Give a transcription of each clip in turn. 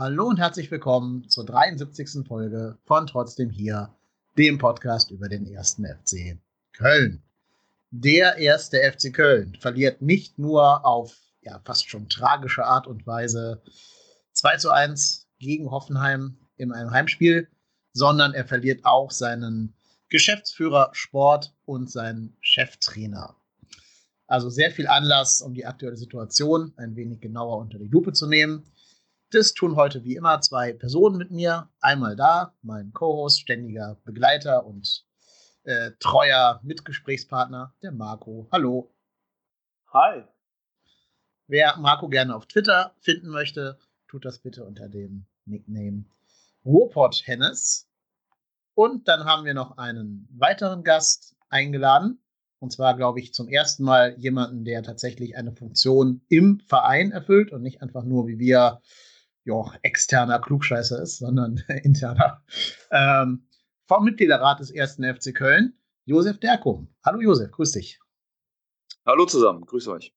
Hallo und herzlich willkommen zur 73. Folge von Trotzdem hier, dem Podcast über den ersten FC Köln. Der erste FC Köln verliert nicht nur auf ja, fast schon tragische Art und Weise 2 zu 1 gegen Hoffenheim in einem Heimspiel, sondern er verliert auch seinen Geschäftsführer Sport und seinen Cheftrainer. Also sehr viel Anlass, um die aktuelle Situation ein wenig genauer unter die Lupe zu nehmen. Das tun heute wie immer zwei Personen mit mir. Einmal da, mein Co-Host, ständiger Begleiter und äh, treuer Mitgesprächspartner, der Marco. Hallo. Hi. Wer Marco gerne auf Twitter finden möchte, tut das bitte unter dem Nickname Ruhrpott Hennes. Und dann haben wir noch einen weiteren Gast eingeladen. Und zwar, glaube ich, zum ersten Mal jemanden, der tatsächlich eine Funktion im Verein erfüllt und nicht einfach nur wie wir, ja, externer Klugscheißer ist, sondern interner. Ähm, vom Mitgliederrat des ersten FC Köln, Josef Derkum. Hallo Josef, grüß dich. Hallo zusammen, grüß euch.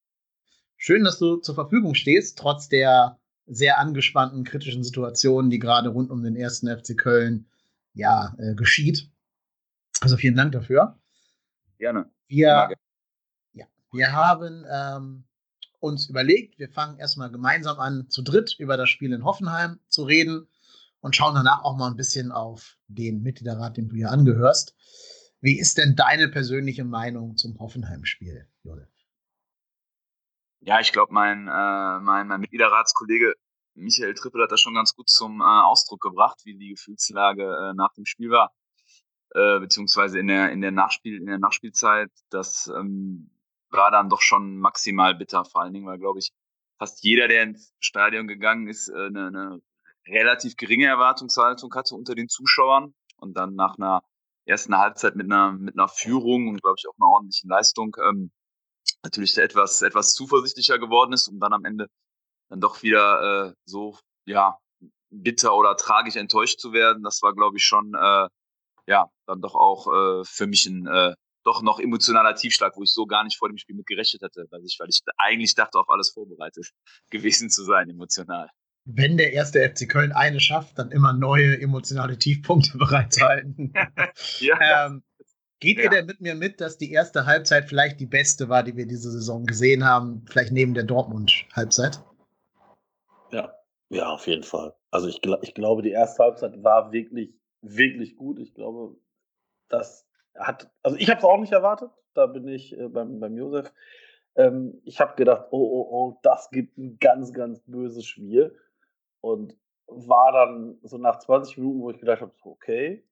Schön, dass du zur Verfügung stehst, trotz der sehr angespannten, kritischen Situation, die gerade rund um den ersten FC Köln ja, äh, geschieht. Also vielen Dank dafür. Gerne. Wir, ja, wir haben ähm, uns überlegt, wir fangen erstmal gemeinsam an, zu dritt über das Spiel in Hoffenheim zu reden und schauen danach auch mal ein bisschen auf den Mitgliederrat, dem du hier angehörst. Wie ist denn deine persönliche Meinung zum Hoffenheim-Spiel, Josef? Ja, ich glaube, mein, äh, mein, mein Mitgliederratskollege Michael Trippel hat das schon ganz gut zum äh, Ausdruck gebracht, wie die Gefühlslage äh, nach dem Spiel war, äh, beziehungsweise in der, in der, Nachspiel, in der Nachspielzeit. Das ähm, war dann doch schon maximal bitter, vor allen Dingen, weil, glaube ich, fast jeder, der ins Stadion gegangen ist, äh, eine, eine relativ geringe Erwartungshaltung hatte unter den Zuschauern und dann nach einer ersten Halbzeit mit einer, mit einer Führung und, glaube ich, auch einer ordentlichen Leistung ähm, natürlich etwas, etwas zuversichtlicher geworden ist, um dann am Ende dann doch wieder äh, so, ja, bitter oder tragisch enttäuscht zu werden. Das war, glaube ich, schon, äh, ja, dann doch auch äh, für mich ein äh, doch noch emotionaler Tiefschlag, wo ich so gar nicht vor dem Spiel mit gerechnet hätte, weil ich, weil ich eigentlich dachte, auf alles vorbereitet gewesen zu sein, emotional. Wenn der erste FC Köln eine schafft, dann immer neue emotionale Tiefpunkte bereithalten. ja. ähm, Geht ja. ihr denn mit mir mit, dass die erste Halbzeit vielleicht die beste war, die wir diese Saison gesehen haben, vielleicht neben der Dortmund-Halbzeit? Ja, ja, auf jeden Fall. Also ich, ich glaube, die erste Halbzeit war wirklich, wirklich gut. Ich glaube, das hat, also ich habe es auch nicht erwartet. Da bin ich äh, beim, beim Josef. Ähm, ich habe gedacht, oh, oh, oh, das gibt ein ganz, ganz böses Spiel. Und war dann so nach 20 Minuten, wo ich gedacht habe, okay,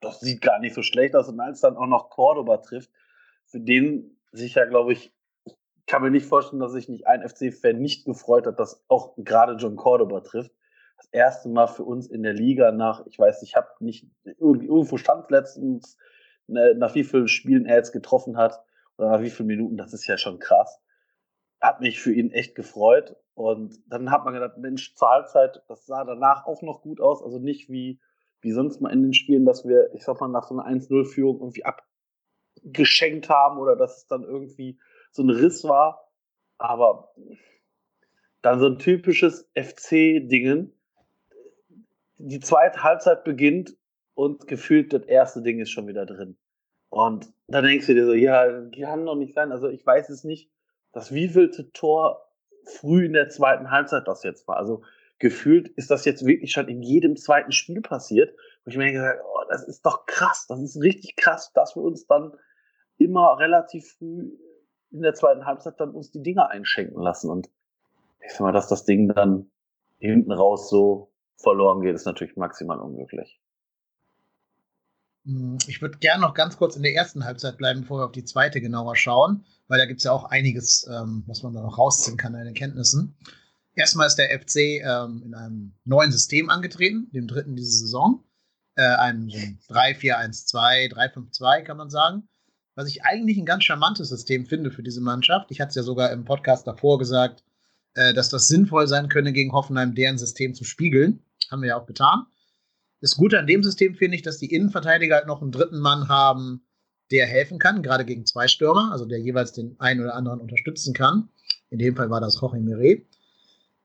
das sieht gar nicht so schlecht aus. Und als dann auch noch Cordoba trifft, für den sich ja, glaube ich, ich kann mir nicht vorstellen, dass sich nicht ein FC-Fan nicht gefreut hat, dass auch gerade John Cordoba trifft. Das erste Mal für uns in der Liga nach, ich weiß, ich habe nicht, irgendwo stand letztens, ne, nach wie vielen Spielen er jetzt getroffen hat oder nach wie vielen Minuten, das ist ja schon krass. Hat mich für ihn echt gefreut. Und dann hat man gedacht, Mensch, zur Halbzeit, das sah danach auch noch gut aus. Also nicht wie wie sonst mal in den Spielen, dass wir, ich sag mal, nach so einer 1-0-Führung irgendwie abgeschenkt haben oder dass es dann irgendwie so ein Riss war. Aber dann so ein typisches FC-Dingen. Die zweite Halbzeit beginnt und gefühlt das erste Ding ist schon wieder drin. Und dann denkst du dir so, ja, kann doch nicht sein. Also ich weiß es nicht, das wievielte Tor früh in der zweiten Halbzeit das jetzt war. Also gefühlt ist das jetzt wirklich schon in jedem zweiten Spiel passiert. Und ich mir denke, oh, das ist doch krass, das ist richtig krass, dass wir uns dann immer relativ früh in der zweiten Halbzeit dann uns die Dinger einschenken lassen. Und ich sag mal, dass das Ding dann hinten raus so verloren geht, ist natürlich maximal unglücklich. Hm, ich würde gerne noch ganz kurz in der ersten Halbzeit bleiben, bevor wir auf die zweite genauer schauen, weil da gibt es ja auch einiges, ähm, was man da noch rausziehen kann an Erkenntnissen. Erstmal ist der FC ähm, in einem neuen System angetreten, dem dritten diese Saison. Äh, so 3-4-1-2, 3-5-2 kann man sagen. Was ich eigentlich ein ganz charmantes System finde für diese Mannschaft. Ich hatte es ja sogar im Podcast davor gesagt, äh, dass das sinnvoll sein könne, gegen Hoffenheim deren System zu spiegeln. Haben wir ja auch getan. Das Gute an dem System finde ich, dass die Innenverteidiger halt noch einen dritten Mann haben, der helfen kann, gerade gegen zwei Stürmer, also der jeweils den einen oder anderen unterstützen kann. In dem Fall war das Jorge Mire.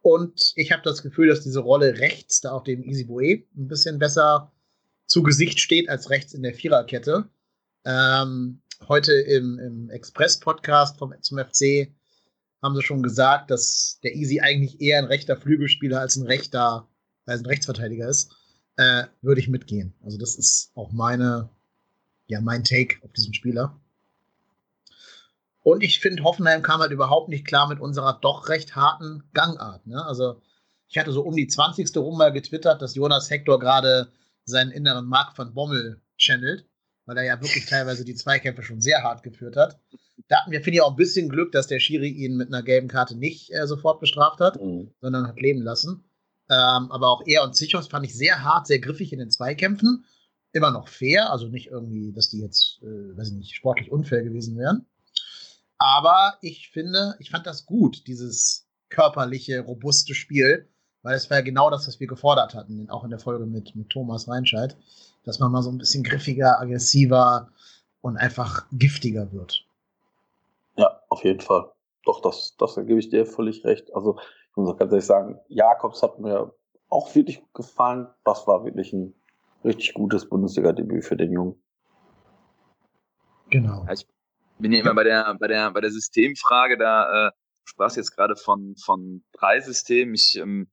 Und ich habe das Gefühl, dass diese Rolle rechts da auf dem Easy Boe ein bisschen besser zu Gesicht steht als rechts in der Viererkette. Ähm, heute im, im Express-Podcast zum FC haben sie schon gesagt, dass der Easy eigentlich eher ein rechter Flügelspieler als ein rechter, als ein Rechtsverteidiger ist. Äh, würde ich mitgehen. Also das ist auch meine, ja, mein Take auf diesen Spieler. Und ich finde, Hoffenheim kam halt überhaupt nicht klar mit unserer doch recht harten Gangart. Ne? Also ich hatte so um die 20. rum mal getwittert, dass Jonas Hector gerade seinen inneren Mark van Bommel channelt, weil er ja wirklich teilweise die Zweikämpfe schon sehr hart geführt hat. Da hatten wir, finde ich, auch ein bisschen Glück, dass der Schiri ihn mit einer gelben Karte nicht äh, sofort bestraft hat, mhm. sondern hat leben lassen. Ähm, aber auch er und Zichos fand ich sehr hart, sehr griffig in den Zweikämpfen. Immer noch fair, also nicht irgendwie, dass die jetzt, äh, weiß ich nicht, sportlich unfair gewesen wären. Aber ich finde, ich fand das gut, dieses körperliche, robuste Spiel, weil es war ja genau das, was wir gefordert hatten, auch in der Folge mit, mit Thomas Reinscheid, dass man mal so ein bisschen griffiger, aggressiver und einfach giftiger wird. Ja, auf jeden Fall. Doch, das, das gebe ich dir völlig recht. Also, ich muss auch ganz ehrlich sagen, Jakobs hat mir auch wirklich gut gefallen. Das war wirklich ein richtig gutes Bundesliga-Debüt für den Jungen. Genau. Ich bin ja immer bei der, bei der, bei der Systemfrage, da äh, sprachst jetzt gerade von, von Preissystem. Ich ähm,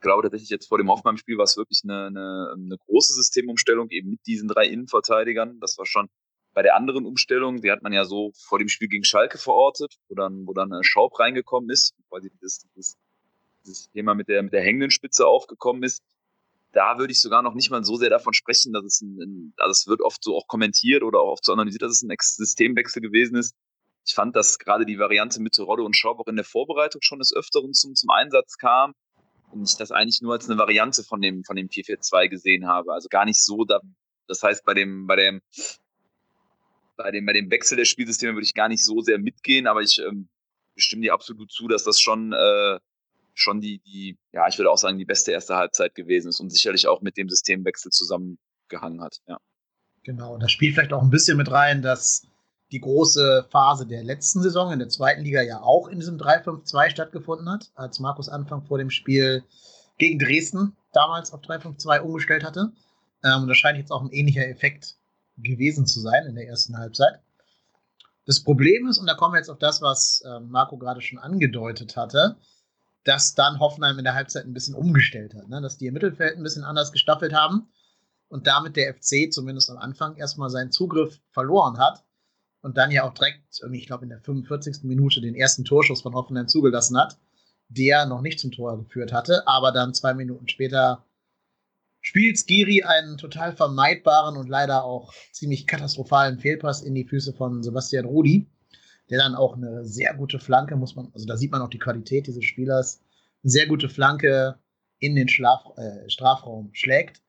glaube tatsächlich jetzt vor dem Hoffmann-Spiel war es wirklich eine, eine, eine große Systemumstellung, eben mit diesen drei Innenverteidigern. Das war schon bei der anderen Umstellung, die hat man ja so vor dem Spiel gegen Schalke verortet, wo dann, wo dann Schaub reingekommen ist, weil dieses, dieses, dieses Thema mit der, mit der hängenden Spitze aufgekommen ist. Da würde ich sogar noch nicht mal so sehr davon sprechen, dass es ein, ein also es wird oft so auch kommentiert oder auch oft so analysiert, dass es ein Systemwechsel gewesen ist. Ich fand, dass gerade die Variante mit Terodde und Schaub auch in der Vorbereitung schon des Öfteren zum, zum Einsatz kam und ich das eigentlich nur als eine Variante von dem, von dem 4-4-2 gesehen habe. Also gar nicht so, da, das heißt, bei dem, bei dem bei dem, bei dem Wechsel der Spielsysteme würde ich gar nicht so sehr mitgehen, aber ich ähm, stimme dir absolut zu, dass das schon, äh, schon die, die, ja, ich würde auch sagen, die beste erste Halbzeit gewesen ist und sicherlich auch mit dem Systemwechsel zusammengehangen hat, ja. Genau, das spielt vielleicht auch ein bisschen mit rein, dass die große Phase der letzten Saison in der zweiten Liga ja auch in diesem 3-5-2 stattgefunden hat, als Markus Anfang vor dem Spiel gegen Dresden damals auf 3-5-2 umgestellt hatte. Ähm, und das scheint jetzt auch ein ähnlicher Effekt gewesen zu sein in der ersten Halbzeit. Das Problem ist, und da kommen wir jetzt auf das, was äh, Marco gerade schon angedeutet hatte, dass dann Hoffenheim in der Halbzeit ein bisschen umgestellt hat, ne? dass die im Mittelfeld ein bisschen anders gestaffelt haben und damit der FC zumindest am Anfang erstmal seinen Zugriff verloren hat und dann ja auch direkt, ich glaube in der 45. Minute den ersten Torschuss von Hoffenheim zugelassen hat, der noch nicht zum Tor geführt hatte, aber dann zwei Minuten später spielt Skiri einen total vermeidbaren und leider auch ziemlich katastrophalen Fehlpass in die Füße von Sebastian Rudi, der dann auch eine sehr gute Flanke, muss man, also da sieht man auch die Qualität dieses Spielers, eine sehr gute Flanke in den Schlaf, äh, Strafraum schlägt,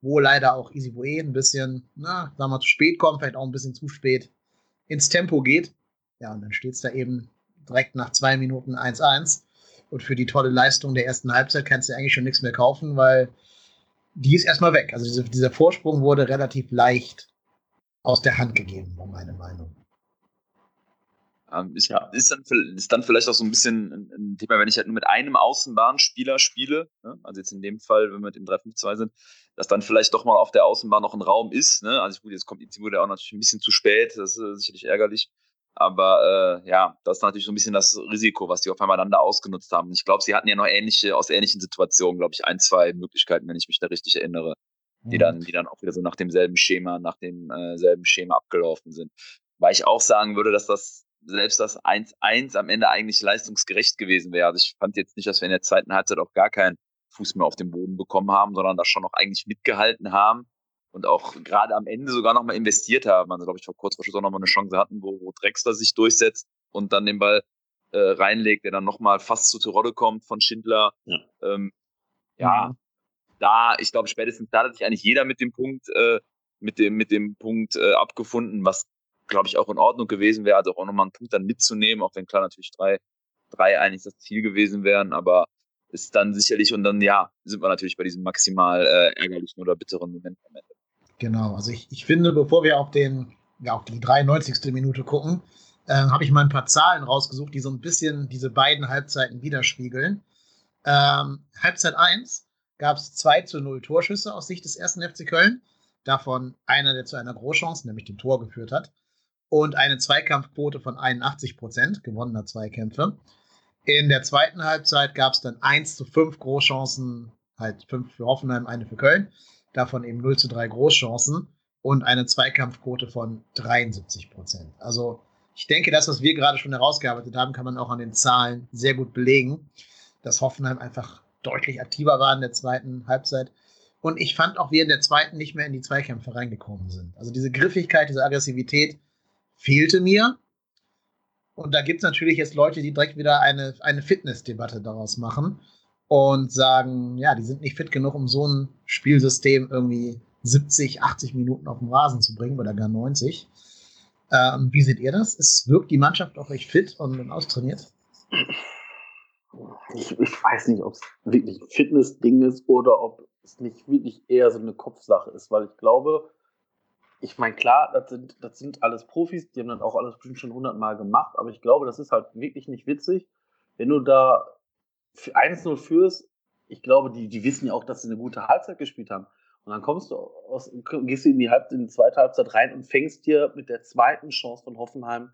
wo leider auch Boe ein bisschen, na, sagen wir zu spät kommt, vielleicht auch ein bisschen zu spät ins Tempo geht. Ja, und dann steht es da eben direkt nach zwei Minuten 1-1. Und für die tolle Leistung der ersten Halbzeit kannst du eigentlich schon nichts mehr kaufen, weil die ist erstmal weg. Also diese, dieser Vorsprung wurde relativ leicht aus der Hand gegeben, war meine Meinung. Ähm, ist, ja. ist, dann, ist dann vielleicht auch so ein bisschen ein, ein, Thema, wenn ich halt nur mit einem Außenbahnspieler spiele, ne? also jetzt in dem Fall, wenn wir mit dem 3-5-2 sind, dass dann vielleicht doch mal auf der Außenbahn noch ein Raum ist. Ne? Also gut, jetzt kommt Itzimo der auch natürlich ein bisschen zu spät, das ist äh, sicherlich ärgerlich. Aber äh, ja, das ist natürlich so ein bisschen das Risiko, was die auf einmal dann da ausgenutzt haben. Ich glaube, sie hatten ja noch ähnliche, aus ähnlichen Situationen, glaube ich, ein, zwei Möglichkeiten, wenn ich mich da richtig erinnere, mhm. die dann, die dann auch wieder so nach demselben Schema, nach demselben äh, Schema abgelaufen sind. Weil ich auch sagen würde, dass das selbst das 1-1 am Ende eigentlich leistungsgerecht gewesen wäre. Also ich fand jetzt nicht, dass wir in der zweiten Halbzeit auch gar keinen Fuß mehr auf den Boden bekommen haben, sondern da schon noch eigentlich mitgehalten haben und auch gerade am Ende sogar nochmal investiert haben. Also, glaube ich, vor kurz vor Schluss auch nochmal eine Chance hatten, wo, wo Drexler sich durchsetzt und dann den Ball äh, reinlegt, der dann nochmal fast zu Terodde kommt von Schindler. Ja, ähm, ja da, ich glaube, spätestens da hat sich eigentlich jeder mit dem Punkt, äh, mit dem, mit dem Punkt äh, abgefunden, was, glaube ich, auch in Ordnung gewesen wäre, also auch nochmal einen Punkt dann mitzunehmen, auch wenn klar natürlich drei, drei eigentlich das Ziel gewesen wären, aber ist dann sicherlich und dann, ja, sind wir natürlich bei diesem maximal äh, ärgerlichen oder bitteren Moment am Ende. Genau, also ich, ich finde, bevor wir auf, den, ja, auf die 93. Minute gucken, äh, habe ich mal ein paar Zahlen rausgesucht, die so ein bisschen diese beiden Halbzeiten widerspiegeln. Ähm, Halbzeit 1 gab es 2 zu 0 Torschüsse aus Sicht des ersten FC Köln. Davon einer, der zu einer Großchance, nämlich dem Tor geführt hat. Und eine Zweikampfquote von 81 Prozent gewonnener Zweikämpfe. In der zweiten Halbzeit gab es dann 1 zu 5 Großchancen, halt 5 für Hoffenheim, eine für Köln. Davon eben 0 zu 3 Großchancen und eine Zweikampfquote von 73 Prozent. Also ich denke, das, was wir gerade schon herausgearbeitet haben, kann man auch an den Zahlen sehr gut belegen, dass Hoffenheim einfach deutlich aktiver war in der zweiten Halbzeit. Und ich fand auch, wir in der zweiten nicht mehr in die Zweikämpfe reingekommen sind. Also diese Griffigkeit, diese Aggressivität fehlte mir. Und da gibt es natürlich jetzt Leute, die direkt wieder eine, eine Fitnessdebatte daraus machen und sagen, ja, die sind nicht fit genug, um so ein Spielsystem irgendwie 70, 80 Minuten auf dem Rasen zu bringen oder gar 90. Ähm, wie seht ihr das? Es wirkt die Mannschaft auch recht fit und austrainiert? Ich, ich weiß nicht, ob es wirklich ein Fitness-Ding ist oder ob es nicht wirklich eher so eine Kopfsache ist, weil ich glaube, ich meine, klar, das sind, das sind alles Profis, die haben dann auch alles bestimmt schon hundertmal gemacht, aber ich glaube, das ist halt wirklich nicht witzig, wenn du da 1-0 führst. Ich glaube, die, die wissen ja auch, dass sie eine gute Halbzeit gespielt haben. Und dann kommst du aus, gehst du in die, Halb, in die zweite Halbzeit rein und fängst dir mit der zweiten Chance von Hoffenheim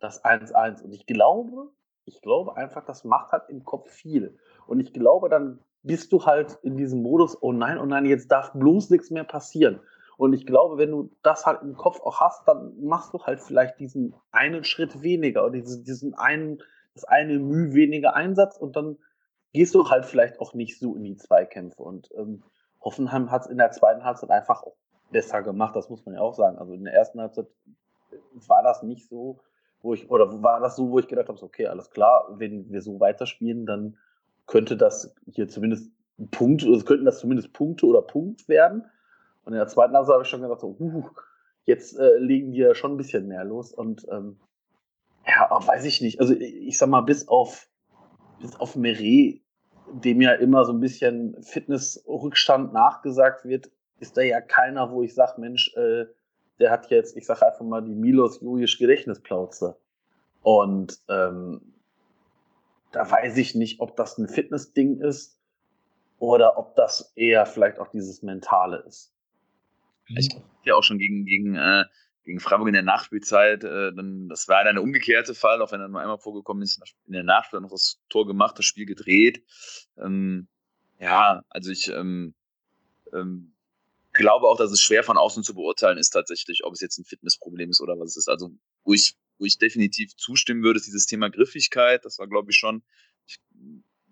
das 1-1. Und ich glaube, ich glaube einfach, das macht halt im Kopf viel. Und ich glaube, dann bist du halt in diesem Modus, oh nein, oh nein, jetzt darf bloß nichts mehr passieren. Und ich glaube, wenn du das halt im Kopf auch hast, dann machst du halt vielleicht diesen einen Schritt weniger oder diesen, diesen einen, das eine Mühe weniger Einsatz und dann gehst du halt vielleicht auch nicht so in die Zweikämpfe. Und ähm, Hoffenheim hat es in der zweiten Halbzeit einfach auch besser gemacht, das muss man ja auch sagen. Also in der ersten Halbzeit war das nicht so, wo ich, oder war das so, wo ich gedacht habe, okay, alles klar, wenn wir so weiterspielen, dann könnte das hier zumindest Punkt, also könnten das zumindest Punkte oder Punkt werden. Und in der zweiten Halbzeit habe ich schon gedacht, so, uh, jetzt äh, legen die ja schon ein bisschen mehr los. Und ähm, ja, weiß ich nicht. Also ich, sag mal, bis auf bis auf Meret dem ja immer so ein bisschen Fitnessrückstand nachgesagt wird, ist da ja keiner, wo ich sage, Mensch, äh, der hat jetzt, ich sage einfach mal, die Milos Julisch Gedächtnisplauze. Und ähm, da weiß ich nicht, ob das ein Fitnessding ist oder ob das eher vielleicht auch dieses Mentale ist. Ich ja auch schon gegen, gegen äh, gegen Freiburg in der Nachspielzeit, äh, dann, das war dann der umgekehrte Fall, auch wenn er nur einmal vorgekommen ist, in der Nachspielzeit noch das Tor gemacht, das Spiel gedreht. Ähm, ja, also ich ähm, ähm, glaube auch, dass es schwer von außen zu beurteilen ist tatsächlich, ob es jetzt ein Fitnessproblem ist oder was es ist. Also wo ich, wo ich definitiv zustimmen würde, ist dieses Thema Griffigkeit. Das war, glaube ich, schon, ich,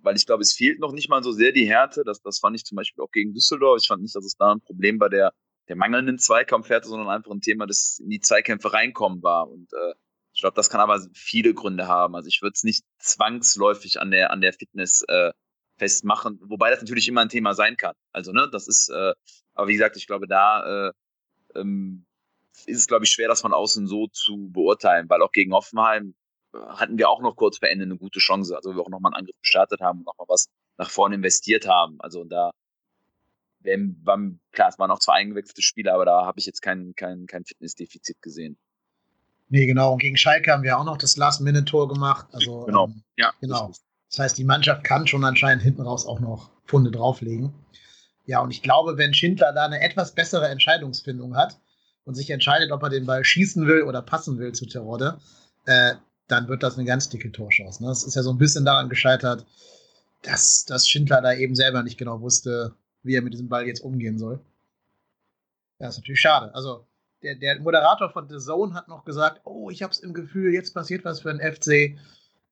weil ich glaube, es fehlt noch nicht mal so sehr die Härte. Das, das fand ich zum Beispiel auch gegen Düsseldorf. Ich fand nicht, dass es da ein Problem bei der der mangelnden Zweikampfwerte, sondern einfach ein Thema, das in die Zweikämpfe reinkommen war. Und äh, ich glaube, das kann aber viele Gründe haben. Also ich würde es nicht zwangsläufig an der, an der Fitness äh, festmachen, wobei das natürlich immer ein Thema sein kann. Also, ne, das ist, äh, aber wie gesagt, ich glaube, da äh, ähm, ist es, glaube ich, schwer, das von außen so zu beurteilen, weil auch gegen Hoffenheim äh, hatten wir auch noch kurz vor Ende eine gute Chance, also wir auch nochmal einen Angriff gestartet haben und nochmal was nach vorne investiert haben. Also da wenn, war, klar, es waren auch zwei eingewechselte Spieler, aber da habe ich jetzt kein, kein, kein Fitnessdefizit gesehen. Nee, genau. Und gegen Schalke haben wir auch noch das Last-Minute-Tor gemacht. Also, genau. Ähm, ja. Genau. Das heißt, die Mannschaft kann schon anscheinend hinten raus auch noch Funde drauflegen. Ja, und ich glaube, wenn Schindler da eine etwas bessere Entscheidungsfindung hat und sich entscheidet, ob er den Ball schießen will oder passen will zu Terodde, äh, dann wird das eine ganz dicke Torchance. Ne? Das ist ja so ein bisschen daran gescheitert, dass, dass Schindler da eben selber nicht genau wusste, wie er mit diesem Ball jetzt umgehen soll. Ja, ist natürlich schade. Also, der, der Moderator von The Zone hat noch gesagt, oh, ich habe es im Gefühl, jetzt passiert was für den FC.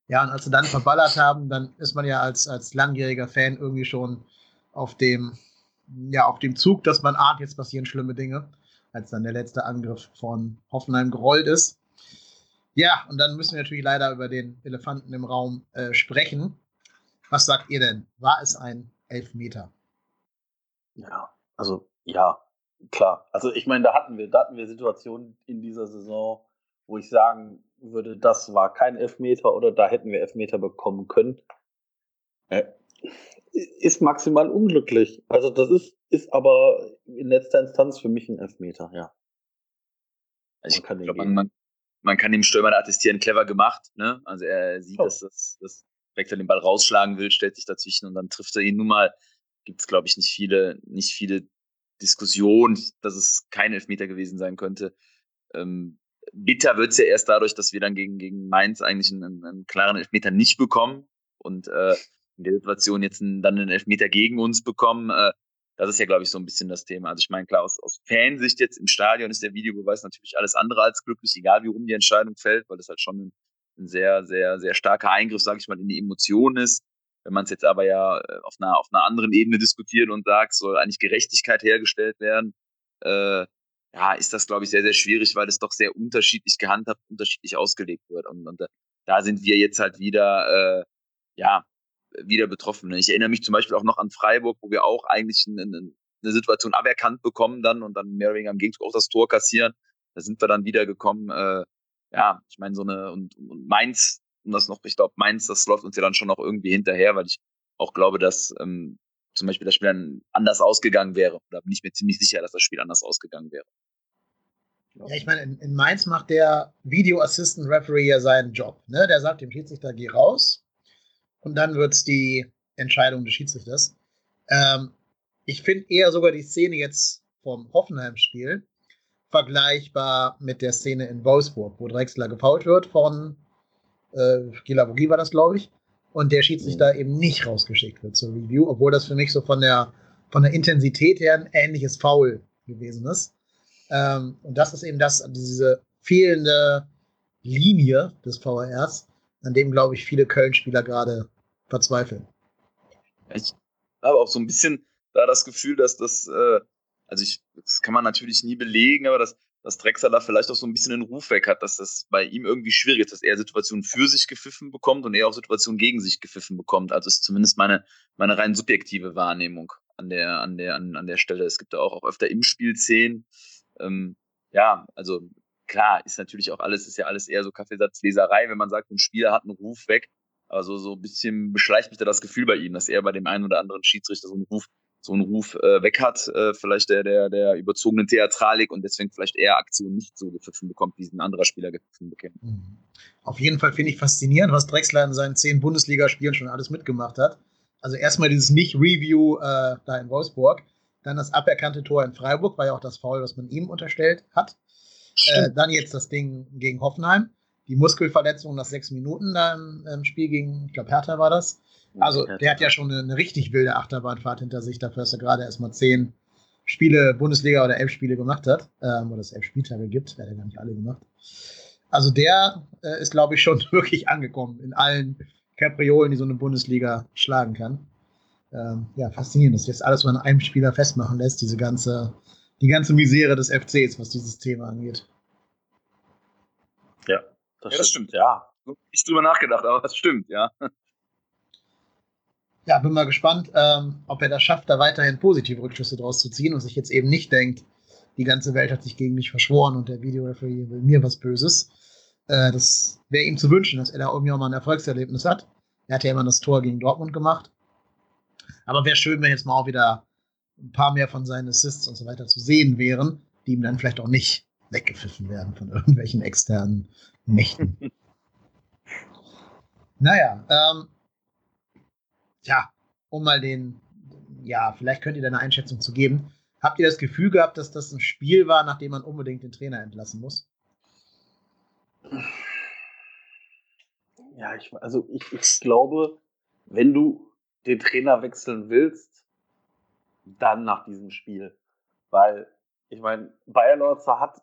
Ja, und als sie dann verballert haben, dann ist man ja als, als langjähriger Fan irgendwie schon auf dem, ja, auf dem Zug, dass man ahnt, jetzt passieren schlimme Dinge, als dann der letzte Angriff von Hoffenheim gerollt ist. Ja, und dann müssen wir natürlich leider über den Elefanten im Raum äh, sprechen. Was sagt ihr denn? War es ein Elfmeter? Ja, also ja, klar. Also ich meine, da hatten wir, da hatten wir Situationen in dieser Saison, wo ich sagen würde, das war kein Elfmeter oder da hätten wir Elfmeter bekommen können. Äh, ist maximal unglücklich. Also das ist, ist aber in letzter Instanz für mich ein Elfmeter, ja. Also ich glaube, man, man kann dem Stürmer attestieren, clever gemacht. Ne? Also er sieht, oh. dass das, das Vector den Ball rausschlagen will, stellt sich dazwischen und dann trifft er ihn nun mal. Gibt es, glaube ich, nicht viele, nicht viele Diskussionen, dass es kein Elfmeter gewesen sein könnte. Ähm, bitter wird es ja erst dadurch, dass wir dann gegen, gegen Mainz eigentlich einen, einen klaren Elfmeter nicht bekommen und äh, in der Situation jetzt einen, dann einen Elfmeter gegen uns bekommen. Äh, das ist ja, glaube ich, so ein bisschen das Thema. Also ich meine, klar, aus, aus Fansicht jetzt im Stadion ist der Videobeweis natürlich alles andere als glücklich, egal wie rum die Entscheidung fällt, weil das halt schon ein, ein sehr, sehr, sehr starker Eingriff, sage ich mal, in die Emotionen ist. Wenn man es jetzt aber ja äh, auf einer, auf einer anderen Ebene diskutiert und sagt, soll eigentlich Gerechtigkeit hergestellt werden, äh, ja, ist das, glaube ich, sehr, sehr schwierig, weil es doch sehr unterschiedlich gehandhabt, unterschiedlich ausgelegt wird. Und, und da sind wir jetzt halt wieder, äh, ja, wieder betroffen. Ich erinnere mich zum Beispiel auch noch an Freiburg, wo wir auch eigentlich eine, eine Situation aberkannt bekommen dann und dann mehr oder weniger am Gegenzug auch das Tor kassieren. Da sind wir dann wieder gekommen. Äh, ja, ich meine, so eine, und, und Mainz, und das noch, ich glaube, Mainz, das läuft uns ja dann schon noch irgendwie hinterher, weil ich auch glaube, dass ähm, zum Beispiel das Spiel dann anders ausgegangen wäre. Da bin ich mir ziemlich sicher, dass das Spiel anders ausgegangen wäre. Ja, ich meine, in, in Mainz macht der Video Assistant Referee ja seinen Job. Ne? Der sagt dem Schiedsrichter, geh raus. Und dann wird es die Entscheidung des Schiedsrichters. Ähm, ich finde eher sogar die Szene jetzt vom Hoffenheim-Spiel vergleichbar mit der Szene in Wolfsburg, wo Drexler gefault wird von äh, Gilavogi war das, glaube ich, und der Schiedsrichter mhm. eben nicht rausgeschickt wird zur Review, obwohl das für mich so von der, von der Intensität her ein ähnliches Foul gewesen ist. Ähm, und das ist eben das, diese fehlende Linie des VRs, an dem, glaube ich, viele Köln-Spieler gerade verzweifeln. Ich habe auch so ein bisschen da das Gefühl, dass das, äh, also ich, das kann man natürlich nie belegen, aber dass, dass Drexler vielleicht auch so ein bisschen den Ruf weg hat, dass das bei ihm irgendwie schwierig ist, dass er Situationen für sich gepfiffen bekommt und er auch Situationen gegen sich gepfiffen bekommt. Also ist zumindest meine, meine rein subjektive Wahrnehmung an der, an der, an, an der Stelle. Es gibt da auch, auch öfter im Spiel Szenen, ähm, ja, also klar, ist natürlich auch alles, ist ja alles eher so Kaffeesatzleserei, wenn man sagt, ein Spieler hat einen Ruf weg. Also so ein bisschen beschleicht mich da das Gefühl bei ihm, dass er bei dem einen oder anderen Schiedsrichter so einen Ruf, so einen Ruf äh, weg hat, äh, vielleicht der, der, der überzogenen Theatralik und deswegen vielleicht eher Aktionen nicht so gepfiffen bekommt, wie ein anderer Spieler gepfiffen bekommt. Mhm. Auf jeden Fall finde ich faszinierend, was Drexler in seinen zehn Bundesligaspielen schon alles mitgemacht hat. Also erstmal dieses Nicht-Review äh, da in Wolfsburg, dann das aberkannte Tor in Freiburg, war ja auch das Foul, was man ihm unterstellt hat. Äh, dann jetzt das Ding gegen Hoffenheim. Die Muskelverletzung nach sechs Minuten da im, Spiel gegen, ich glaube, Hertha war das. Also, der hat ja schon eine, eine, richtig wilde Achterbahnfahrt hinter sich, dafür, dass er gerade erstmal zehn Spiele Bundesliga oder elf Spiele gemacht hat. Ähm, oder es elf Spieltage gibt, hat ja gar nicht alle gemacht. Also, der äh, ist, glaube ich, schon wirklich angekommen in allen Kapriolen, die so eine Bundesliga schlagen kann. Ähm, ja, faszinierend, dass sich das alles so an einem Spieler festmachen lässt, diese ganze die ganze Misere des FCs, was dieses Thema angeht. Ja, das, ja, das stimmt. Ja, ich drüber nachgedacht, aber das stimmt, ja. Ja, bin mal gespannt, ähm, ob er das schafft, da weiterhin positive Rückschlüsse draus zu ziehen und sich jetzt eben nicht denkt, die ganze Welt hat sich gegen mich verschworen und der Videoreferee will mir was Böses. Äh, das wäre ihm zu wünschen, dass er da irgendwie auch mal ein Erfolgserlebnis hat. Er hat ja immer das Tor gegen Dortmund gemacht. Aber wäre schön, wenn jetzt mal auch wieder ein paar mehr von seinen Assists und so weiter zu sehen wären, die ihm dann vielleicht auch nicht weggepfiffen werden von irgendwelchen externen Mächten. naja, ähm, ja, um mal den, ja, vielleicht könnt ihr da eine Einschätzung zu geben. Habt ihr das Gefühl gehabt, dass das ein Spiel war, nachdem man unbedingt den Trainer entlassen muss? Ja, ich, also ich, ich glaube, wenn du den Trainer wechseln willst, dann nach diesem Spiel. Weil, ich meine, Bayer Lorzer hat,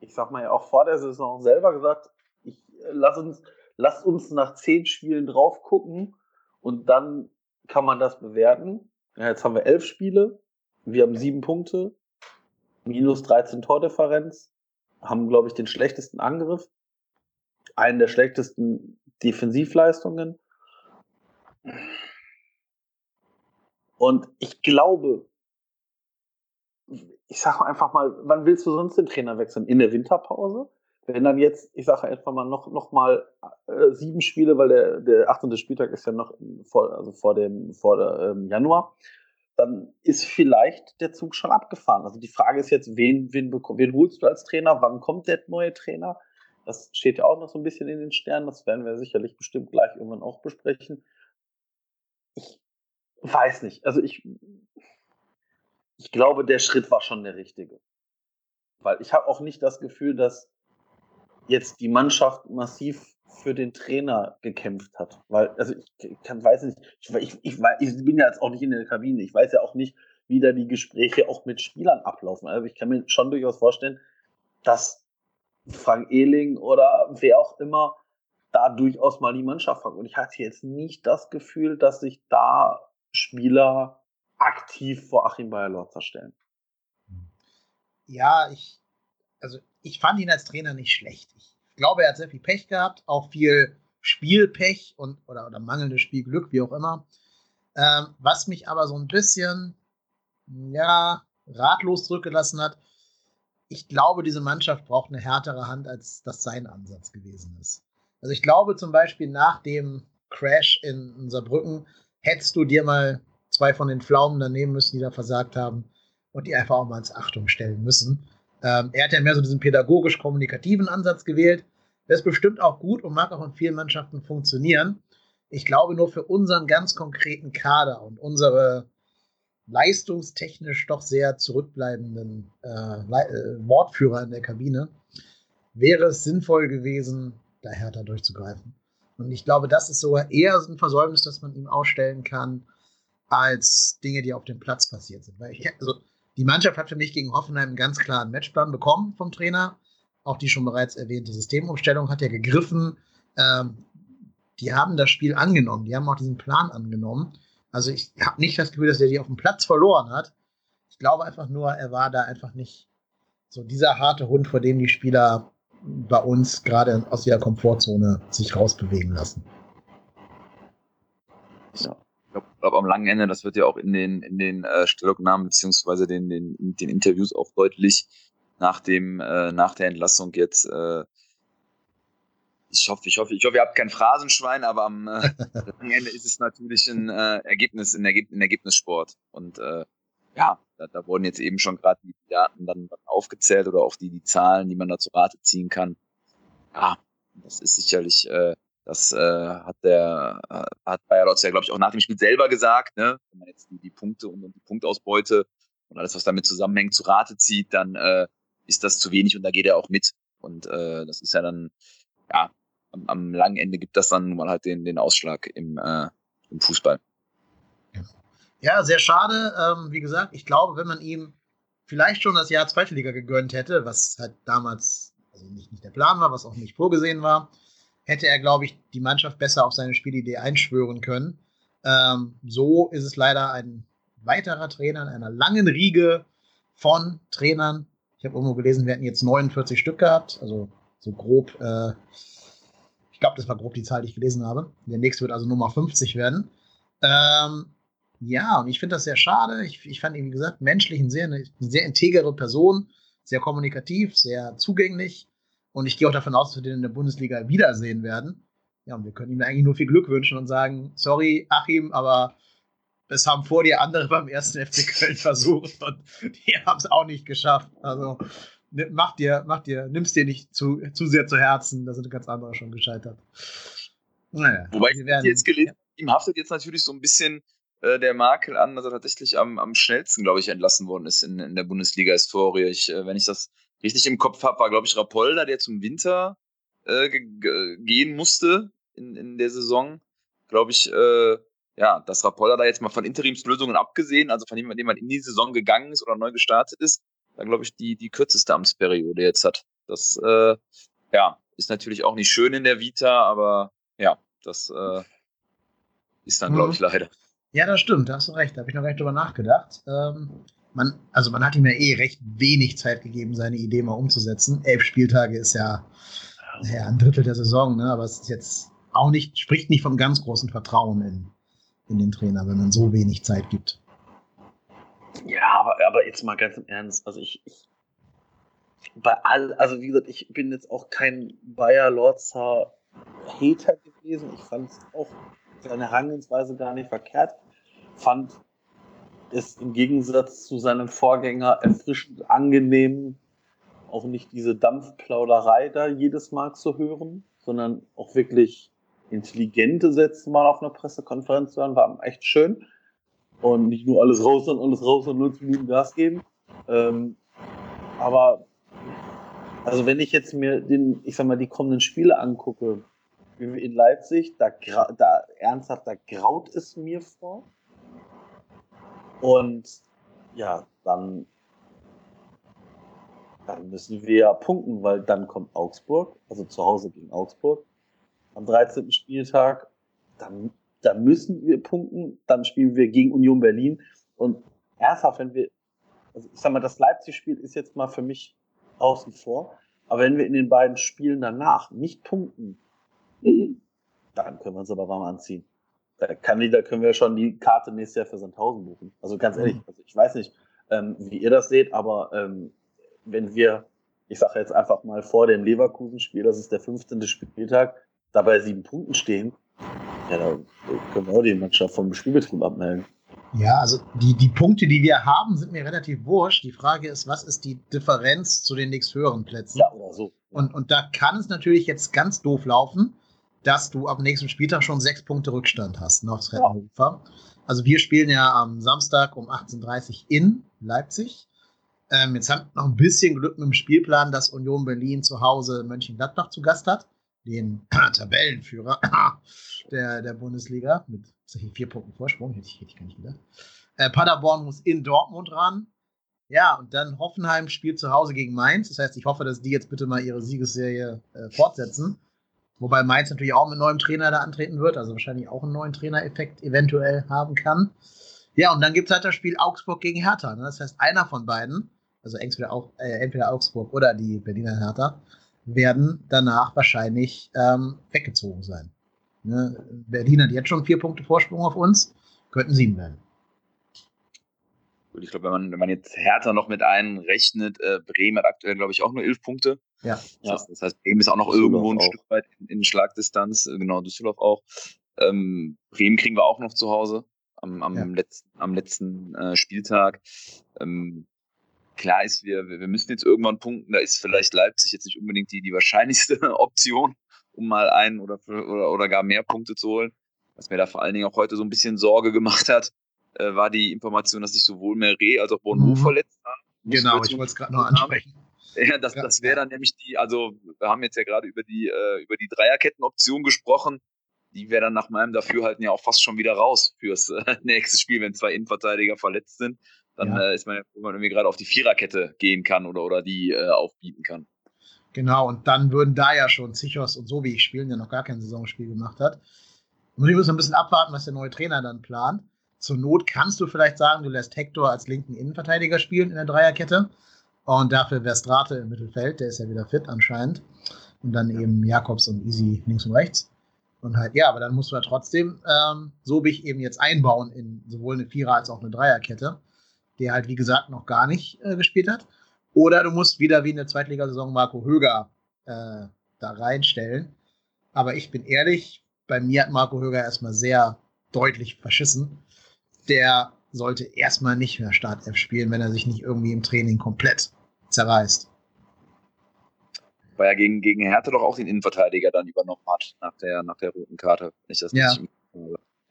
ich sag mal ja auch vor der Saison selber gesagt, ich, lass, uns, lass uns nach zehn Spielen drauf gucken und dann kann man das bewerten. Ja, jetzt haben wir elf Spiele, wir haben sieben Punkte, minus 13 Tordifferenz, haben, glaube ich, den schlechtesten Angriff, einen der schlechtesten Defensivleistungen. Und ich glaube, ich sage einfach mal, wann willst du sonst den Trainer wechseln? In der Winterpause? Wenn dann jetzt, ich sage einfach mal, noch, noch mal äh, sieben Spiele, weil der, der 18. Spieltag ist ja noch vor, also vor dem vor der, ähm, Januar, dann ist vielleicht der Zug schon abgefahren. Also die Frage ist jetzt, wen, wen, wen holst du als Trainer? Wann kommt der neue Trainer? Das steht ja auch noch so ein bisschen in den Sternen. Das werden wir sicherlich bestimmt gleich irgendwann auch besprechen. Ich weiß nicht. Also ich, ich glaube, der Schritt war schon der richtige. Weil ich habe auch nicht das Gefühl, dass jetzt die Mannschaft massiv für den Trainer gekämpft hat. Weil, also ich kann, weiß nicht, ich, ich, ich, bin ja jetzt auch nicht in der Kabine. Ich weiß ja auch nicht, wie da die Gespräche auch mit Spielern ablaufen. Also ich kann mir schon durchaus vorstellen, dass Frank Ehling oder wer auch immer da durchaus mal die Mannschaft fragt. Und ich hatte jetzt nicht das Gefühl, dass sich da Spieler aktiv vor Achim Bayer-Lorzer stellen. Ja, ich, also ich fand ihn als Trainer nicht schlecht. Ich glaube, er hat sehr viel Pech gehabt, auch viel Spielpech und oder, oder mangelndes Spielglück, wie auch immer. Ähm, was mich aber so ein bisschen, ja, ratlos zurückgelassen hat, ich glaube, diese Mannschaft braucht eine härtere Hand, als das sein Ansatz gewesen ist. Also ich glaube zum Beispiel nach dem Crash in Saarbrücken hättest du dir mal zwei von den Pflaumen daneben müssen, die da versagt haben und die einfach auch mal ins Achtung stellen müssen. Ähm, er hat ja mehr so diesen pädagogisch-kommunikativen Ansatz gewählt. Der ist bestimmt auch gut und mag auch in vielen Mannschaften funktionieren. Ich glaube nur für unseren ganz konkreten Kader und unsere leistungstechnisch doch sehr zurückbleibenden äh, äh, Wortführer in der Kabine wäre es sinnvoll gewesen, da härter durchzugreifen. Und ich glaube, das ist sogar eher ein Versäumnis, das man ihm ausstellen kann, als Dinge, die auf dem Platz passiert sind. Weil ich, also, die Mannschaft hat für mich gegen Hoffenheim einen ganz klaren Matchplan bekommen vom Trainer. Auch die schon bereits erwähnte Systemumstellung hat ja gegriffen. Ähm, die haben das Spiel angenommen. Die haben auch diesen Plan angenommen. Also ich habe nicht das Gefühl, dass er die auf dem Platz verloren hat. Ich glaube einfach nur, er war da einfach nicht so dieser harte Hund, vor dem die Spieler bei uns gerade aus ihrer Komfortzone sich rausbewegen lassen. Ja glaube, glaub, am langen Ende, das wird ja auch in den, in den äh, Stellungnahmen beziehungsweise den, den, den Interviews auch deutlich nach dem, äh, nach der Entlassung jetzt, äh, ich hoffe, ich hoffe, ich hoffe, ihr habt kein Phrasenschwein, aber am äh, langen Ende ist es natürlich ein äh, Ergebnis, ein, Ergeb ein Ergebnissport. Und äh, ja, da, da wurden jetzt eben schon gerade die Daten dann aufgezählt oder auch die, die Zahlen, die man da zu Rate ziehen kann. Ja, das ist sicherlich äh, das äh, hat der äh, hat Bayer ja, glaube ich, auch nach dem Spiel selber gesagt. Ne? Wenn man jetzt die, die Punkte und, und, die Punktausbeute und alles, was damit zusammenhängt, zu Rate zieht, dann äh, ist das zu wenig und da geht er auch mit. Und äh, das ist ja dann, ja, am, am langen Ende gibt das dann mal halt den, den Ausschlag im, äh, im Fußball. Ja, sehr schade. Ähm, wie gesagt, ich glaube, wenn man ihm vielleicht schon das Jahr Zweite Liga gegönnt hätte, was halt damals also nicht, nicht der Plan war, was auch nicht vorgesehen war, hätte er, glaube ich, die Mannschaft besser auf seine Spielidee einschwören können. Ähm, so ist es leider ein weiterer Trainer in einer langen Riege von Trainern. Ich habe irgendwo gelesen, wir hätten jetzt 49 Stück gehabt, also so grob. Äh, ich glaube, das war grob die Zahl, die ich gelesen habe. Der nächste wird also Nummer 50 werden. Ähm, ja, und ich finde das sehr schade. Ich, ich fand ihn, wie gesagt, menschlich ein sehr, eine sehr integere Person, sehr kommunikativ, sehr zugänglich. Und ich gehe auch davon aus, dass wir den in der Bundesliga wiedersehen werden. Ja, und wir können ihm eigentlich nur viel Glück wünschen und sagen, sorry, Achim, aber es haben vor dir andere beim ersten FC Köln versucht und die haben es auch nicht geschafft. Also mach dir, mach dir, nimm's dir nicht zu, zu sehr zu Herzen, da sind ganz andere schon gescheitert. Naja, Wobei ich werden, jetzt gelesen, ja. ihm haftet jetzt natürlich so ein bisschen äh, der Makel an, dass er tatsächlich am, am schnellsten, glaube ich, entlassen worden ist in, in der Bundesliga-Historie. äh, wenn ich das richtig im Kopf habe, war, glaube ich, Rapolda, der zum Winter äh, gehen musste in, in der Saison. Glaube ich, äh, ja, dass Rapolda da jetzt mal von Interimslösungen abgesehen, also von jemandem, der in die Saison gegangen ist oder neu gestartet ist, da glaube ich, die, die kürzeste Amtsperiode jetzt hat. Das, äh, ja, ist natürlich auch nicht schön in der Vita, aber ja, das äh, ist dann, glaube mhm. ich, leider. Ja, das stimmt, da hast du recht, da habe ich noch gar nicht drüber nachgedacht. Ähm, man, also man hat ihm ja eh recht wenig Zeit gegeben, seine Idee mal umzusetzen. Elf Spieltage ist ja, ja ein Drittel der Saison, ne? aber es ist jetzt auch nicht, spricht nicht vom ganz großen Vertrauen in, in den Trainer, wenn man so wenig Zeit gibt. Ja, aber, aber jetzt mal ganz im Ernst, also ich, ich bei all, also wie gesagt, ich bin jetzt auch kein Bayer Lorzer Hater gewesen. Ich fand auch seine Herangehensweise gar nicht verkehrt. Fand ist im Gegensatz zu seinem Vorgänger erfrischend angenehm, auch nicht diese Dampfplauderei da jedes Mal zu hören, sondern auch wirklich intelligente Sätze mal auf einer Pressekonferenz zu hören, war echt schön. Und nicht nur alles raus und alles raus und 90 Minuten Gas geben. Ähm, aber also wenn ich jetzt mir den, ich sag mal, die kommenden Spiele angucke, wie wir in Leipzig, da, da ernsthaft, da graut es mir vor. Und ja, dann, dann müssen wir ja punkten, weil dann kommt Augsburg, also zu Hause gegen Augsburg am 13. Spieltag. Dann, dann müssen wir punkten, dann spielen wir gegen Union Berlin. Und ernsthaft, wenn wir, also ich sag mal, das Leipzig-Spiel ist jetzt mal für mich außen vor. Aber wenn wir in den beiden Spielen danach nicht punkten, dann können wir uns aber warm anziehen. Da, kann, da können wir schon die Karte nächstes Jahr für Sandhausen buchen. Also ganz ehrlich, mhm. also ich weiß nicht, ähm, wie ihr das seht, aber ähm, wenn wir, ich sage jetzt einfach mal vor dem Leverkusen-Spiel, das ist der 15. Spieltag, dabei sieben Punkten stehen, ja, da können wir auch die Mannschaft vom Spielbetrieb abmelden. Ja, also die, die Punkte, die wir haben, sind mir relativ wurscht. Die Frage ist, was ist die Differenz zu den nächsthöheren Plätzen? Ja, oder so. Und, und da kann es natürlich jetzt ganz doof laufen, dass du am nächsten Spieltag schon sechs Punkte Rückstand hast, noch ja. Also wir spielen ja am Samstag um 18.30 Uhr in Leipzig. Ähm, jetzt haben wir noch ein bisschen Glück mit dem Spielplan, dass Union Berlin zu Hause Mönchengladbach zu Gast hat den Tabellenführer der, der Bundesliga mit vier Punkten Vorsprung, hätte ich, hätte ich gar nicht gedacht. Äh, Paderborn muss in Dortmund ran. Ja, und dann Hoffenheim spielt zu Hause gegen Mainz. Das heißt, ich hoffe, dass die jetzt bitte mal ihre Siegesserie äh, fortsetzen. Wobei Mainz natürlich auch mit neuem Trainer da antreten wird, also wahrscheinlich auch einen neuen Trainereffekt eventuell haben kann. Ja, und dann gibt es halt das Spiel Augsburg gegen Hertha. Ne? Das heißt, einer von beiden, also entweder, auch, äh, entweder Augsburg oder die Berliner Hertha, werden danach wahrscheinlich ähm, weggezogen sein. Ne? Berlin hat jetzt schon vier Punkte Vorsprung auf uns, könnten sieben werden. Gut, ich glaube, wenn man, wenn man jetzt Hertha noch mit einrechnet, äh, Bremen hat aktuell, glaube ich, auch nur elf Punkte. Ja. Das, heißt, das heißt, Bremen ist auch noch Düsseldorf irgendwo ein auch. Stück weit in, in Schlagdistanz, genau, Düsseldorf auch. Ähm, Bremen kriegen wir auch noch zu Hause am, am ja. letzten, am letzten äh, Spieltag. Ähm, klar ist, wir, wir müssen jetzt irgendwann punkten. Da ist vielleicht Leipzig jetzt nicht unbedingt die, die wahrscheinlichste Option, um mal einen oder, oder, oder gar mehr Punkte zu holen. Was mir da vor allen Dingen auch heute so ein bisschen Sorge gemacht hat, äh, war die Information, dass sich sowohl Meret als auch Bonneau mhm. verletzt haben. Genau, ich wollte es gerade noch ansprechen. Ja, das, das wäre dann nämlich die, also wir haben jetzt ja gerade über die, äh, über die Dreierkettenoption gesprochen. Die wäre dann nach meinem Dafürhalten ja auch fast schon wieder raus fürs äh, nächste Spiel, wenn zwei Innenverteidiger verletzt sind dann ja. äh, ist man ja, wo man irgendwie gerade auf die Viererkette gehen kann oder, oder die äh, aufbieten kann. Genau, und dann würden da ja schon Zichos und so wie ich spielen, der noch gar kein Saisonspiel gemacht hat. Und ich muss ein bisschen abwarten, was der neue Trainer dann plant. Zur Not kannst du vielleicht sagen, du lässt Hector als linken Innenverteidiger spielen in der Dreierkette. Und dafür Verstrate im Mittelfeld, der ist ja wieder fit anscheinend. Und dann eben Jakobs und Easy links und rechts. Und halt, ja, aber dann musst du ja trotzdem, ähm, so wie ich eben jetzt einbauen in sowohl eine Vierer- als auch eine Dreierkette der halt, wie gesagt, noch gar nicht äh, gespielt hat. Oder du musst wieder wie in der Zweitligasaison Marco Höger äh, da reinstellen. Aber ich bin ehrlich, bei mir hat Marco Höger erstmal sehr deutlich verschissen. Der sollte erstmal nicht mehr Startelf spielen, wenn er sich nicht irgendwie im Training komplett zerreißt. Weil er gegen, gegen Hertha doch auch den Innenverteidiger dann übernommen hat, nach der, nach der roten Karte. Nicht, das ja.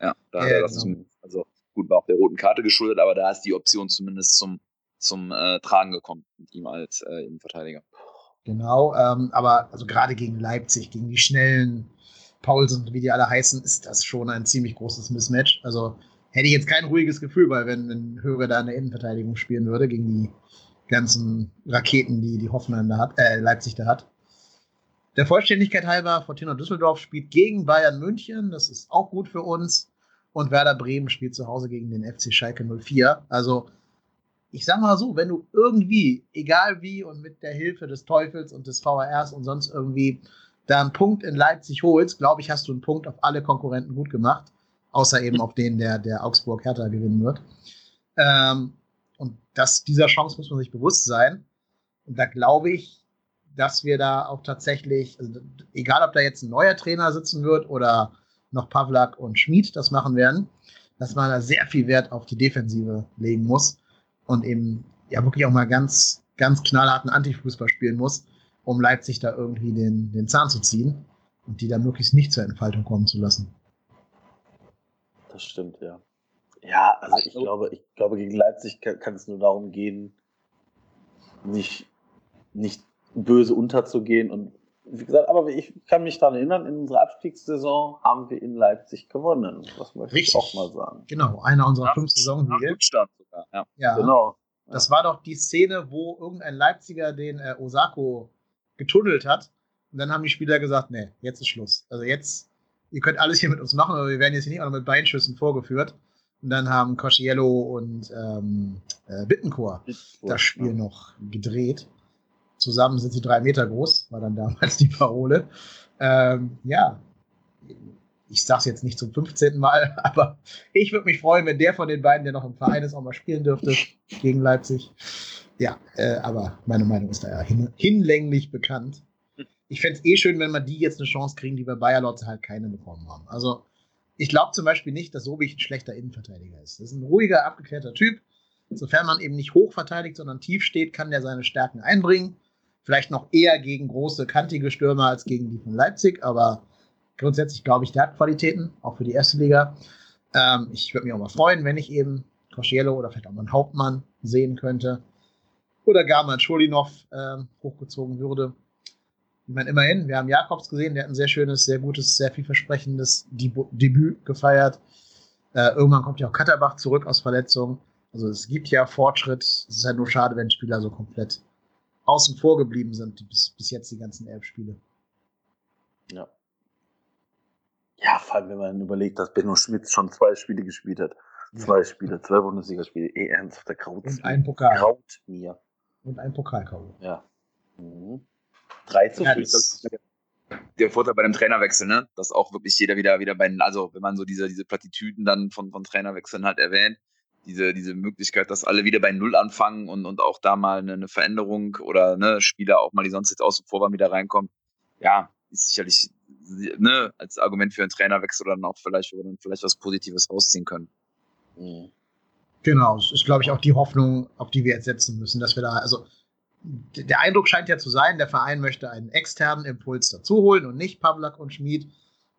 ja, da ja, das genau. also Gut, war auch der roten Karte geschuldet, aber da ist die Option zumindest zum, zum äh, Tragen gekommen mit ihm als äh, Innenverteidiger. Genau, ähm, aber also gerade gegen Leipzig, gegen die schnellen Paulsen, wie die alle heißen, ist das schon ein ziemlich großes Mismatch. Also hätte ich jetzt kein ruhiges Gefühl, weil wenn ein Hörer da in der Innenverteidigung spielen würde gegen die ganzen Raketen, die die Hoffenheim da hat, äh, Leipzig da hat. Der Vollständigkeit halber, Fortuna Düsseldorf spielt gegen Bayern München. Das ist auch gut für uns und Werder Bremen spielt zu Hause gegen den FC Schalke 04. Also, ich sag mal so, wenn du irgendwie, egal wie und mit der Hilfe des Teufels und des VRs und sonst irgendwie da einen Punkt in Leipzig holst, glaube ich, hast du einen Punkt auf alle Konkurrenten gut gemacht. Außer eben auf den, der, der Augsburg Hertha gewinnen wird. Ähm, und das, dieser Chance muss man sich bewusst sein. Und da glaube ich, dass wir da auch tatsächlich, also egal ob da jetzt ein neuer Trainer sitzen wird oder noch Pavlak und Schmid das machen werden, dass man da sehr viel Wert auf die Defensive legen muss und eben ja wirklich auch mal ganz ganz knallharten Antifußball spielen muss, um Leipzig da irgendwie den, den Zahn zu ziehen und die da möglichst nicht zur Entfaltung kommen zu lassen. Das stimmt, ja. Ja, also ich glaube, ich glaube, gegen Leipzig kann, kann es nur darum gehen, nicht, nicht böse unterzugehen. Und wie gesagt, aber ich kann mich daran erinnern, in unserer Abstiegssaison haben wir in Leipzig gewonnen. Das möchte Richtig. ich auch mal sagen. Genau, einer unserer fünf Saisons. sogar. Ja. ja. genau. Das war doch die Szene, wo irgendein Leipziger den äh, Osako getunnelt hat. Und dann haben die Spieler gesagt, nee, jetzt ist Schluss. Also jetzt, ihr könnt alles hier mit uns machen, aber wir werden jetzt hier nicht auch noch mit Beinschüssen vorgeführt. Und dann haben Cosciello und ähm, äh, Bittencourt das Spiel ja. noch gedreht. Zusammen sind sie drei Meter groß, war dann damals die Parole. Ähm, ja, ich sag's jetzt nicht zum 15. Mal, aber ich würde mich freuen, wenn der von den beiden, der noch im Verein ist, auch mal spielen dürfte gegen Leipzig. Ja, äh, aber meine Meinung ist da ja hin, hinlänglich bekannt. Ich fände es eh schön, wenn wir die jetzt eine Chance kriegen, die wir Bayer Lotz halt keine bekommen haben. Also, ich glaube zum Beispiel nicht, dass Sobich ein schlechter Innenverteidiger ist. Das ist ein ruhiger, abgeklärter Typ. Sofern man eben nicht hoch verteidigt, sondern tief steht, kann der seine Stärken einbringen. Vielleicht noch eher gegen große, kantige Stürmer als gegen die von Leipzig, aber grundsätzlich glaube ich, der hat Qualitäten, auch für die erste Liga. Ähm, ich würde mich auch mal freuen, wenn ich eben Kosciello oder vielleicht auch mal einen Hauptmann sehen könnte. Oder gar mal Schulinov ähm, hochgezogen würde. Ich meine, immerhin, wir haben Jakobs gesehen, der hat ein sehr schönes, sehr gutes, sehr vielversprechendes Debüt gefeiert. Äh, irgendwann kommt ja auch Katterbach zurück aus Verletzung. Also es gibt ja Fortschritt. Es ist halt nur schade, wenn Spieler so komplett außen vor geblieben sind, bis, bis jetzt die ganzen elf Spiele. Ja. Ja, vor allem, wenn man überlegt, dass Benno Schmitz schon zwei Spiele gespielt hat. Zwei Spiele, zwei Bundesligaspiele. Eh ernsthaft, der Kraut. Und ein Pokal. Kraut mir. Und ein Pokal -Kau. Ja. Mhm. 3 zu 5. Der Vorteil bei dem Trainerwechsel, ne? Dass auch wirklich jeder wieder, wieder bei, also wenn man so diese, diese Plattitüden dann von, von Trainerwechseln halt erwähnt, diese, diese Möglichkeit, dass alle wieder bei Null anfangen und, und auch da mal eine, eine Veränderung oder ne, Spieler auch mal, die sonst jetzt außen vor waren, wieder reinkommen. Ja, ist sicherlich ne, als Argument für einen Trainerwechsel dann auch vielleicht, wo wir dann vielleicht was Positives rausziehen können. Mhm. Genau, das ist, glaube ich, auch die Hoffnung, auf die wir jetzt setzen müssen, dass wir da, also der Eindruck scheint ja zu sein, der Verein möchte einen externen Impuls dazuholen und nicht Pavlak und Schmid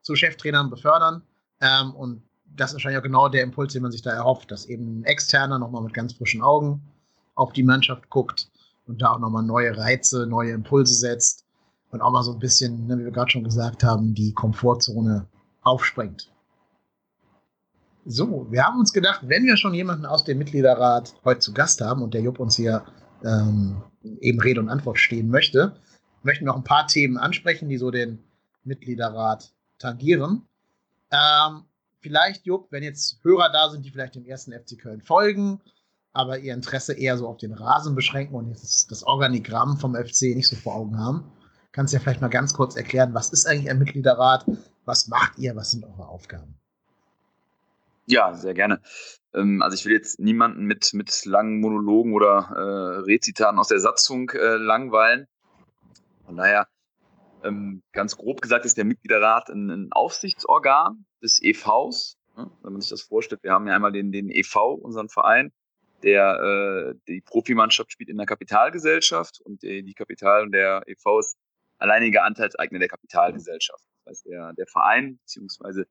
zu Cheftrainern befördern. Ähm, und das ist wahrscheinlich auch genau der Impuls, den man sich da erhofft, dass eben ein externer nochmal mit ganz frischen Augen auf die Mannschaft guckt und da auch nochmal neue Reize, neue Impulse setzt und auch mal so ein bisschen, ne, wie wir gerade schon gesagt haben, die Komfortzone aufsprengt. So, wir haben uns gedacht, wenn wir schon jemanden aus dem Mitgliederrat heute zu Gast haben und der Jupp uns hier ähm, eben Rede und Antwort stehen möchte, möchten wir noch ein paar Themen ansprechen, die so den Mitgliederrat tangieren. Ähm, vielleicht, Jupp, wenn jetzt Hörer da sind, die vielleicht dem ersten FC Köln folgen, aber ihr Interesse eher so auf den Rasen beschränken und jetzt das Organigramm vom FC nicht so vor Augen haben, kannst du ja vielleicht mal ganz kurz erklären, was ist eigentlich ein Mitgliederrat? Was macht ihr? Was sind eure Aufgaben? Ja, sehr gerne. Ähm, also ich will jetzt niemanden mit, mit langen Monologen oder äh, Rezitaten aus der Satzung äh, langweilen. Von daher, ähm, ganz grob gesagt, ist der Mitgliederrat ein, ein Aufsichtsorgan des EVs. Ne? Wenn man sich das vorstellt, wir haben ja einmal den, den EV, unseren Verein, der äh, die Profimannschaft spielt in der Kapitalgesellschaft und die, die Kapital und der EV ist alleiniger Anteilseigner der Kapitalgesellschaft. Das heißt, der, der Verein die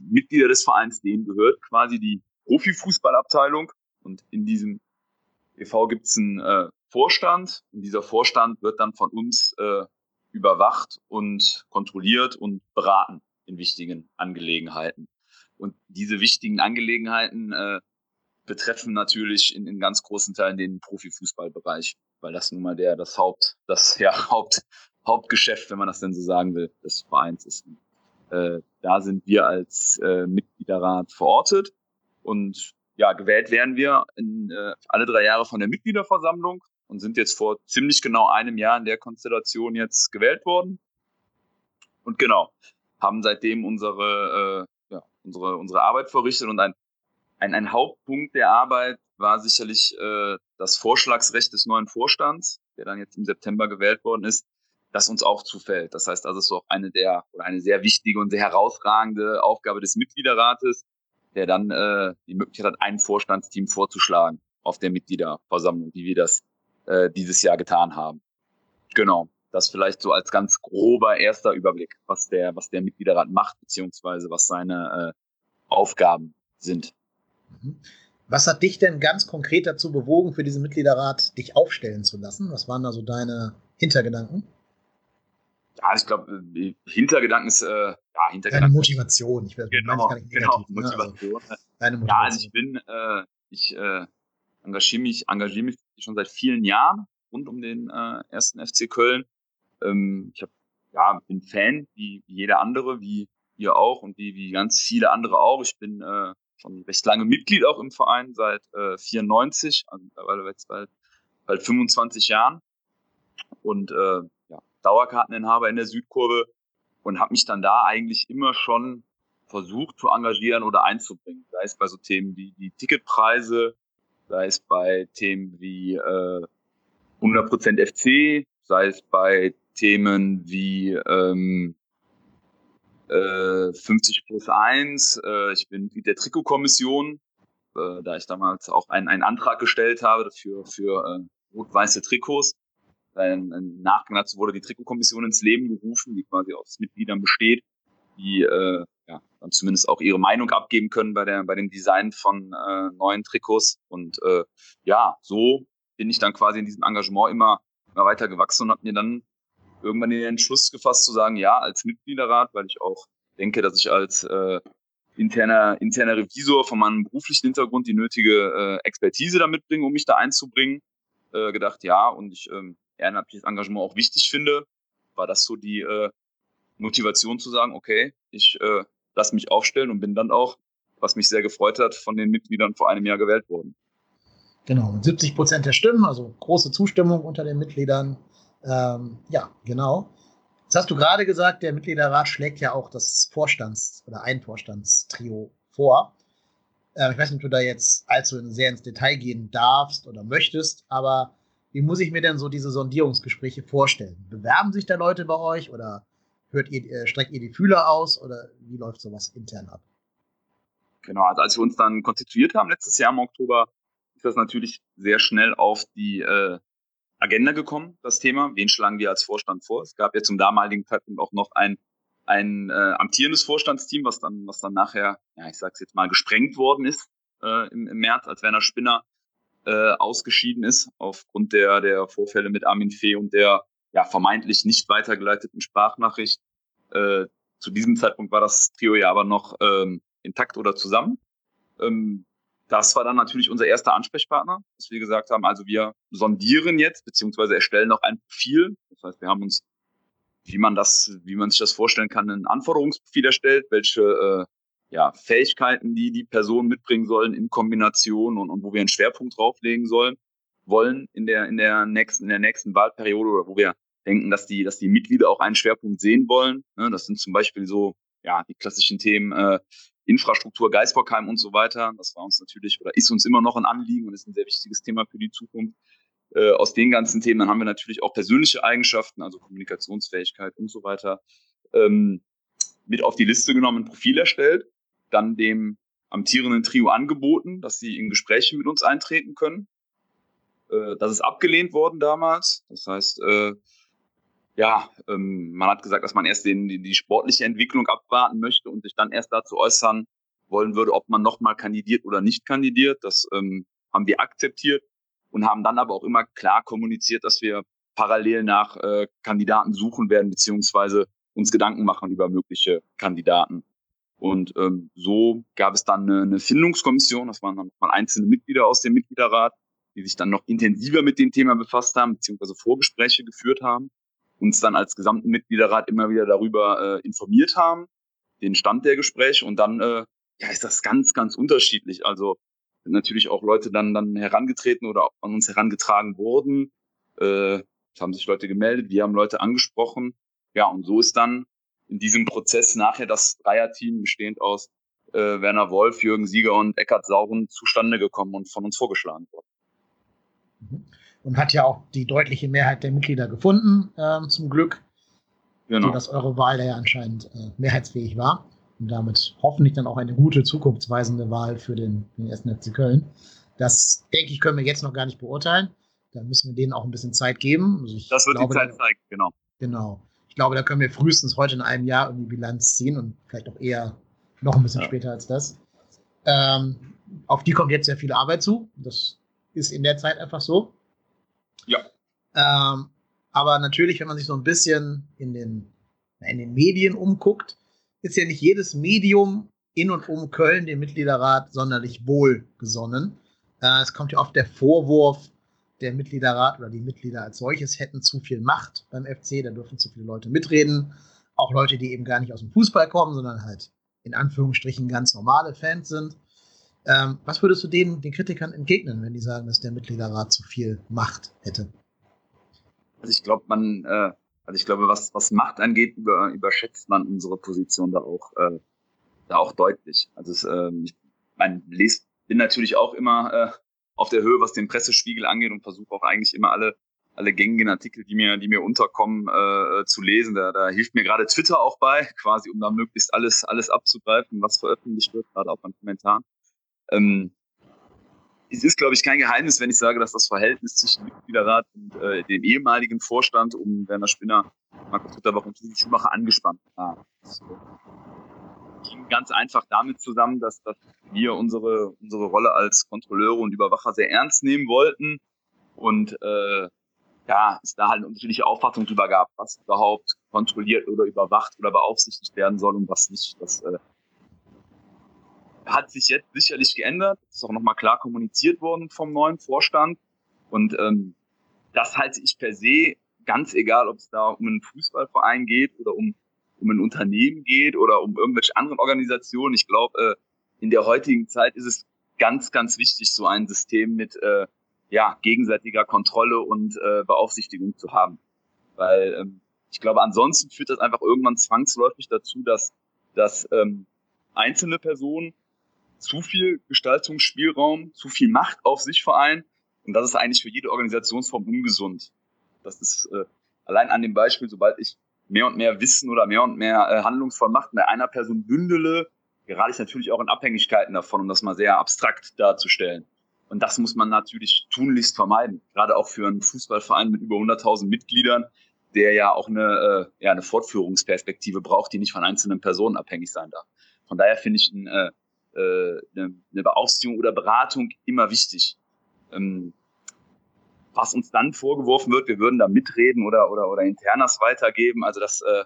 Mitglieder des Vereins, denen gehört quasi die Profifußballabteilung und in diesem e.V. gibt es einen äh, Vorstand und dieser Vorstand wird dann von uns äh, überwacht und kontrolliert und beraten in wichtigen Angelegenheiten. Und diese wichtigen Angelegenheiten äh, betreffen natürlich in, in ganz großen Teilen den Profifußballbereich, weil das nun mal der das Haupt das ja Haupt Hauptgeschäft, wenn man das denn so sagen will, des Vereins ist. Äh, da sind wir als äh, Mitgliederrat verortet und ja, gewählt werden wir in, äh, alle drei Jahre von der Mitgliederversammlung und sind jetzt vor ziemlich genau einem Jahr in der Konstellation jetzt gewählt worden. Und genau, haben seitdem unsere, äh, ja, unsere, unsere Arbeit verrichtet und ein, ein, ein Hauptpunkt der Arbeit war sicherlich äh, das Vorschlagsrecht des neuen Vorstands, der dann jetzt im September gewählt worden ist, das uns auch zufällt. Das heißt, das ist auch eine der oder eine sehr wichtige und sehr herausragende Aufgabe des Mitgliederrates, der dann äh, die Möglichkeit hat, ein Vorstandsteam vorzuschlagen auf der Mitgliederversammlung, wie wir das äh, dieses Jahr getan haben. Genau. Das vielleicht so als ganz grober erster Überblick, was der, was der Mitgliederrat macht, beziehungsweise was seine äh, Aufgaben sind. Mhm. Was hat dich denn ganz konkret dazu bewogen, für diesen Mitgliederrat dich aufstellen zu lassen? Was waren da so deine Hintergedanken? Ja, ich glaube, äh, Hintergedanken ist, äh, ja, Hintergedanken. Deine Motivation. Ich werde genau, gar nicht negativ, genau, Motivation. Ne? Also, deine Motivation. Ja, also ich bin, äh, ich äh, engagiere mich, engagiere mich schon seit vielen Jahren rund um den äh, ersten FC Köln. Ähm, ich hab, ja, bin Fan, wie, wie jeder andere, wie ihr auch und wie, wie ganz viele andere auch. Ich bin äh, schon recht lange Mitglied auch im Verein, seit äh, 94, also mittlerweile jetzt bald, bald 25 Jahren. Und äh, ja, Dauerkarteninhaber in der Südkurve und habe mich dann da eigentlich immer schon versucht zu engagieren oder einzubringen. Sei es bei so Themen wie die Ticketpreise, sei es bei Themen wie äh, 100% FC, sei es bei Themen wie ähm, äh, 50 plus 1. Äh, ich bin Mitglied der Trikotkommission, äh, da ich damals auch einen, einen Antrag gestellt habe für, für äh, rot-weiße Trikots. Ein, ein Nachgang dazu wurde die Trikotkommission ins Leben gerufen, die quasi aus Mitgliedern besteht, die äh, ja, dann zumindest auch ihre Meinung abgeben können bei, der, bei dem Design von äh, neuen Trikots. Und äh, ja, so bin ich dann quasi in diesem Engagement immer, immer weiter gewachsen und habe mir dann irgendwann den Entschluss gefasst zu sagen, ja, als Mitgliederrat, weil ich auch denke, dass ich als äh, interner, interner Revisor von meinem beruflichen Hintergrund die nötige äh, Expertise da mitbringe, um mich da einzubringen, äh, gedacht, ja, und ich ähm, ehrenamtliches Engagement auch wichtig finde, war das so die äh, Motivation zu sagen, okay, ich äh, lasse mich aufstellen und bin dann auch, was mich sehr gefreut hat, von den Mitgliedern vor einem Jahr gewählt worden. Genau, mit 70 Prozent der Stimmen, also große Zustimmung unter den Mitgliedern. Ähm, ja, genau. Jetzt hast du gerade gesagt, der Mitgliederrat schlägt ja auch das Vorstands- oder ein Vorstandstrio vor. Äh, ich weiß nicht, ob du da jetzt allzu sehr ins Detail gehen darfst oder möchtest, aber wie muss ich mir denn so diese Sondierungsgespräche vorstellen? Bewerben sich da Leute bei euch oder hört ihr, äh, streckt ihr die Fühler aus oder wie läuft sowas intern ab? Genau, also als wir uns dann konstituiert haben letztes Jahr im Oktober, ist das natürlich sehr schnell auf die äh, Agenda gekommen, das Thema. Wen schlagen wir als Vorstand vor? Es gab ja zum damaligen Zeitpunkt auch noch ein, ein äh, amtierendes Vorstandsteam, was dann, was dann nachher, ja, ich sag's jetzt mal, gesprengt worden ist äh, im, im März, als Werner Spinner äh, ausgeschieden ist, aufgrund der, der Vorfälle mit Armin Fee und der ja, vermeintlich nicht weitergeleiteten Sprachnachricht. Äh, zu diesem Zeitpunkt war das Trio ja aber noch ähm, intakt oder zusammen. Ähm, das war dann natürlich unser erster Ansprechpartner, dass wir gesagt haben, also wir sondieren jetzt, beziehungsweise erstellen noch ein Profil. Das heißt, wir haben uns, wie man das, wie man sich das vorstellen kann, ein Anforderungsprofil erstellt, welche äh, ja, Fähigkeiten, die die Personen mitbringen sollen in Kombination und, und wo wir einen Schwerpunkt drauflegen sollen, wollen in der, in der nächsten, in der nächsten Wahlperiode oder wo wir denken, dass die, dass die Mitglieder auch einen Schwerpunkt sehen wollen. Ne, das sind zum Beispiel so, ja, die klassischen Themen, äh, Infrastruktur, Geisbockheim und so weiter. Das war uns natürlich oder ist uns immer noch ein Anliegen und ist ein sehr wichtiges Thema für die Zukunft. Äh, aus den ganzen Themen dann haben wir natürlich auch persönliche Eigenschaften, also Kommunikationsfähigkeit und so weiter, ähm, mit auf die Liste genommen, ein Profil erstellt, dann dem amtierenden Trio angeboten, dass sie in Gespräche mit uns eintreten können. Äh, das ist abgelehnt worden damals. Das heißt, äh, ja, ähm, man hat gesagt, dass man erst den, die, die sportliche Entwicklung abwarten möchte und sich dann erst dazu äußern wollen würde, ob man nochmal kandidiert oder nicht kandidiert. Das ähm, haben wir akzeptiert und haben dann aber auch immer klar kommuniziert, dass wir parallel nach äh, Kandidaten suchen werden, beziehungsweise uns Gedanken machen über mögliche Kandidaten. Und ähm, so gab es dann eine, eine Findungskommission, das waren dann nochmal einzelne Mitglieder aus dem Mitgliederrat, die sich dann noch intensiver mit dem Thema befasst haben, beziehungsweise Vorgespräche geführt haben uns dann als gesamten Mitgliederrat immer wieder darüber äh, informiert haben, den Stand der Gespräche und dann äh, ja, ist das ganz, ganz unterschiedlich. Also sind natürlich auch Leute dann, dann herangetreten oder an uns herangetragen wurden. Äh, es haben sich Leute gemeldet, wir haben Leute angesprochen. Ja, und so ist dann in diesem Prozess nachher das Dreierteam bestehend aus äh, Werner Wolf, Jürgen Sieger und Eckhard Sauren zustande gekommen und von uns vorgeschlagen worden. Mhm und hat ja auch die deutliche Mehrheit der Mitglieder gefunden, ähm, zum Glück. Genau. Sodass eure Wahl ja anscheinend äh, mehrheitsfähig war und damit hoffentlich dann auch eine gute, zukunftsweisende Wahl für den, den 1. FC Köln. Das, denke ich, können wir jetzt noch gar nicht beurteilen. Da müssen wir denen auch ein bisschen Zeit geben. Also das wird glaube, die Zeit zeigen, genau. Genau. Ich glaube, da können wir frühestens heute in einem Jahr irgendwie Bilanz ziehen und vielleicht auch eher noch ein bisschen ja. später als das. Ähm, auf die kommt jetzt sehr viel Arbeit zu. Das ist in der Zeit einfach so. Ja. Ähm, aber natürlich, wenn man sich so ein bisschen in den, in den Medien umguckt, ist ja nicht jedes Medium in und um Köln, den Mitgliederrat, sonderlich wohlgesonnen. Äh, es kommt ja oft der Vorwurf, der Mitgliederrat oder die Mitglieder als solches hätten zu viel Macht beim FC, da dürfen zu viele Leute mitreden. Auch Leute, die eben gar nicht aus dem Fußball kommen, sondern halt in Anführungsstrichen ganz normale Fans sind. Ähm, was würdest du denen, den Kritikern entgegnen, wenn die sagen, dass der Mitgliederrat zu viel Macht hätte? Also ich glaube, man, äh, also ich glaube, was, was Macht angeht, über, überschätzt man unsere Position da auch, äh, da auch deutlich. Also es, äh, ich mein, les, bin natürlich auch immer äh, auf der Höhe, was den Pressespiegel angeht und versuche auch eigentlich immer alle alle gängigen Artikel, die mir, die mir unterkommen, äh, zu lesen. Da, da hilft mir gerade Twitter auch bei, quasi, um da möglichst alles, alles abzugreifen, was veröffentlicht wird, gerade auch an Kommentaren. Ähm, es ist, glaube ich, kein Geheimnis, wenn ich sage, dass das Verhältnis zwischen Mitgliederrat und äh, dem ehemaligen Vorstand um Werner Spinner, Markus Tutterbach und Toni Schumacher angespannt war. Ging ganz einfach damit zusammen, dass, dass wir unsere, unsere Rolle als Kontrolleure und Überwacher sehr ernst nehmen wollten und äh, ja, es da halt eine unterschiedliche Auffassung drüber gab, was überhaupt kontrolliert oder überwacht oder beaufsichtigt werden soll und was nicht. Das äh, hat sich jetzt sicherlich geändert. Das ist auch nochmal klar kommuniziert worden vom neuen Vorstand. Und ähm, das halte ich per se ganz egal, ob es da um einen Fußballverein geht oder um, um ein Unternehmen geht oder um irgendwelche anderen Organisationen. Ich glaube, äh, in der heutigen Zeit ist es ganz, ganz wichtig, so ein System mit äh, ja, gegenseitiger Kontrolle und äh, Beaufsichtigung zu haben. Weil ähm, ich glaube, ansonsten führt das einfach irgendwann zwangsläufig dazu, dass, dass ähm, einzelne Personen zu viel Gestaltungsspielraum, zu viel Macht auf sich vereinen. Und das ist eigentlich für jede Organisationsform ungesund. Das ist äh, allein an dem Beispiel, sobald ich mehr und mehr Wissen oder mehr und mehr äh, Handlungsvollmacht bei einer Person bündele, gerate ich natürlich auch in Abhängigkeiten davon, um das mal sehr abstrakt darzustellen. Und das muss man natürlich tunlichst vermeiden. Gerade auch für einen Fußballverein mit über 100.000 Mitgliedern, der ja auch eine, äh, ja, eine Fortführungsperspektive braucht, die nicht von einzelnen Personen abhängig sein darf. Von daher finde ich ein, äh, äh, eine, eine Beaufsichtigung oder Beratung immer wichtig. Ähm, was uns dann vorgeworfen wird, wir würden da mitreden oder, oder, oder Internas weitergeben, also das äh,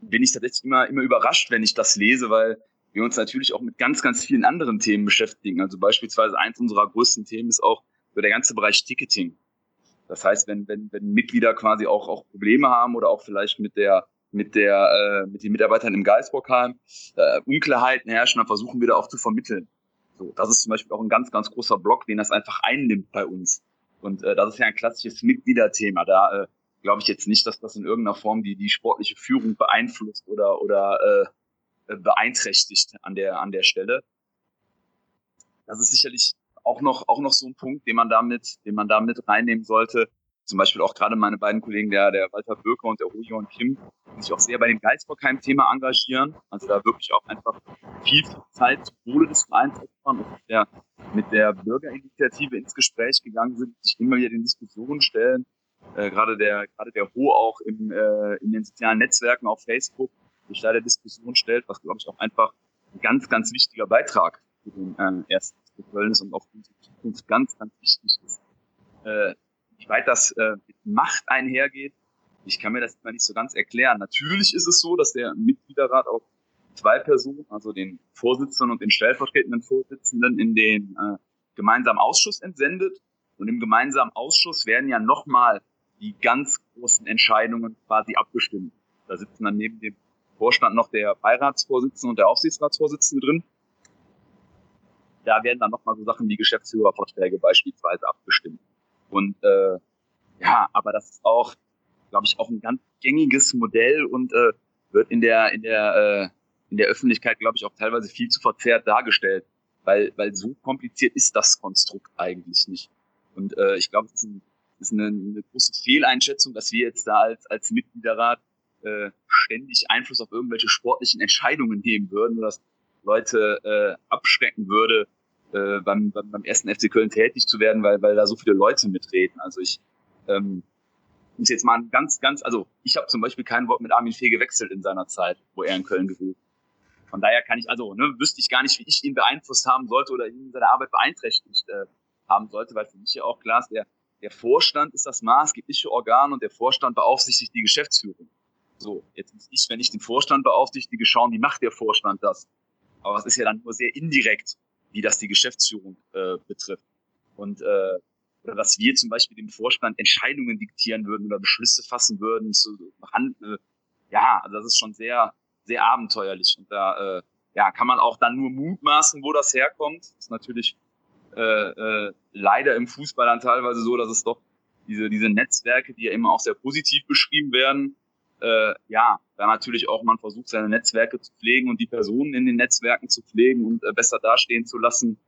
bin ich tatsächlich immer, immer überrascht, wenn ich das lese, weil wir uns natürlich auch mit ganz, ganz vielen anderen Themen beschäftigen. Also beispielsweise eins unserer größten Themen ist auch so der ganze Bereich Ticketing. Das heißt, wenn, wenn, wenn Mitglieder quasi auch, auch Probleme haben oder auch vielleicht mit der mit der äh, mit den Mitarbeitern im Geisbockheim äh, Unklarheiten herrschen, dann versuchen wir da auch zu vermitteln. So, das ist zum Beispiel auch ein ganz, ganz großer Block, den das einfach einnimmt bei uns. Und äh, das ist ja ein klassisches Mitgliederthema. Da äh, glaube ich jetzt nicht, dass das in irgendeiner Form die, die sportliche Führung beeinflusst oder, oder äh, beeinträchtigt an der, an der Stelle. Das ist sicherlich auch noch, auch noch so ein Punkt, den man damit, den man damit reinnehmen sollte. Zum Beispiel auch gerade meine beiden Kollegen, der, der Walter Bürger und der Ruhiger Kim, die sich auch sehr bei dem Geisbockheim-Thema engagieren. Also da wirklich auch einfach viel, viel Zeit zum Wohle des Vereins opfern und mit der, mit der Bürgerinitiative ins Gespräch gegangen sind, sich immer wieder den Diskussionen stellen. Äh, gerade der, gerade der Ho auch im, äh, in den sozialen Netzwerken auf Facebook sich da der Diskussion stellt, was, glaube ich, auch einfach ein ganz, ganz wichtiger Beitrag für den äh, ersten Köln ist und auch für die Zukunft ganz, ganz wichtig ist. Äh, weit das äh, mit Macht einhergeht, ich kann mir das immer nicht so ganz erklären. Natürlich ist es so, dass der Mitgliederrat auch zwei Personen, also den Vorsitzenden und den stellvertretenden Vorsitzenden, in den äh, gemeinsamen Ausschuss entsendet. Und im gemeinsamen Ausschuss werden ja nochmal die ganz großen Entscheidungen quasi abgestimmt. Da sitzen dann neben dem Vorstand noch der Beiratsvorsitzende und der Aufsichtsratsvorsitzende drin. Da werden dann nochmal so Sachen wie Geschäftsführerverträge beispielsweise abgestimmt. Und äh, ja, aber das ist auch, glaube ich, auch ein ganz gängiges Modell und äh, wird in der in der äh, in der Öffentlichkeit, glaube ich, auch teilweise viel zu verzerrt dargestellt, weil weil so kompliziert ist das Konstrukt eigentlich nicht. Und äh, ich glaube, es ist, ein, ist eine, eine große Fehleinschätzung, dass wir jetzt da als als Mitgliederrat äh, ständig Einfluss auf irgendwelche sportlichen Entscheidungen nehmen würden, dass Leute äh, abschrecken würde, äh, beim, beim, beim ersten FC Köln tätig zu werden, weil, weil da so viele Leute mitreden. Also ich ähm, muss jetzt mal ganz, ganz, also ich habe zum Beispiel kein Wort mit Armin Fee gewechselt in seiner Zeit, wo er in Köln gewesen Von daher kann ich, also ne, wüsste ich gar nicht, wie ich ihn beeinflusst haben sollte oder ihn in seiner Arbeit beeinträchtigt äh, haben sollte, weil für mich ja auch klar ist, der, der Vorstand ist das maßgebliche Organ und der Vorstand beaufsichtigt die Geschäftsführung. So, jetzt muss ich, wenn ich den Vorstand beaufsichtige, schauen, wie macht der Vorstand das? Aber es ist ja dann nur sehr indirekt, wie das die Geschäftsführung äh, betrifft. Und äh, oder dass wir zum Beispiel dem Vorstand Entscheidungen diktieren würden oder Beschlüsse fassen würden zu handeln. Äh, ja, also das ist schon sehr, sehr abenteuerlich. Und da äh, ja, kann man auch dann nur mutmaßen, wo das herkommt. Das ist natürlich äh, äh, leider im Fußball dann teilweise so, dass es doch diese, diese Netzwerke, die ja immer auch sehr positiv beschrieben werden, äh, ja, da natürlich auch man versucht, seine Netzwerke zu pflegen und die Personen in den Netzwerken zu pflegen und äh, besser dastehen zu lassen.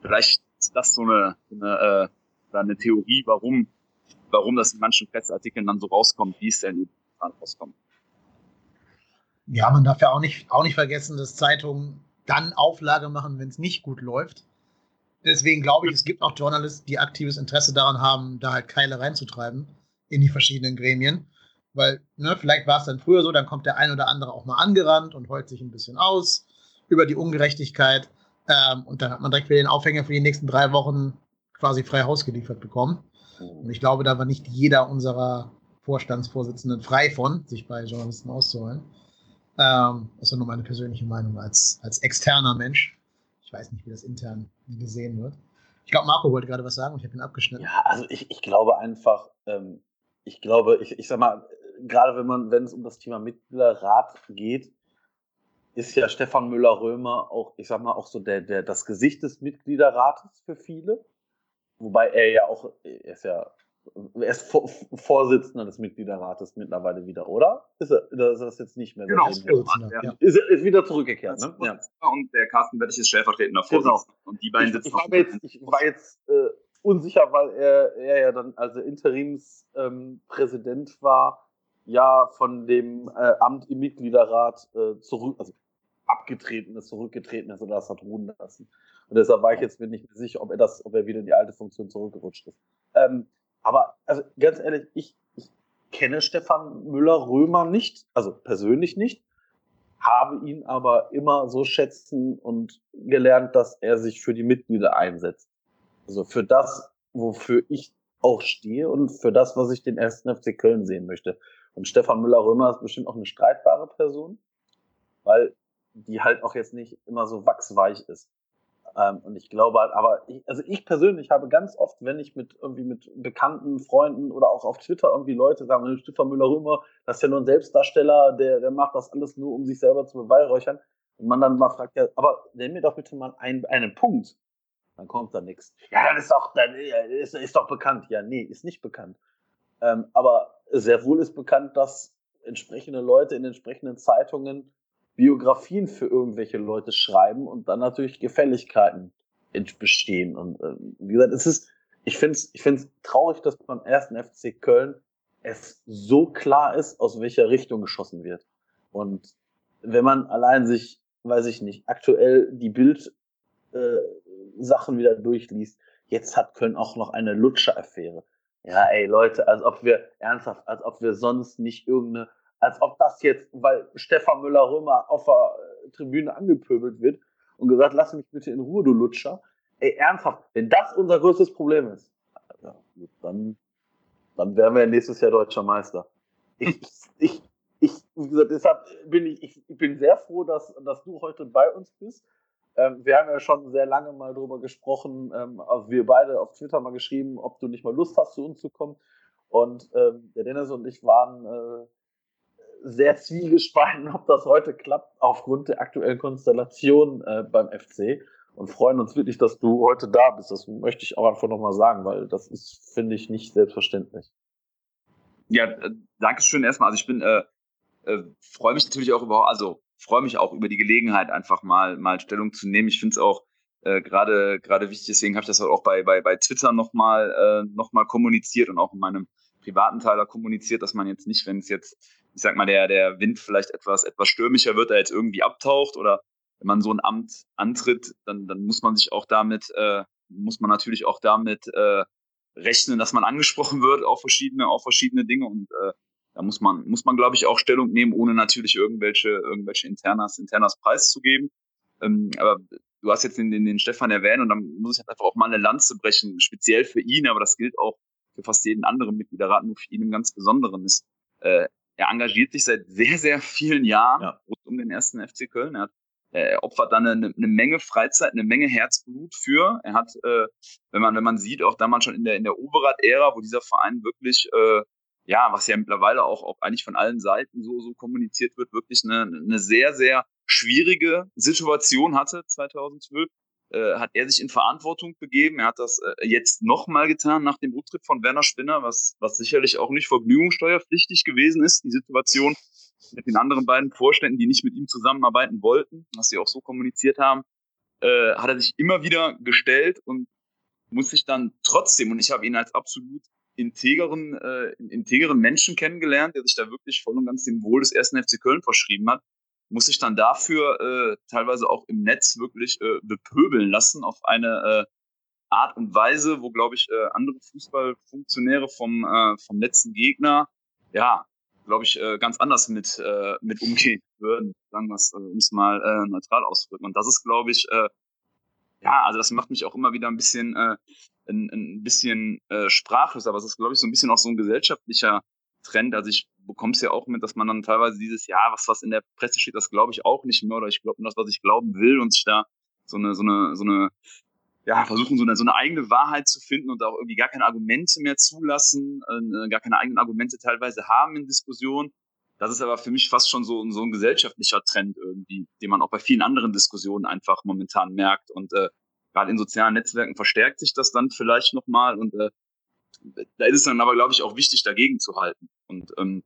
Vielleicht ist das so eine, eine, äh, eine Theorie, warum, warum das in manchen Presseartikeln dann so rauskommt, wie es denn rauskommt. Ja, man darf ja auch nicht, auch nicht vergessen, dass Zeitungen dann Auflage machen, wenn es nicht gut läuft. Deswegen glaube ich, es gibt auch Journalisten, die aktives Interesse daran haben, da halt Keile reinzutreiben in die verschiedenen Gremien. Weil, ne, vielleicht war es dann früher so, dann kommt der ein oder andere auch mal angerannt und heult sich ein bisschen aus über die Ungerechtigkeit. Ähm, und dann hat man direkt wieder den Aufhänger für die nächsten drei Wochen quasi frei Haus geliefert bekommen. Und ich glaube, da war nicht jeder unserer Vorstandsvorsitzenden frei von, sich bei Journalisten auszuholen. Ähm, das ist nur meine persönliche Meinung als, als externer Mensch. Ich weiß nicht, wie das intern gesehen wird. Ich glaube, Marco wollte gerade was sagen und ich habe ihn abgeschnitten. Ja, also ich, ich glaube einfach, ähm, ich glaube, ich, ich sag mal, gerade wenn man, wenn es um das Thema Mitgliederrat geht, ist ja Stefan Müller-Römer auch, ich sag mal, auch so der, der, das Gesicht des Mitgliederrates für viele. Wobei er ja auch, er ist ja, er ist Vor Vorsitzender des Mitgliederrates mittlerweile wieder, oder? Ist er, ist das jetzt nicht mehr? Genau, ist, ja. ist, ist wieder zurückgekehrt, ne? Ja. Und der Carsten Wettig ist stellvertretender Vorsitzender. Genau. Und die beiden sitzen ich, ich, war jetzt, ich war jetzt äh, unsicher, weil er, er ja dann, als er Interimspräsident ähm, war, ja von dem äh, Amt im Mitgliederrat äh, zurück, also abgetreten ist, zurückgetreten ist oder das hat ruhen lassen. Und deshalb war ich jetzt mir nicht mehr sicher, ob er das, ob er wieder in die alte Funktion zurückgerutscht ist. Ähm, aber also ganz ehrlich, ich, ich kenne Stefan Müller-Römer nicht, also persönlich nicht, habe ihn aber immer so schätzen und gelernt, dass er sich für die Mitglieder einsetzt. Also für das, wofür ich auch stehe und für das, was ich den ersten FC Köln sehen möchte. Und Stefan Müller-Römer ist bestimmt auch eine streitbare Person, weil die halt auch jetzt nicht immer so wachsweich ist. Ähm, und ich glaube halt, aber ich, also ich persönlich habe ganz oft, wenn ich mit irgendwie mit bekannten Freunden oder auch auf Twitter irgendwie Leute sagen, Stefan Müller-Römer, das ist ja nur ein Selbstdarsteller, der, der macht das alles nur, um sich selber zu beweihräuchern. Und man dann mal fragt, ja, aber nenn mir doch bitte mal einen, einen Punkt. Dann kommt da nichts. Ja, dann ist doch, dann ist, ist doch bekannt. Ja, nee, ist nicht bekannt. Ähm, aber sehr wohl ist bekannt, dass entsprechende Leute in entsprechenden Zeitungen Biografien für irgendwelche Leute schreiben und dann natürlich Gefälligkeiten bestehen. Und äh, wie gesagt, es ist, ich finde es ich find's traurig, dass beim ersten FC Köln es so klar ist, aus welcher Richtung geschossen wird. Und wenn man allein sich, weiß ich nicht, aktuell die Bild äh, wieder durchliest, jetzt hat Köln auch noch eine Lutscher-Affäre. Ja, ey, Leute, als ob wir, ernsthaft, als ob wir sonst nicht irgendeine, als ob das jetzt, weil Stefan Müller-Römer auf der äh, Tribüne angepöbelt wird und gesagt, lass mich bitte in Ruhe, du Lutscher. Ey, ernsthaft, wenn das unser größtes Problem ist, dann, dann wären wir nächstes Jahr deutscher Meister. Ich, ich, ich, wie gesagt, deshalb bin ich, ich bin sehr froh, dass, dass du heute bei uns bist. Ähm, wir haben ja schon sehr lange mal drüber gesprochen, ähm, wir beide auf Twitter mal geschrieben, ob du nicht mal Lust hast, zu uns zu kommen. Und ähm, der Dennis und ich waren äh, sehr zwiegespalten, ob das heute klappt, aufgrund der aktuellen Konstellation äh, beim FC. Und freuen uns wirklich, dass du heute da bist. Das möchte ich auch einfach nochmal sagen, weil das ist, finde ich, nicht selbstverständlich. Ja, äh, danke schön erstmal. Also ich bin, äh, äh, freue mich natürlich auch über, also freue mich auch über die Gelegenheit, einfach mal, mal Stellung zu nehmen. Ich finde es auch äh, gerade gerade wichtig, deswegen habe ich das auch bei, bei, bei Twitter nochmal äh, noch kommuniziert und auch in meinem privaten Teiler kommuniziert, dass man jetzt nicht, wenn es jetzt, ich sag mal, der, der Wind vielleicht etwas, etwas stürmischer wird, da jetzt irgendwie abtaucht oder wenn man so ein Amt antritt, dann, dann muss man sich auch damit, äh, muss man natürlich auch damit äh, rechnen, dass man angesprochen wird auf verschiedene, auf verschiedene Dinge und äh, da muss man, muss man, glaube ich, auch Stellung nehmen, ohne natürlich irgendwelche, irgendwelche Internas, Internas preiszugeben. Ähm, aber du hast jetzt den, den, den Stefan erwähnt und dann muss ich einfach auch mal eine Lanze brechen, speziell für ihn, aber das gilt auch für fast jeden anderen Mitgliederrat, nur für ihn im ganz Besonderen ist. Äh, er engagiert sich seit sehr, sehr vielen Jahren ja. rund um den ersten FC Köln. Er hat er opfert dann eine, eine Menge Freizeit, eine Menge Herzblut für. Er hat, äh, wenn man wenn man sieht, auch damals schon in der in der Overath-Ära, wo dieser Verein wirklich äh, ja, was ja mittlerweile auch, auch eigentlich von allen Seiten so, so kommuniziert wird, wirklich eine, eine sehr, sehr schwierige Situation hatte 2012, äh, hat er sich in Verantwortung begeben. Er hat das äh, jetzt nochmal getan nach dem Rücktritt von Werner Spinner, was, was sicherlich auch nicht vergnügungssteuerpflichtig gewesen ist, die Situation mit den anderen beiden Vorständen, die nicht mit ihm zusammenarbeiten wollten, was sie auch so kommuniziert haben, äh, hat er sich immer wieder gestellt und muss sich dann trotzdem, und ich habe ihn als absolut integeren, äh, integeren Menschen kennengelernt, der sich da wirklich voll und ganz dem Wohl des ersten FC Köln verschrieben hat, muss sich dann dafür äh, teilweise auch im Netz wirklich äh, bepöbeln lassen auf eine äh, Art und Weise, wo, glaube ich, äh, andere Fußballfunktionäre vom, äh, vom letzten Gegner, ja, glaube ich, ganz anders mit, mit umgehen würden, sagen wir es, um es mal neutral auszudrücken. Und das ist, glaube ich, ja, also das macht mich auch immer wieder ein bisschen, äh, ein, ein bisschen äh, sprachlos, aber es ist, glaube ich, so ein bisschen auch so ein gesellschaftlicher Trend. Also ich bekomme es ja auch mit, dass man dann teilweise dieses Jahr, was, was in der Presse steht, das glaube ich auch nicht mehr oder ich glaube nur das, was ich glauben will und sich da so eine, so eine, so eine, ja, versuchen so eine, so eine eigene Wahrheit zu finden und auch irgendwie gar keine Argumente mehr zulassen, äh, gar keine eigenen Argumente teilweise haben in Diskussionen. Das ist aber für mich fast schon so, so ein gesellschaftlicher Trend irgendwie, den man auch bei vielen anderen Diskussionen einfach momentan merkt. Und äh, gerade in sozialen Netzwerken verstärkt sich das dann vielleicht nochmal. Und äh, da ist es dann aber, glaube ich, auch wichtig, dagegen zu halten. Und ähm,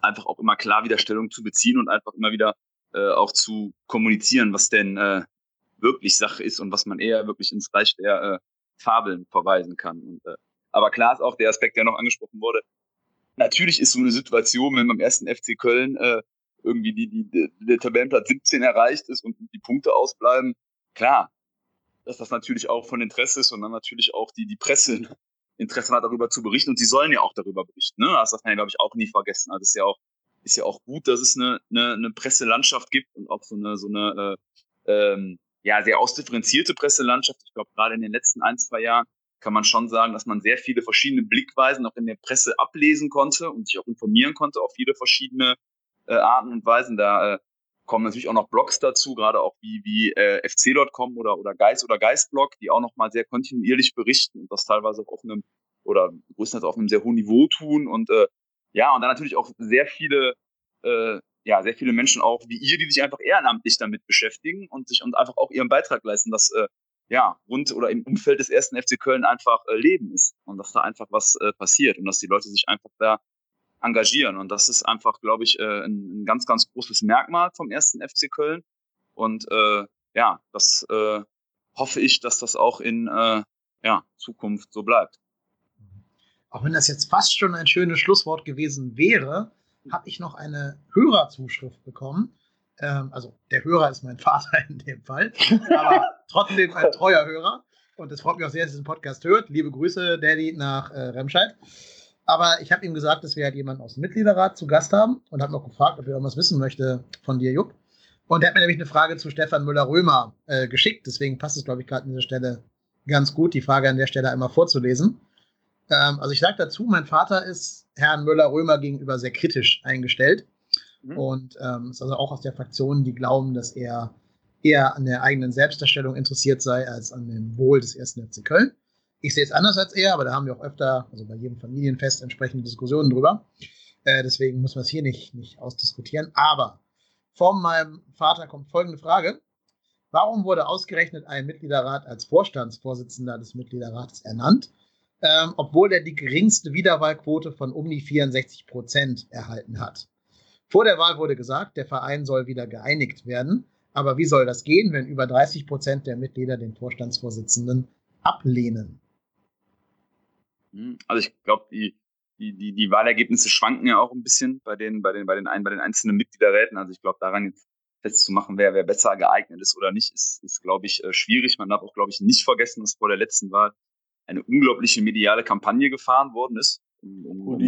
einfach auch immer klar wieder Stellung zu beziehen und einfach immer wieder äh, auch zu kommunizieren, was denn äh, wirklich Sache ist und was man eher wirklich ins Reich der äh, Fabeln verweisen kann. Und, äh, aber klar ist auch der Aspekt, der noch angesprochen wurde, natürlich ist so eine Situation, wenn beim ersten FC Köln äh, irgendwie die, die, die, der Tabellenplatz 17 erreicht ist und die Punkte ausbleiben, klar, dass das natürlich auch von Interesse ist und dann natürlich auch die, die Presse Interesse hat, darüber zu berichten und sie sollen ja auch darüber berichten. Ne? Das darf man ja, glaube ich, auch nie vergessen. Also ist ja auch, ist ja auch gut, dass es eine, eine, eine Presselandschaft gibt und auch so eine, so eine äh, ähm, ja, sehr ausdifferenzierte Presselandschaft. Ich glaube, gerade in den letzten ein, zwei Jahren kann man schon sagen, dass man sehr viele verschiedene Blickweisen auch in der Presse ablesen konnte und sich auch informieren konnte auf viele verschiedene äh, Arten und Weisen. Da äh, kommen natürlich auch noch Blogs dazu, gerade auch wie, wie äh, fc.com oder, oder Geist oder Geistblog, die auch nochmal sehr kontinuierlich berichten und das teilweise auf einem oder größtenteils auf einem sehr hohen Niveau tun und äh, ja, und dann natürlich auch sehr viele äh, ja, sehr viele Menschen auch wie ihr, die sich einfach ehrenamtlich damit beschäftigen und sich und einfach auch ihren Beitrag leisten, dass äh, ja, rund oder im Umfeld des ersten FC Köln einfach äh, Leben ist und dass da einfach was äh, passiert und dass die Leute sich einfach da engagieren. Und das ist einfach, glaube ich, äh, ein, ein, ganz, ganz großes Merkmal vom ersten FC Köln. Und äh, ja, das äh, hoffe ich, dass das auch in äh, ja, Zukunft so bleibt. Auch wenn das jetzt fast schon ein schönes Schlusswort gewesen wäre, habe ich noch eine Hörerzuschrift bekommen. Ähm, also der Hörer ist mein Vater in dem Fall, aber trotzdem ein treuer Hörer. Und es freut mich auch sehr, dass ihr diesen Podcast hört. Liebe Grüße, Daddy, nach äh, Remscheid. Aber ich habe ihm gesagt, dass wir halt jemanden aus dem Mitgliederrat zu Gast haben und habe noch gefragt, ob er irgendwas wissen möchte von dir, Jupp. Und er hat mir nämlich eine Frage zu Stefan Müller-Römer äh, geschickt. Deswegen passt es, glaube ich, gerade an dieser Stelle ganz gut, die Frage an der Stelle einmal vorzulesen. Ähm, also ich sage dazu, mein Vater ist Herrn Müller-Römer gegenüber sehr kritisch eingestellt. Mhm. Und ähm, ist also auch aus der Fraktion, die glauben, dass er eher an der eigenen Selbstdarstellung interessiert sei, als an dem Wohl des ersten FC Köln. Ich sehe es anders als er, aber da haben wir auch öfter, also bei jedem Familienfest, entsprechende Diskussionen drüber. Äh, deswegen muss man es hier nicht, nicht ausdiskutieren. Aber von meinem Vater kommt folgende Frage. Warum wurde ausgerechnet ein Mitgliederrat als Vorstandsvorsitzender des Mitgliederrates ernannt ähm, obwohl er die geringste Wiederwahlquote von um die 64 Prozent erhalten hat. Vor der Wahl wurde gesagt, der Verein soll wieder geeinigt werden. Aber wie soll das gehen, wenn über 30 Prozent der Mitglieder den Vorstandsvorsitzenden ablehnen? Hm, also ich glaube, die, die, die, die Wahlergebnisse schwanken ja auch ein bisschen bei den, bei den, bei den, ein, bei den einzelnen Mitgliederräten. Also ich glaube, daran jetzt festzumachen, wer, wer besser geeignet ist oder nicht, ist, ist glaube ich, äh, schwierig. Man darf auch, glaube ich, nicht vergessen, dass vor der letzten Wahl eine unglaubliche mediale Kampagne gefahren worden ist, um, um,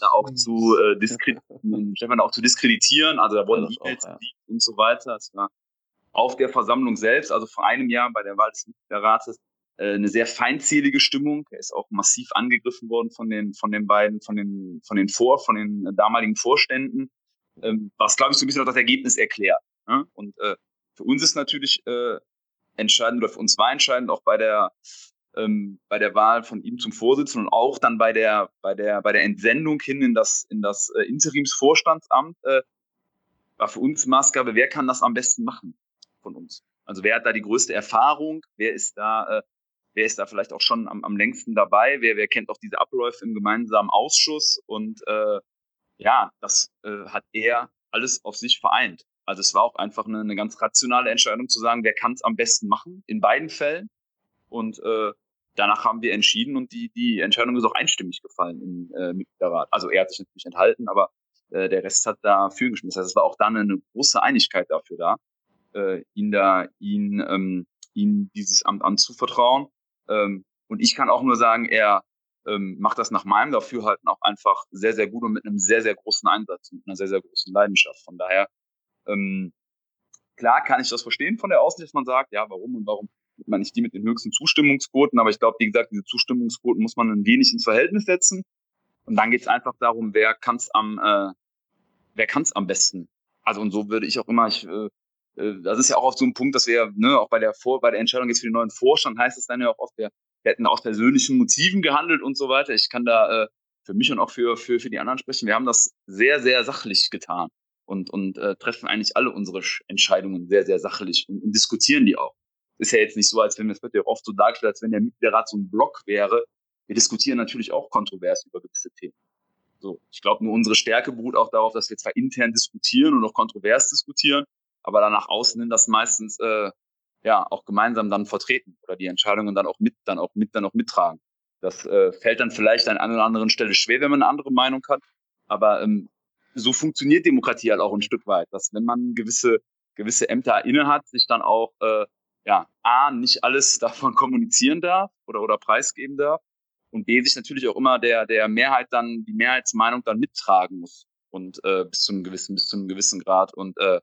da auch zu äh, diskreditieren, Stefan auch zu diskreditieren. Also da wurden E-Mails ja. und so weiter. Es war auf der Versammlung selbst, also vor einem Jahr bei der Wahl des Mitgliederrates, äh, eine sehr feindzielige Stimmung. Er ist auch massiv angegriffen worden von den, von den beiden, von den, von den Vor, von den damaligen Vorständen, ähm, was, glaube ich, so ein bisschen auch das Ergebnis erklärt. Ne? Und äh, für uns ist natürlich äh, entscheidend, oder für uns war entscheidend, auch bei der, ähm, bei der Wahl von ihm zum Vorsitzenden und auch dann bei der, bei der, bei der Entsendung hin in das, in das äh, Interimsvorstandsamt, äh, war für uns Maßgabe, wer kann das am besten machen von uns? Also wer hat da die größte Erfahrung? Wer ist da, äh, wer ist da vielleicht auch schon am, am längsten dabei? Wer, wer kennt auch diese Abläufe im gemeinsamen Ausschuss? Und äh, ja, das äh, hat er alles auf sich vereint. Also es war auch einfach eine, eine ganz rationale Entscheidung zu sagen, wer kann es am besten machen in beiden Fällen. Und äh, danach haben wir entschieden und die, die Entscheidung ist auch einstimmig gefallen im äh, Mitgliederrat. Also er hat sich natürlich enthalten, aber äh, der Rest hat da für geschmissen. Das heißt, es war auch dann eine große Einigkeit dafür da, äh, ihn da, ihn, ähm, ihm dieses Amt anzuvertrauen. Ähm, und ich kann auch nur sagen, er ähm, macht das nach meinem Dafürhalten auch einfach sehr, sehr gut und mit einem sehr, sehr großen Einsatz, mit einer sehr, sehr großen Leidenschaft. Von daher, ähm, klar kann ich das verstehen von der Aussicht, dass man sagt, ja, warum und warum man nicht die mit den höchsten Zustimmungsquoten, aber ich glaube, wie gesagt, diese Zustimmungsquoten muss man ein wenig ins Verhältnis setzen. Und dann geht es einfach darum, wer kann es am, äh, wer kann es am besten. Also und so würde ich auch immer, ich, äh, äh, das ist ja auch oft so ein Punkt, dass wir, ne, auch bei der Vor bei der Entscheidung jetzt für den neuen Vorstand heißt es dann ja auch oft, wir, wir hätten aus persönlichen Motiven gehandelt und so weiter. Ich kann da äh, für mich und auch für, für, für die anderen sprechen. Wir haben das sehr, sehr sachlich getan und, und äh, treffen eigentlich alle unsere Entscheidungen sehr, sehr sachlich und, und diskutieren die auch. Ist ja jetzt nicht so, als wenn es wird ja oft so dargestellt, als wenn der Mitgliederrat so ein Block wäre. Wir diskutieren natürlich auch kontrovers über gewisse Themen. So, ich glaube, nur unsere Stärke beruht auch darauf, dass wir zwar intern diskutieren und auch kontrovers diskutieren, aber dann nach außen hin das meistens äh, ja auch gemeinsam dann vertreten oder die Entscheidungen dann auch mit, dann auch mit, dann auch mittragen. Das äh, fällt dann vielleicht an einer oder anderen Stelle schwer, wenn man eine andere Meinung hat. Aber ähm, so funktioniert Demokratie halt auch ein Stück weit, dass wenn man gewisse gewisse Ämter inne hat, sich dann auch äh, ja a nicht alles davon kommunizieren darf oder oder preisgeben darf und b sich natürlich auch immer der der Mehrheit dann die Mehrheitsmeinung dann mittragen muss und äh, bis zu einem gewissen bis zu einem gewissen Grad und äh,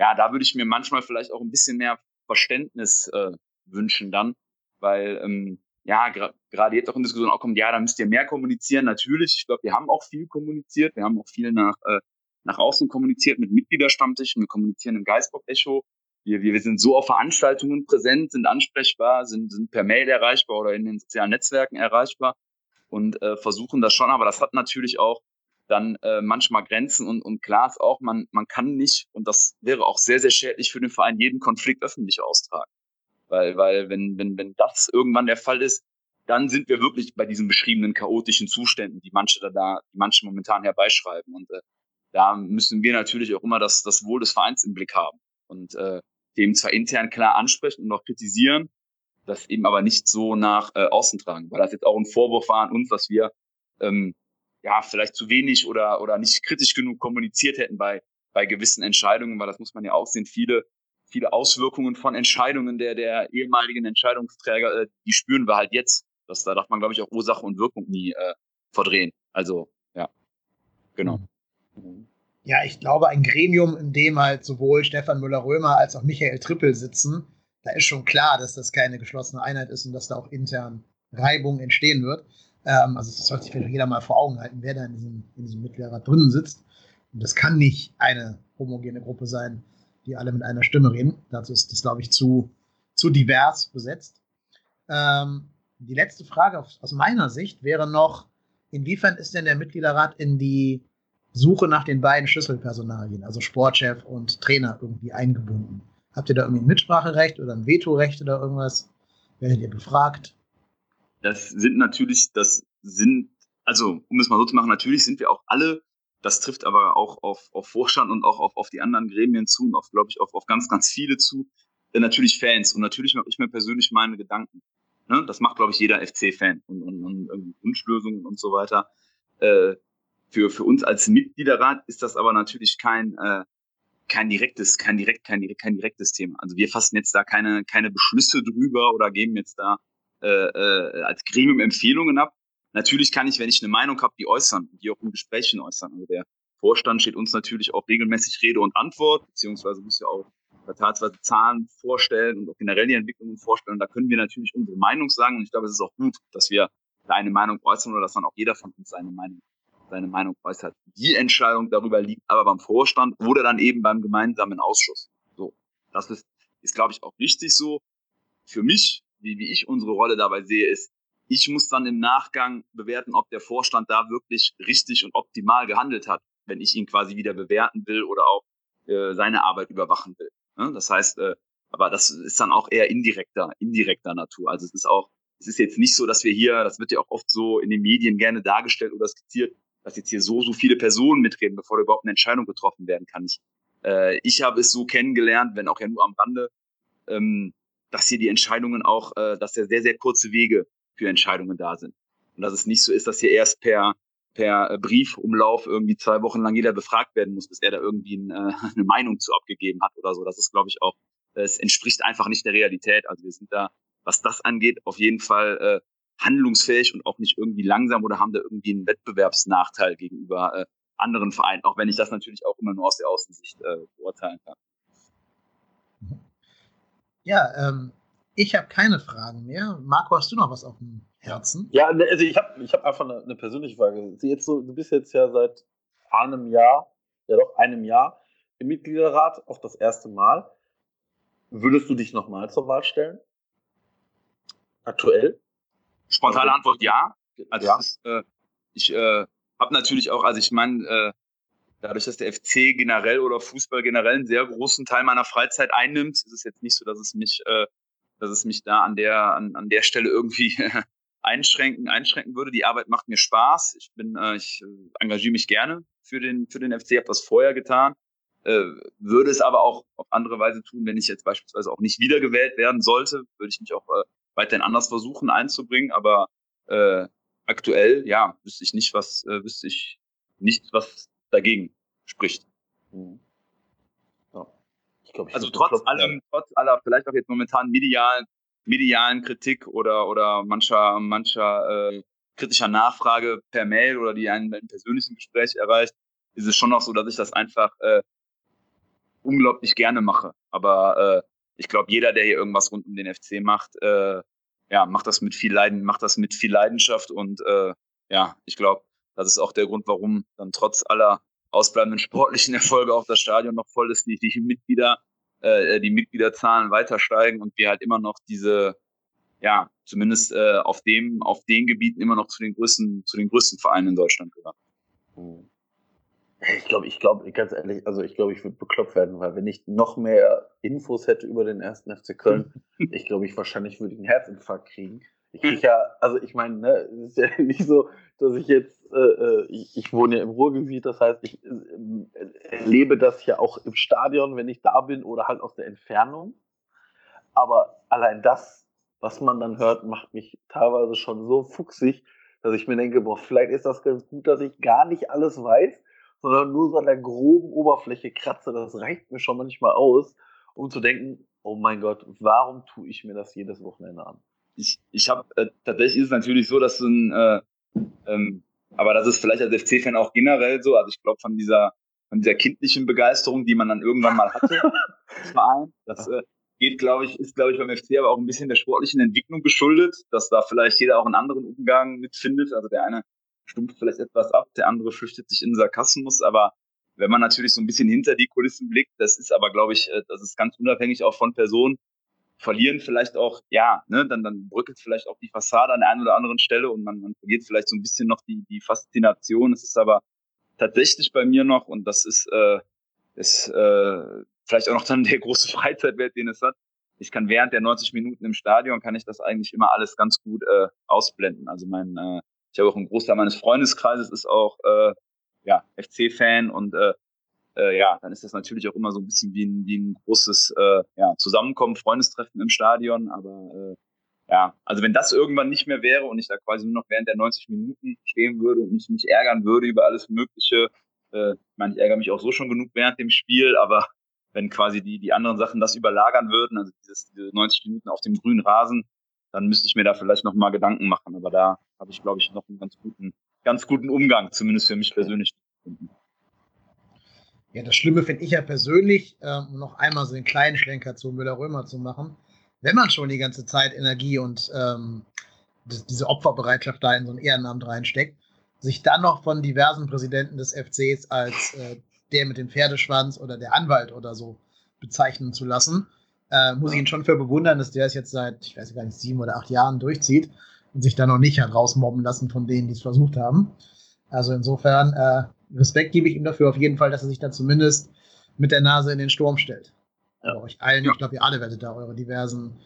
ja, da würde ich mir manchmal vielleicht auch ein bisschen mehr Verständnis äh, wünschen dann, weil ähm, ja, gerade jetzt auch in Diskussion auch kommt, ja, da müsst ihr mehr kommunizieren. Natürlich, ich glaube, wir haben auch viel kommuniziert, wir haben auch viel nach, äh, nach außen kommuniziert mit Mitgliederstammtischen, wir kommunizieren im Geistbock-Echo. Wir, wir, sind so auf Veranstaltungen präsent, sind ansprechbar, sind, sind per Mail erreichbar oder in den sozialen Netzwerken erreichbar und äh, versuchen das schon, aber das hat natürlich auch dann äh, manchmal Grenzen und, und klar ist auch, man, man kann nicht, und das wäre auch sehr, sehr schädlich für den Verein, jeden Konflikt öffentlich austragen. Weil, weil wenn, wenn, wenn das irgendwann der Fall ist, dann sind wir wirklich bei diesen beschriebenen chaotischen Zuständen, die manche da, da die manche momentan herbeischreiben. Und äh, da müssen wir natürlich auch immer das, das Wohl des Vereins im Blick haben und äh, dem zwar intern klar ansprechen und auch kritisieren, das eben aber nicht so nach äh, außen tragen, weil das jetzt auch ein Vorwurf war an uns, dass wir ähm, ja, vielleicht zu wenig oder, oder nicht kritisch genug kommuniziert hätten bei, bei gewissen Entscheidungen, weil das muss man ja auch sehen, viele, viele Auswirkungen von Entscheidungen der, der ehemaligen Entscheidungsträger, äh, die spüren wir halt jetzt. Das, da darf man, glaube ich, auch Ursache und Wirkung nie äh, verdrehen. Also, ja, genau. Mhm. Ja, ich glaube, ein Gremium, in dem halt sowohl Stefan Müller-Römer als auch Michael Trippel sitzen, da ist schon klar, dass das keine geschlossene Einheit ist und dass da auch intern Reibung entstehen wird. Ähm, also das sollte sich vielleicht jeder mal vor Augen halten, wer da in diesem, in diesem Mitgliederrat drinnen sitzt. Und das kann nicht eine homogene Gruppe sein, die alle mit einer Stimme reden. Dazu ist das, glaube ich, zu, zu divers besetzt. Ähm, die letzte Frage aus meiner Sicht wäre noch, inwiefern ist denn der Mitgliederrat in die Suche nach den beiden Schlüsselpersonalien, also Sportchef und Trainer, irgendwie eingebunden? Habt ihr da irgendwie ein Mitspracherecht oder ein Vetorecht oder irgendwas? Werdet ihr befragt? das sind natürlich, das sind, also um es mal so zu machen, natürlich sind wir auch alle, das trifft aber auch auf, auf Vorstand und auch auf, auf die anderen Gremien zu und auf, glaube ich, auf, auf ganz, ganz viele zu, äh, natürlich Fans und natürlich mache ich mir persönlich meine Gedanken. Ne? Das macht, glaube ich, jeder FC-Fan und, und, und Wunschlösungen und so weiter. Äh, für, für uns als Mitgliederrat ist das aber natürlich kein, äh, kein direktes, kein direkt, kein, kein direktes Thema. Also wir fassen jetzt da keine, keine Beschlüsse drüber oder geben jetzt da äh, äh, als Gremium Empfehlungen ab. Natürlich kann ich, wenn ich eine Meinung habe, die äußern, die auch in Gesprächen äußern. Also der Vorstand steht uns natürlich auch regelmäßig Rede und Antwort, beziehungsweise muss ja auch quartalsweise Zahlen vorstellen und auch generell die Entwicklungen vorstellen. Da können wir natürlich unsere Meinung sagen. Und ich glaube, es ist auch gut, dass wir da eine Meinung äußern oder dass dann auch jeder von uns seine Meinung, seine Meinung äußert. Die Entscheidung darüber liegt aber beim Vorstand oder dann eben beim gemeinsamen Ausschuss. So. Das ist, ist glaube ich, auch wichtig so. Für mich, wie, wie ich unsere Rolle dabei sehe, ist, ich muss dann im Nachgang bewerten, ob der Vorstand da wirklich richtig und optimal gehandelt hat, wenn ich ihn quasi wieder bewerten will oder auch äh, seine Arbeit überwachen will. Ne? Das heißt, äh, aber das ist dann auch eher indirekter, indirekter Natur. Also es ist auch, es ist jetzt nicht so, dass wir hier, das wird ja auch oft so in den Medien gerne dargestellt oder skizziert, dass jetzt hier so, so viele Personen mitreden, bevor überhaupt eine Entscheidung getroffen werden kann. Ich, äh, ich habe es so kennengelernt, wenn auch ja nur am Rande, ähm, dass hier die Entscheidungen auch, äh, dass ja sehr, sehr kurze Wege für Entscheidungen da sind. Und dass es nicht so ist, dass hier erst per, per äh, Briefumlauf irgendwie zwei Wochen lang jeder befragt werden muss, bis er da irgendwie ein, äh, eine Meinung zu abgegeben hat oder so. Das ist, glaube ich, auch, es entspricht einfach nicht der Realität. Also wir sind da, was das angeht, auf jeden Fall äh, handlungsfähig und auch nicht irgendwie langsam oder haben da irgendwie einen Wettbewerbsnachteil gegenüber äh, anderen Vereinen, auch wenn ich das natürlich auch immer nur aus der Außensicht äh, beurteilen kann. Ja, ähm, ich habe keine Fragen mehr. Marco, hast du noch was auf dem Herzen? Ja, ne, also ich habe ich hab einfach eine, eine persönliche Frage. Jetzt so, du bist jetzt ja seit einem Jahr, ja doch, einem Jahr im Mitgliederrat, auch das erste Mal. Würdest du dich nochmal zur Wahl stellen? Aktuell? Spontane Antwort ja. Also ja. Ist, äh, ich äh, habe natürlich auch, also ich meine, äh, dadurch, dass der FC generell oder Fußball generell einen sehr großen Teil meiner Freizeit einnimmt, ist es jetzt nicht so, dass es mich äh, dass es mich da an der, an, an der Stelle irgendwie einschränken, einschränken würde. Die Arbeit macht mir Spaß. Ich bin, äh, ich äh, engagiere mich gerne für den, für den FC, habe das vorher getan. Äh, würde es aber auch auf andere Weise tun, wenn ich jetzt beispielsweise auch nicht wiedergewählt werden sollte, würde ich mich auch äh, weiterhin anders versuchen einzubringen. Aber äh, aktuell, ja, wüsste ich nicht, was, äh, wüsste ich nicht, was dagegen spricht. Mhm. Ich glaub, ich also trotz allem, trotz aller vielleicht auch jetzt momentan medialen, medialen Kritik oder, oder mancher, mancher äh, kritischer Nachfrage per Mail oder die einen im persönlichen Gespräch erreicht, ist es schon noch so, dass ich das einfach äh, unglaublich gerne mache. Aber äh, ich glaube, jeder, der hier irgendwas rund um den FC macht, äh, ja, macht das mit viel Leiden, macht das mit viel Leidenschaft und äh, ja, ich glaube, das ist auch der Grund, warum dann trotz aller ausbleibenden sportlichen Erfolge auch das Stadion noch voll ist, die, die Mitglieder, äh, die Mitgliederzahlen weiter steigen und wir halt immer noch diese, ja, zumindest äh, auf dem, auf den Gebieten immer noch zu den größten, zu den größten Vereinen in Deutschland gehören. Hm. Ich glaube, ich glaube, ganz ehrlich, also ich glaube, ich würde bekloppt werden, weil wenn ich noch mehr Infos hätte über den ersten FC Köln, ich glaube, ich wahrscheinlich würde einen Herzinfarkt kriegen. Ich kriege ja, also ich meine, ne, es ist ja nicht so, dass ich jetzt, äh, äh, ich, ich, wohne ja im Ruhrgebiet, das heißt, ich äh, erlebe das ja auch im Stadion, wenn ich da bin oder halt aus der Entfernung. Aber allein das, was man dann hört, macht mich teilweise schon so fuchsig, dass ich mir denke, boah, vielleicht ist das ganz gut, dass ich gar nicht alles weiß, sondern nur so an der groben Oberfläche kratze. Das reicht mir schon manchmal aus, um zu denken, oh mein Gott, warum tue ich mir das jedes Wochenende an? ich, ich habe äh, tatsächlich ist es natürlich so, dass so ein, äh, ähm, aber das ist vielleicht als FC-Fan auch generell so. Also ich glaube von dieser von dieser kindlichen Begeisterung, die man dann irgendwann mal hatte, Verein, das äh, geht, glaube ich, ist glaube ich beim FC aber auch ein bisschen der sportlichen Entwicklung geschuldet, dass da vielleicht jeder auch einen anderen Umgang mitfindet. Also der eine stumpft vielleicht etwas ab, der andere flüchtet sich in Sarkasmus, aber wenn man natürlich so ein bisschen hinter die Kulissen blickt, das ist aber, glaube ich, äh, das ist ganz unabhängig auch von Personen, verlieren vielleicht auch, ja, ne, dann, dann bröckelt vielleicht auch die Fassade an der einen oder anderen Stelle und man, man verliert vielleicht so ein bisschen noch die, die Faszination. Es ist aber tatsächlich bei mir noch, und das ist, äh, ist äh, vielleicht auch noch dann der große Freizeitwert, den es hat. Ich kann während der 90 Minuten im Stadion, kann ich das eigentlich immer alles ganz gut äh, ausblenden. Also mein, äh, ich habe auch einen Großteil meines Freundeskreises ist auch äh, ja, FC-Fan und äh, äh, ja, dann ist das natürlich auch immer so ein bisschen wie ein, wie ein großes äh, ja, Zusammenkommen, Freundestreffen im Stadion. Aber äh, ja, also wenn das irgendwann nicht mehr wäre und ich da quasi nur noch während der 90 Minuten stehen würde und mich, mich ärgern würde über alles Mögliche, äh, ich meine, ich ärgere mich auch so schon genug während dem Spiel, aber wenn quasi die, die anderen Sachen das überlagern würden, also dieses, diese 90 Minuten auf dem grünen Rasen, dann müsste ich mir da vielleicht nochmal Gedanken machen. Aber da habe ich, glaube ich, noch einen ganz guten, ganz guten Umgang, zumindest für mich persönlich. Ja, das Schlimme finde ich ja persönlich, ähm, um noch einmal so einen kleinen Schlenker zu Müller-Römer zu machen, wenn man schon die ganze Zeit Energie und ähm, diese Opferbereitschaft da in so ein Ehrenamt reinsteckt, sich dann noch von diversen Präsidenten des FCs als äh, der mit dem Pferdeschwanz oder der Anwalt oder so bezeichnen zu lassen, äh, muss ich ihn schon für bewundern, dass der es jetzt seit, ich weiß gar nicht, sieben oder acht Jahren durchzieht und sich da noch nicht hat rausmobben lassen von denen, die es versucht haben. Also insofern, äh, Respekt gebe ich ihm dafür auf jeden Fall, dass er sich da zumindest mit der Nase in den Sturm stellt. Ja. Aber euch allen, ja. ich glaube, ihr alle werdet da eure diversen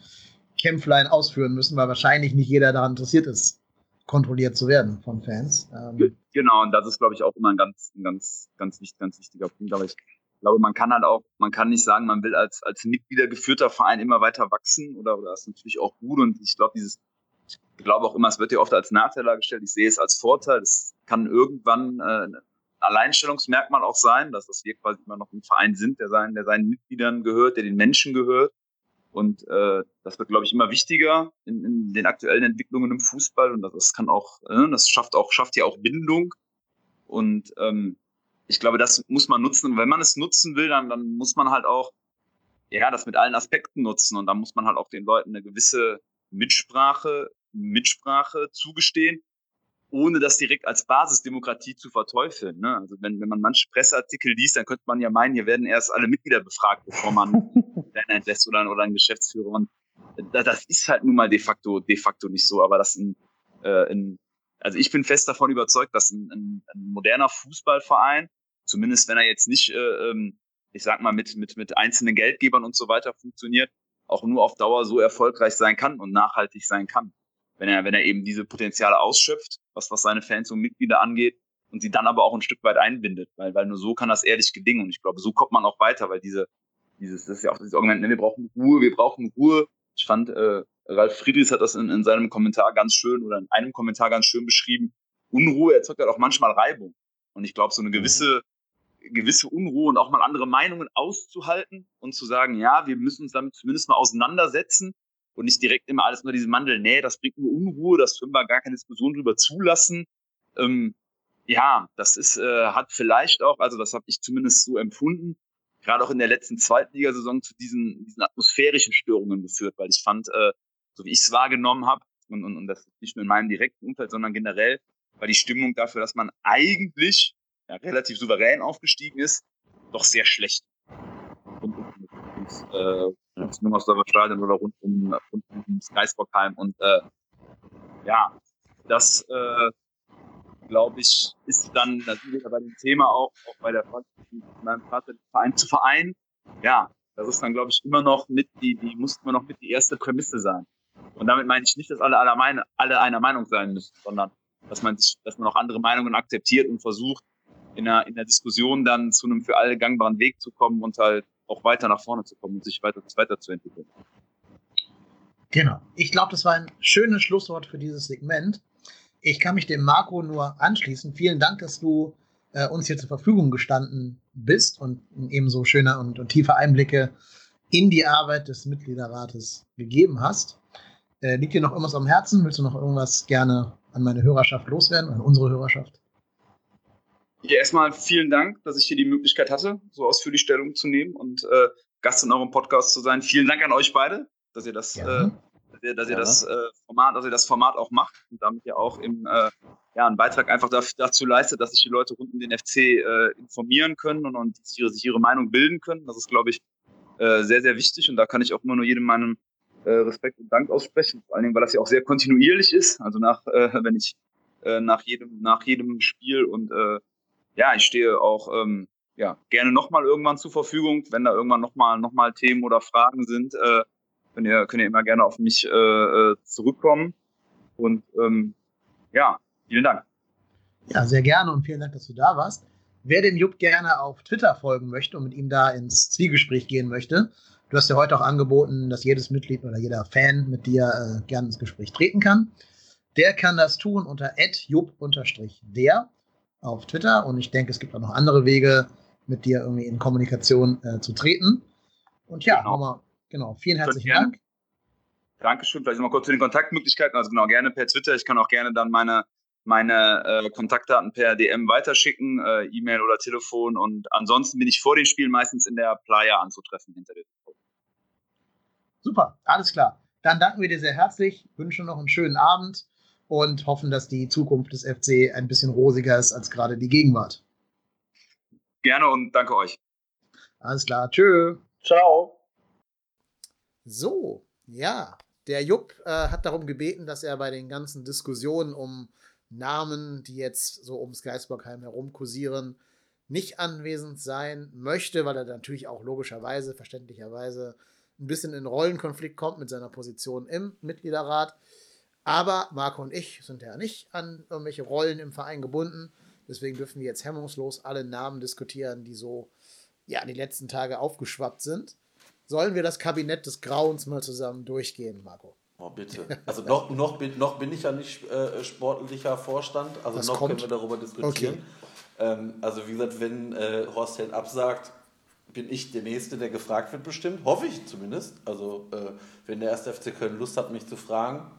Kämpflein ausführen müssen, weil wahrscheinlich nicht jeder daran interessiert ist, kontrolliert zu werden von Fans. Ähm, genau, und das ist, glaube ich, auch immer ein ganz, ein ganz, ganz, ganz wichtiger Punkt. Aber ich glaube, man kann halt auch, man kann nicht sagen, man will als, als Mitgliedergeführter Verein immer weiter wachsen oder, oder das ist natürlich auch gut. Und ich glaube, dieses, ich glaube auch immer, es wird ja oft als Nachteil dargestellt. Ich sehe es als Vorteil. Es kann irgendwann äh, ein Alleinstellungsmerkmal auch sein, dass, dass wir quasi immer noch ein Verein sind, der seinen, der seinen Mitgliedern gehört, der den Menschen gehört. Und äh, das wird, glaube ich, immer wichtiger in, in den aktuellen Entwicklungen im Fußball. Und das, das kann auch, äh, das schafft auch, schafft ja auch Bindung. Und ähm, ich glaube, das muss man nutzen. Und wenn man es nutzen will, dann, dann muss man halt auch, ja, das mit allen Aspekten nutzen. Und dann muss man halt auch den Leuten eine gewisse Mitsprache, Mitsprache zugestehen ohne das direkt als Basisdemokratie zu verteufeln. Ne? Also wenn, wenn man manche Presseartikel liest, dann könnte man ja meinen, hier werden erst alle Mitglieder befragt, bevor man einen entlässt oder, oder einen Geschäftsführer. Und das ist halt nun mal de facto, de facto nicht so. Aber das ein, äh, ein also ich bin fest davon überzeugt, dass ein, ein, ein moderner Fußballverein, zumindest wenn er jetzt nicht, äh, ähm, ich sag mal, mit, mit, mit einzelnen Geldgebern und so weiter funktioniert, auch nur auf Dauer so erfolgreich sein kann und nachhaltig sein kann wenn er, wenn er eben diese Potenziale ausschöpft, was, was seine Fans und Mitglieder angeht, und sie dann aber auch ein Stück weit einbindet, weil, weil nur so kann das ehrlich gedingen. Und ich glaube, so kommt man auch weiter, weil diese, dieses, das ist ja auch dieses Argument, ne, wir brauchen Ruhe, wir brauchen Ruhe. Ich fand, äh, Ralf Friedrichs hat das in, in seinem Kommentar ganz schön oder in einem Kommentar ganz schön beschrieben. Unruhe erzeugt halt auch manchmal Reibung. Und ich glaube, so eine gewisse, gewisse Unruhe und auch mal andere Meinungen auszuhalten und zu sagen, ja, wir müssen uns damit zumindest mal auseinandersetzen und nicht direkt immer alles nur diese Mandel, nee, das bringt nur Unruhe, das können wir gar keine Diskussion drüber zulassen. Ähm, ja, das ist, äh, hat vielleicht auch, also das habe ich zumindest so empfunden, gerade auch in der letzten Zweitligasaison zu diesen, diesen atmosphärischen Störungen geführt, weil ich fand, äh, so wie ich es wahrgenommen habe, und, und, und das nicht nur in meinem direkten Umfeld, sondern generell, war die Stimmung dafür, dass man eigentlich ja, relativ souverän aufgestiegen ist, doch sehr schlecht. Und, und, und äh, ins Müngersdorfer Stadion oder rund um, rund um Geisbockheim. Und äh, ja, das äh, glaube ich, ist dann, wir bei dem Thema auch, auch bei der Frage, meinem Vater Verein zu Verein. Ja, das ist dann, glaube ich, immer noch mit, die, die muss immer noch mit die erste Prämisse sein. Und damit meine ich nicht, dass alle, alle, meine, alle einer Meinung sein müssen, sondern dass man sich, dass man auch andere Meinungen akzeptiert und versucht, in der, in der Diskussion dann zu einem für alle gangbaren Weg zu kommen und halt auch weiter nach vorne zu kommen und sich weiter, weiterzuentwickeln. Genau. Ich glaube, das war ein schönes Schlusswort für dieses Segment. Ich kann mich dem Marco nur anschließen. Vielen Dank, dass du äh, uns hier zur Verfügung gestanden bist und ebenso schöne und, und tiefe Einblicke in die Arbeit des Mitgliederrates gegeben hast. Äh, liegt dir noch irgendwas am Herzen? Willst du noch irgendwas gerne an meine Hörerschaft loswerden, an unsere Hörerschaft? Ja, erstmal vielen Dank, dass ich hier die Möglichkeit hatte, so ausführlich Stellung zu nehmen und äh, Gast in eurem Podcast zu sein. Vielen Dank an euch beide, dass ihr das, ja. äh, dass ihr, dass ihr das äh, Format, dass ihr das Format auch macht und damit ja auch im äh, ja, einen Beitrag einfach dazu leistet, dass sich die Leute rund um den FC äh, informieren können und, und sich ihre, sich ihre Meinung bilden können. Das ist, glaube ich, sehr, sehr wichtig und da kann ich auch immer nur jedem meinen äh, Respekt und Dank aussprechen, vor allen Dingen, weil das ja auch sehr kontinuierlich ist. Also nach, äh, wenn ich äh, nach jedem, nach jedem Spiel und äh, ja, ich stehe auch ähm, ja, gerne nochmal irgendwann zur Verfügung, wenn da irgendwann nochmal noch mal Themen oder Fragen sind, äh, könnt, ihr, könnt ihr immer gerne auf mich äh, äh, zurückkommen. Und ähm, ja, vielen Dank. Ja, sehr gerne und vielen Dank, dass du da warst. Wer dem Jupp gerne auf Twitter folgen möchte und mit ihm da ins Zwiegespräch gehen möchte, du hast ja heute auch angeboten, dass jedes Mitglied oder jeder Fan mit dir äh, gerne ins Gespräch treten kann. Der kann das tun unter jupp-der auf Twitter und ich denke, es gibt auch noch andere Wege, mit dir irgendwie in Kommunikation äh, zu treten. Und ja, genau, nochmal, genau vielen herzlichen Dank. Dankeschön. Vielleicht noch mal kurz zu den Kontaktmöglichkeiten. Also genau, gerne per Twitter. Ich kann auch gerne dann meine, meine äh, Kontaktdaten per DM weiterschicken, äh, E-Mail oder Telefon. Und ansonsten bin ich vor den Spielen meistens in der Playa anzutreffen hinter dem. Super, alles klar. Dann danken wir dir sehr herzlich, wünschen noch einen schönen Abend und hoffen, dass die Zukunft des FC ein bisschen rosiger ist als gerade die Gegenwart. Gerne und danke euch. Alles klar, tschö. Ciao. So, ja, der Jupp äh, hat darum gebeten, dass er bei den ganzen Diskussionen um Namen, die jetzt so ums Geisbockheim herum kursieren, nicht anwesend sein möchte, weil er natürlich auch logischerweise, verständlicherweise ein bisschen in Rollenkonflikt kommt mit seiner Position im Mitgliederrat. Aber Marco und ich sind ja nicht an irgendwelche Rollen im Verein gebunden. Deswegen dürfen wir jetzt hemmungslos alle Namen diskutieren, die so ja, die letzten Tage aufgeschwappt sind. Sollen wir das Kabinett des Grauens mal zusammen durchgehen, Marco? Oh, bitte. Also noch, noch, bin, noch bin ich ja nicht äh, sportlicher Vorstand, also das noch kommt. können wir darüber diskutieren. Okay. Ähm, also wie gesagt, wenn äh, Horst Held absagt, bin ich der Nächste, der gefragt wird bestimmt. Hoffe ich zumindest. Also äh, wenn der erste FC Köln Lust hat, mich zu fragen,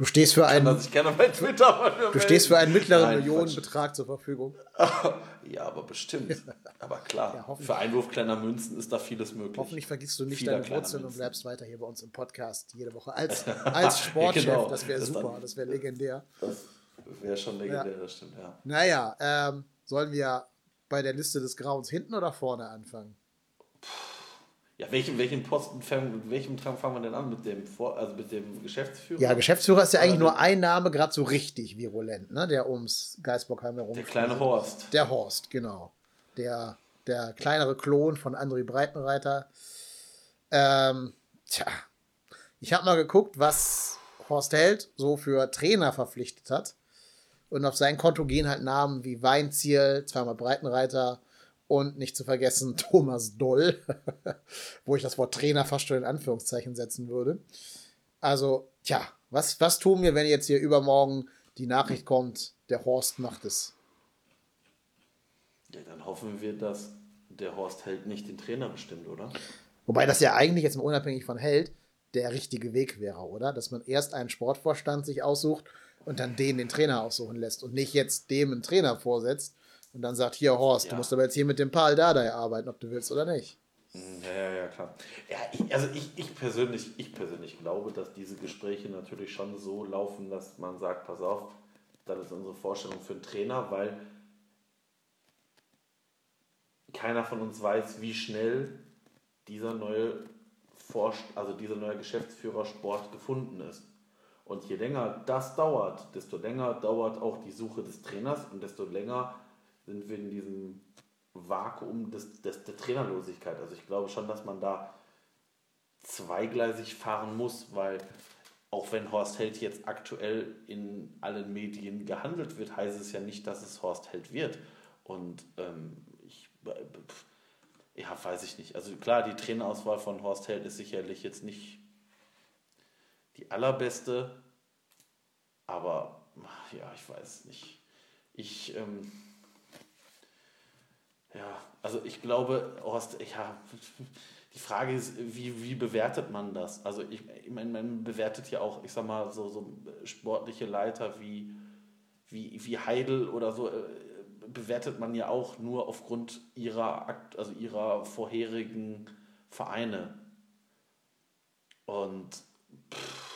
Du stehst für einen, ich gerne bei Twitter du stehst für einen mittleren Nein, Millionenbetrag zur Verfügung. ja, aber bestimmt. Aber klar, ja, für Einwurf kleiner Münzen ist da vieles möglich. Hoffentlich vergisst du nicht Vieler deine Wurzeln und bleibst weiter hier bei uns im Podcast jede Woche als, als Sportchef. genau. Das wäre super, das wäre legendär. Das wäre schon legendär, ja. das stimmt, ja. Naja, ähm, sollen wir bei der Liste des Grauens hinten oder vorne anfangen? Ja, welchen, welchen Posten fangen, welchem fangen wir denn an? Mit dem, Vor also mit dem Geschäftsführer? Ja, Geschäftsführer ist ja eigentlich nur ein Name, gerade so richtig virulent, ne? der ums Geisbockheim herum. Der kleine Horst. Der Horst, genau. Der, der kleinere Klon von André Breitenreiter. Ähm, tja, ich habe mal geguckt, was Horst Held so für Trainer verpflichtet hat. Und auf sein Konto gehen halt Namen wie Weinziel, zweimal Breitenreiter, und nicht zu vergessen Thomas Doll, wo ich das Wort Trainer fast schon in Anführungszeichen setzen würde. Also, tja, was, was tun wir, wenn jetzt hier übermorgen die Nachricht kommt, der Horst macht es? Ja, dann hoffen wir, dass der Horst Held nicht den Trainer bestimmt, oder? Wobei das ja eigentlich jetzt mal unabhängig von Held der richtige Weg wäre, oder? Dass man erst einen Sportvorstand sich aussucht und dann den den Trainer aussuchen lässt und nicht jetzt dem einen Trainer vorsetzt und dann sagt, hier Horst, ja. du musst aber jetzt hier mit dem Paul Dardai arbeiten, ob du willst oder nicht. Hm, ja, ja, ja, klar. Ja, ich, also ich, ich, persönlich, ich persönlich glaube, dass diese Gespräche natürlich schon so laufen, dass man sagt, pass auf, das ist unsere Vorstellung für einen Trainer, weil keiner von uns weiß, wie schnell dieser neue Vorst also dieser neue Geschäftsführer Sport gefunden ist. Und je länger das dauert, desto länger dauert auch die Suche des Trainers und desto länger sind wir in diesem Vakuum des, des, der Trainerlosigkeit. Also ich glaube schon, dass man da zweigleisig fahren muss, weil auch wenn Horst Held jetzt aktuell in allen Medien gehandelt wird, heißt es ja nicht, dass es Horst Held wird. Und ähm, ich, ja, weiß ich nicht. Also klar, die Trainerauswahl von Horst Held ist sicherlich jetzt nicht die allerbeste, aber ja, ich weiß nicht. Ich, ähm, ja, also ich glaube, Horst, ja, die Frage ist, wie, wie bewertet man das? Also ich, ich meine, man bewertet ja auch, ich sag mal, so, so sportliche Leiter wie, wie, wie Heidel oder so, äh, bewertet man ja auch nur aufgrund ihrer, also ihrer vorherigen Vereine. Und pff,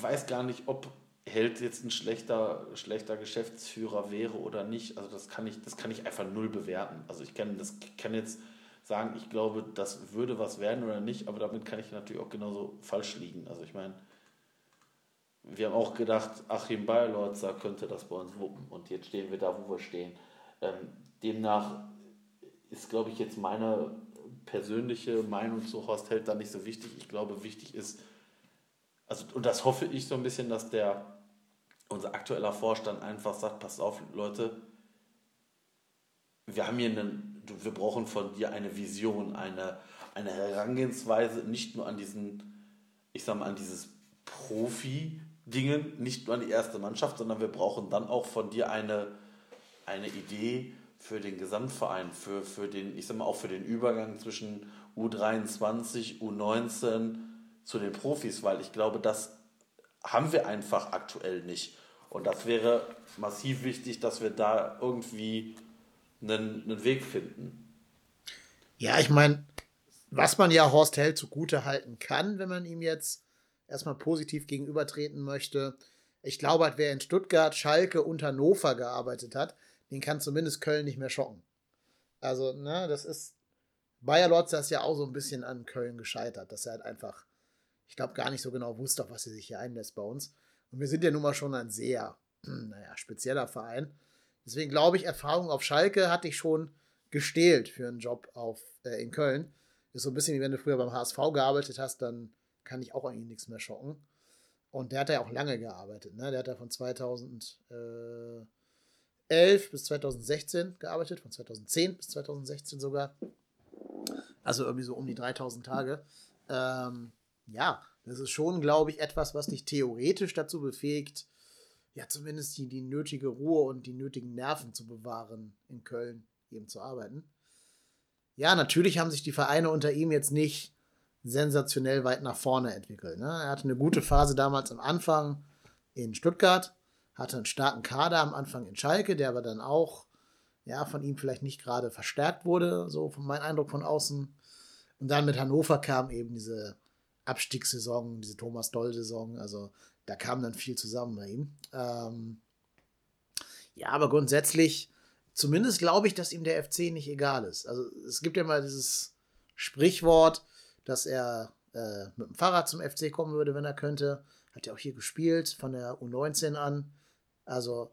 weiß gar nicht, ob Held jetzt ein schlechter, schlechter Geschäftsführer wäre oder nicht, also das kann ich, das kann ich einfach null bewerten. Also ich kann, das kann jetzt sagen, ich glaube, das würde was werden oder nicht, aber damit kann ich natürlich auch genauso falsch liegen. Also ich meine, wir haben auch gedacht, Achim Bayerlorzer könnte das bei uns wuppen und jetzt stehen wir da, wo wir stehen. Ähm, demnach ist, glaube ich, jetzt meine persönliche Meinung zu Horst Held da nicht so wichtig. Ich glaube, wichtig ist, also, und das hoffe ich so ein bisschen, dass der unser aktueller Vorstand einfach sagt, pass auf, Leute, wir haben hier einen, wir brauchen von dir eine Vision, eine, eine Herangehensweise, nicht nur an diesen, ich sag mal, an dieses Profi-Dingen, nicht nur an die erste Mannschaft, sondern wir brauchen dann auch von dir eine, eine Idee für den Gesamtverein, für, für den, ich sag mal auch für den Übergang zwischen U23, U19 zu den Profis, weil ich glaube, das haben wir einfach aktuell nicht. Und das wäre massiv wichtig, dass wir da irgendwie einen, einen Weg finden. Ja, ich meine, was man ja Horst Held zugute halten kann, wenn man ihm jetzt erstmal positiv gegenübertreten möchte. Ich glaube, halt, wer in Stuttgart, Schalke und Hannover gearbeitet hat, den kann zumindest Köln nicht mehr schocken. Also, ne, das ist. Bayer Lotz ist ja auch so ein bisschen an Köln gescheitert, dass er halt einfach, ich glaube, gar nicht so genau wusste, auf was er sich hier einlässt bei uns. Und wir sind ja nun mal schon ein sehr, naja, spezieller Verein. Deswegen glaube ich, Erfahrung auf Schalke hatte ich schon gestählt für einen Job auf, äh, in Köln. Ist so ein bisschen wie wenn du früher beim HSV gearbeitet hast, dann kann ich auch eigentlich nichts mehr schocken. Und der hat ja auch lange gearbeitet. Ne? Der hat ja von 2011 bis 2016 gearbeitet, von 2010 bis 2016 sogar. Also irgendwie so um die 3000 Tage. Ähm, ja, das ist schon, glaube ich, etwas, was dich theoretisch dazu befähigt, ja, zumindest die, die nötige Ruhe und die nötigen Nerven zu bewahren, in Köln eben zu arbeiten. Ja, natürlich haben sich die Vereine unter ihm jetzt nicht sensationell weit nach vorne entwickelt. Ne? Er hatte eine gute Phase damals am Anfang in Stuttgart, hatte einen starken Kader am Anfang in Schalke, der aber dann auch ja, von ihm vielleicht nicht gerade verstärkt wurde, so von meinem Eindruck von außen. Und dann mit Hannover kam eben diese Abstiegssaison, diese Thomas Doll-Saison, also da kam dann viel zusammen bei ihm. Ähm ja, aber grundsätzlich, zumindest glaube ich, dass ihm der FC nicht egal ist. Also es gibt ja mal dieses Sprichwort, dass er äh, mit dem Fahrrad zum FC kommen würde, wenn er könnte. Hat er auch hier gespielt, von der U19 an. Also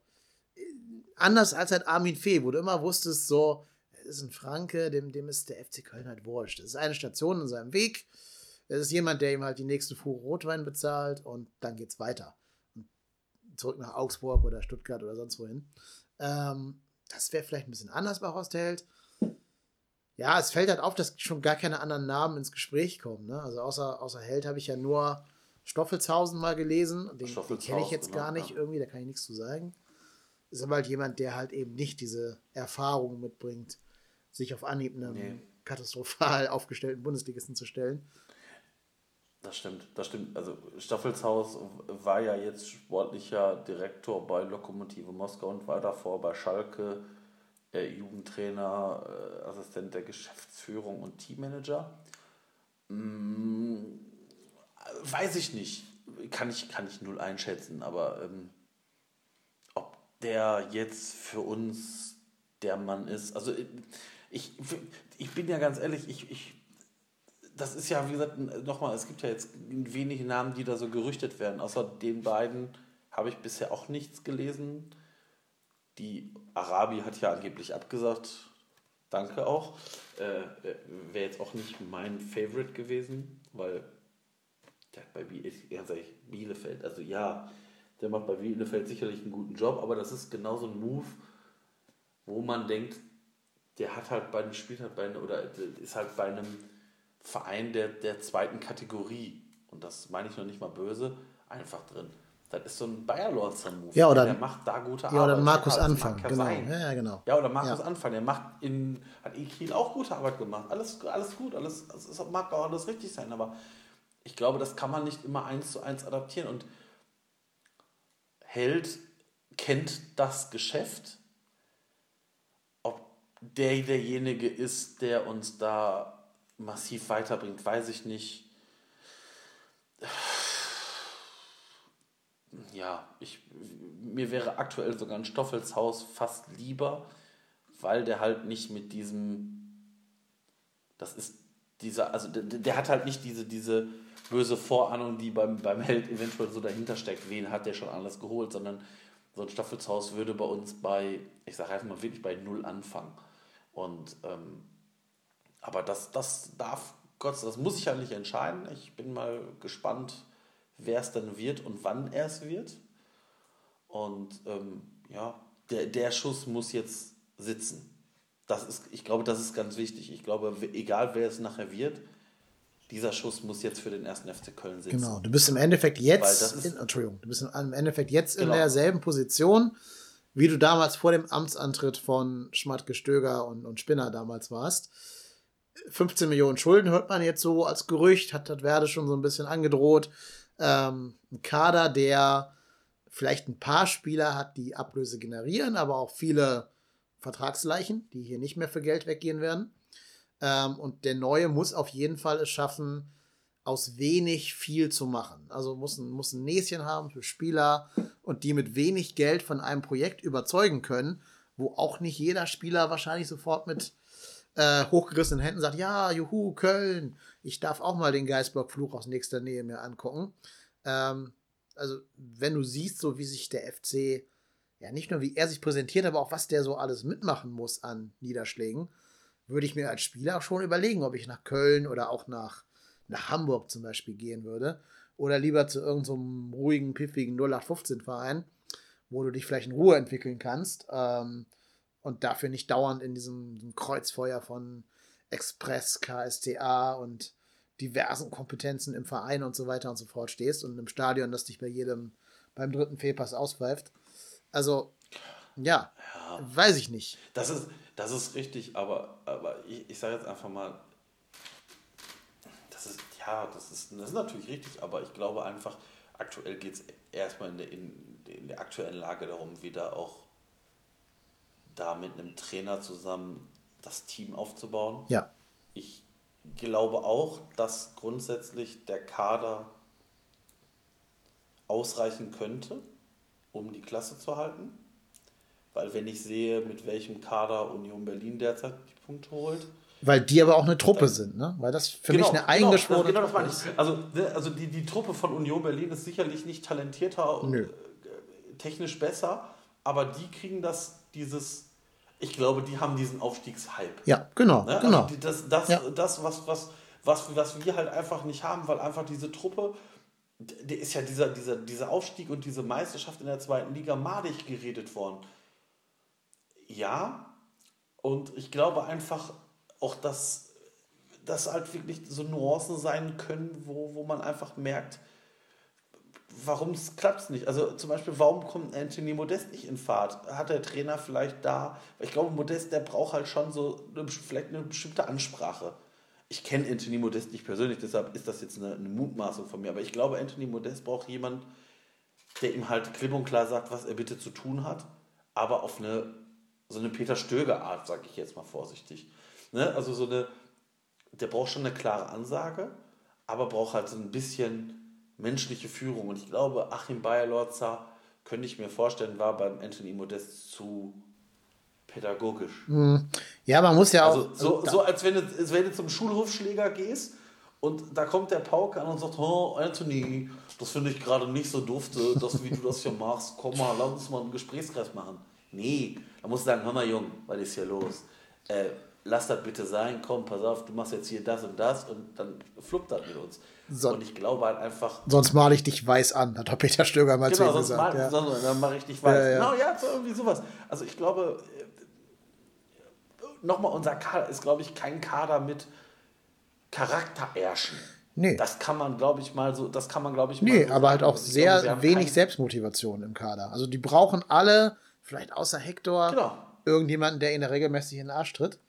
äh, anders als halt Armin Fee, wo du immer wusstest, so, ist ein Franke, dem, dem ist der FC Köln halt wurscht. Das ist eine Station in seinem Weg. Es ist jemand, der ihm halt die nächste Fuhre Rotwein bezahlt und dann geht's weiter. Und zurück nach Augsburg oder Stuttgart oder sonst wohin. Ähm, das wäre vielleicht ein bisschen anders bei Horst Held ja, es fällt halt auf, dass schon gar keine anderen Namen ins Gespräch kommen. Ne? Also außer, außer Held habe ich ja nur Stoffelshausen mal gelesen. Den, den kenne ich jetzt genau, gar nicht ja. irgendwie, da kann ich nichts zu sagen. Ist aber halt jemand, der halt eben nicht diese Erfahrung mitbringt, sich auf Anhieb einem nee. katastrophal aufgestellten Bundesligisten zu stellen. Das stimmt, das stimmt. Also Staffelshaus war ja jetzt sportlicher Direktor bei Lokomotive Moskau und war davor bei Schalke äh, Jugendtrainer, äh, Assistent der Geschäftsführung und Teammanager. Hm, weiß ich nicht. Kann ich, kann ich null einschätzen, aber ähm, ob der jetzt für uns der Mann ist. Also ich, ich bin ja ganz ehrlich, ich, ich, das ist ja, wie gesagt, nochmal, es gibt ja jetzt wenige Namen, die da so gerüchtet werden. Außer den beiden habe ich bisher auch nichts gelesen. Die Arabi hat ja angeblich abgesagt. Danke auch. Äh, äh Wäre jetzt auch nicht mein Favorite gewesen, weil der hat bei Bielefeld, also ja, der macht bei Bielefeld sicherlich einen guten Job, aber das ist genau so ein Move, wo man denkt, der hat halt bei einem Spiel halt bei oder ist halt bei einem Verein der, der zweiten Kategorie, und das meine ich noch nicht mal böse, einfach drin. Das ist so ein Bayer Lorzer-Move. Ja, oder, der macht da gute Arbeit. Ja, oder Markus ja, Anfang, genau. Ja, genau. Ja, oder Markus ja. Anfang, der macht in, hat in Kiel auch gute Arbeit gemacht. Alles, alles gut, alles, das mag auch alles richtig sein, aber ich glaube, das kann man nicht immer eins zu eins adaptieren. Und Held kennt das Geschäft. Ob der derjenige ist, der uns da massiv weiterbringt, weiß ich nicht. Ja, ich, mir wäre aktuell sogar ein Stoffelshaus fast lieber, weil der halt nicht mit diesem, das ist dieser, also der, der hat halt nicht diese, diese böse Vorahnung, die beim, beim Held eventuell so dahinter steckt, wen hat der schon alles geholt, sondern so ein Staffelshaus würde bei uns bei, ich sage einfach mal wirklich bei null anfangen. Und ähm, aber das, das darf Gott, das muss ich ja nicht entscheiden. Ich bin mal gespannt, wer es dann wird und wann er es wird. Und ähm, ja, der, der Schuss muss jetzt sitzen. Das ist, ich glaube, das ist ganz wichtig. Ich glaube, egal wer es nachher wird, dieser Schuss muss jetzt für den ersten FC Köln sitzen. Genau, du bist im Endeffekt jetzt, in, Entschuldigung, du bist im Endeffekt jetzt genau. in derselben Position, wie du damals vor dem Amtsantritt von Schmatke Stöger und, und Spinner damals warst. 15 Millionen Schulden hört man jetzt so als Gerücht, hat, hat Werde schon so ein bisschen angedroht. Ähm, ein Kader, der vielleicht ein paar Spieler hat, die Ablöse generieren, aber auch viele Vertragsleichen, die hier nicht mehr für Geld weggehen werden. Ähm, und der Neue muss auf jeden Fall es schaffen, aus wenig viel zu machen. Also muss muss ein Näschen haben für Spieler und die mit wenig Geld von einem Projekt überzeugen können, wo auch nicht jeder Spieler wahrscheinlich sofort mit äh, hochgerissenen Händen sagt, ja, juhu, Köln, ich darf auch mal den Geistblock-Fluch aus nächster Nähe mir angucken. Ähm, also, wenn du siehst, so wie sich der FC, ja, nicht nur wie er sich präsentiert, aber auch was der so alles mitmachen muss an Niederschlägen, würde ich mir als Spieler schon überlegen, ob ich nach Köln oder auch nach, nach Hamburg zum Beispiel gehen würde. Oder lieber zu irgendeinem so ruhigen, piffigen 0815-Verein, wo du dich vielleicht in Ruhe entwickeln kannst. Ähm, und dafür nicht dauernd in diesem, Kreuzfeuer von Express, KSTA und diversen Kompetenzen im Verein und so weiter und so fort stehst und im Stadion, das dich bei jedem beim dritten Fehlpass auspfeift. Also, ja, ja, weiß ich nicht. Das ist, das ist richtig, aber, aber ich, ich sage jetzt einfach mal, das ist, ja, das ist, das ist natürlich richtig, aber ich glaube einfach, aktuell geht es erstmal in der, in, in der aktuellen Lage darum, wieder auch da mit einem Trainer zusammen das Team aufzubauen. Ja. Ich glaube auch, dass grundsätzlich der Kader ausreichen könnte, um die Klasse zu halten. Weil wenn ich sehe, mit welchem Kader Union Berlin derzeit die Punkte holt. Weil die aber auch eine Truppe sind, ne? Weil das für genau, mich eine eingeschworene genau, genau das meine ich. Also, ne, also die, die Truppe von Union Berlin ist sicherlich nicht talentierter und Nö. Äh, technisch besser, aber die kriegen das, dieses ich glaube, die haben diesen Aufstiegshype. Ja, genau. Ne? Also genau. Also das, das, ja. das was, was, was, was wir halt einfach nicht haben, weil einfach diese Truppe, der ist ja dieser, dieser, dieser Aufstieg und diese Meisterschaft in der zweiten Liga madig geredet worden. Ja, und ich glaube einfach auch, dass das halt wirklich so Nuancen sein können, wo, wo man einfach merkt, warum klappt es nicht? Also zum Beispiel, warum kommt Anthony Modest nicht in Fahrt? Hat der Trainer vielleicht da, ich glaube, Modest, der braucht halt schon so eine, vielleicht eine bestimmte Ansprache. Ich kenne Anthony Modest nicht persönlich, deshalb ist das jetzt eine, eine, Mutmaßung von mir, aber ich glaube, Anthony Modest braucht jemanden, der ihm halt klipp und klar sagt, was er bitte zu tun hat, aber auf eine so eine Peter Stöger Art, sage ich jetzt mal vorsichtig. Ne? Also so eine, der braucht schon eine klare Ansage, aber braucht halt so ein bisschen menschliche Führung. Und ich glaube, Achim Bayer-Lorza, könnte ich mir vorstellen, war beim Anthony Modest zu pädagogisch. Hm. Ja, man muss ja auch. Also so, so als, wenn du, als wenn du zum Schulhofschläger gehst und da kommt der Pauke an und sagt: Oh, Anthony, das finde ich gerade nicht so dufte, dass, wie du das hier machst. Komm mal, lass uns mal einen Gesprächskreis machen. Nee, da musst du sagen: Hör mal, Jung, was ist hier los? Äh, lass das bitte sein, komm, pass auf, du machst jetzt hier das und das und dann fluppt das mit uns. So. Und ich glaube halt einfach. Sonst male ich dich weiß an, hat Peter Stöger mal genau, zu ihm gesagt. Mal, ja. sonst, dann mache ich dich weiß. Ja, ja. Genau, ja, so irgendwie sowas. Also ich glaube, äh, nochmal, unser Kader ist, glaube ich, kein Kader mit Charakterärschen. Nee. Das kann man, glaube ich, mal so, das kann man, glaube ich, Nee, so aber halt auch sehr glaube, wenig Selbstmotivation im Kader. Also die brauchen alle, vielleicht außer Hector, genau. irgendjemanden, der ihnen regelmäßig in den Arsch tritt.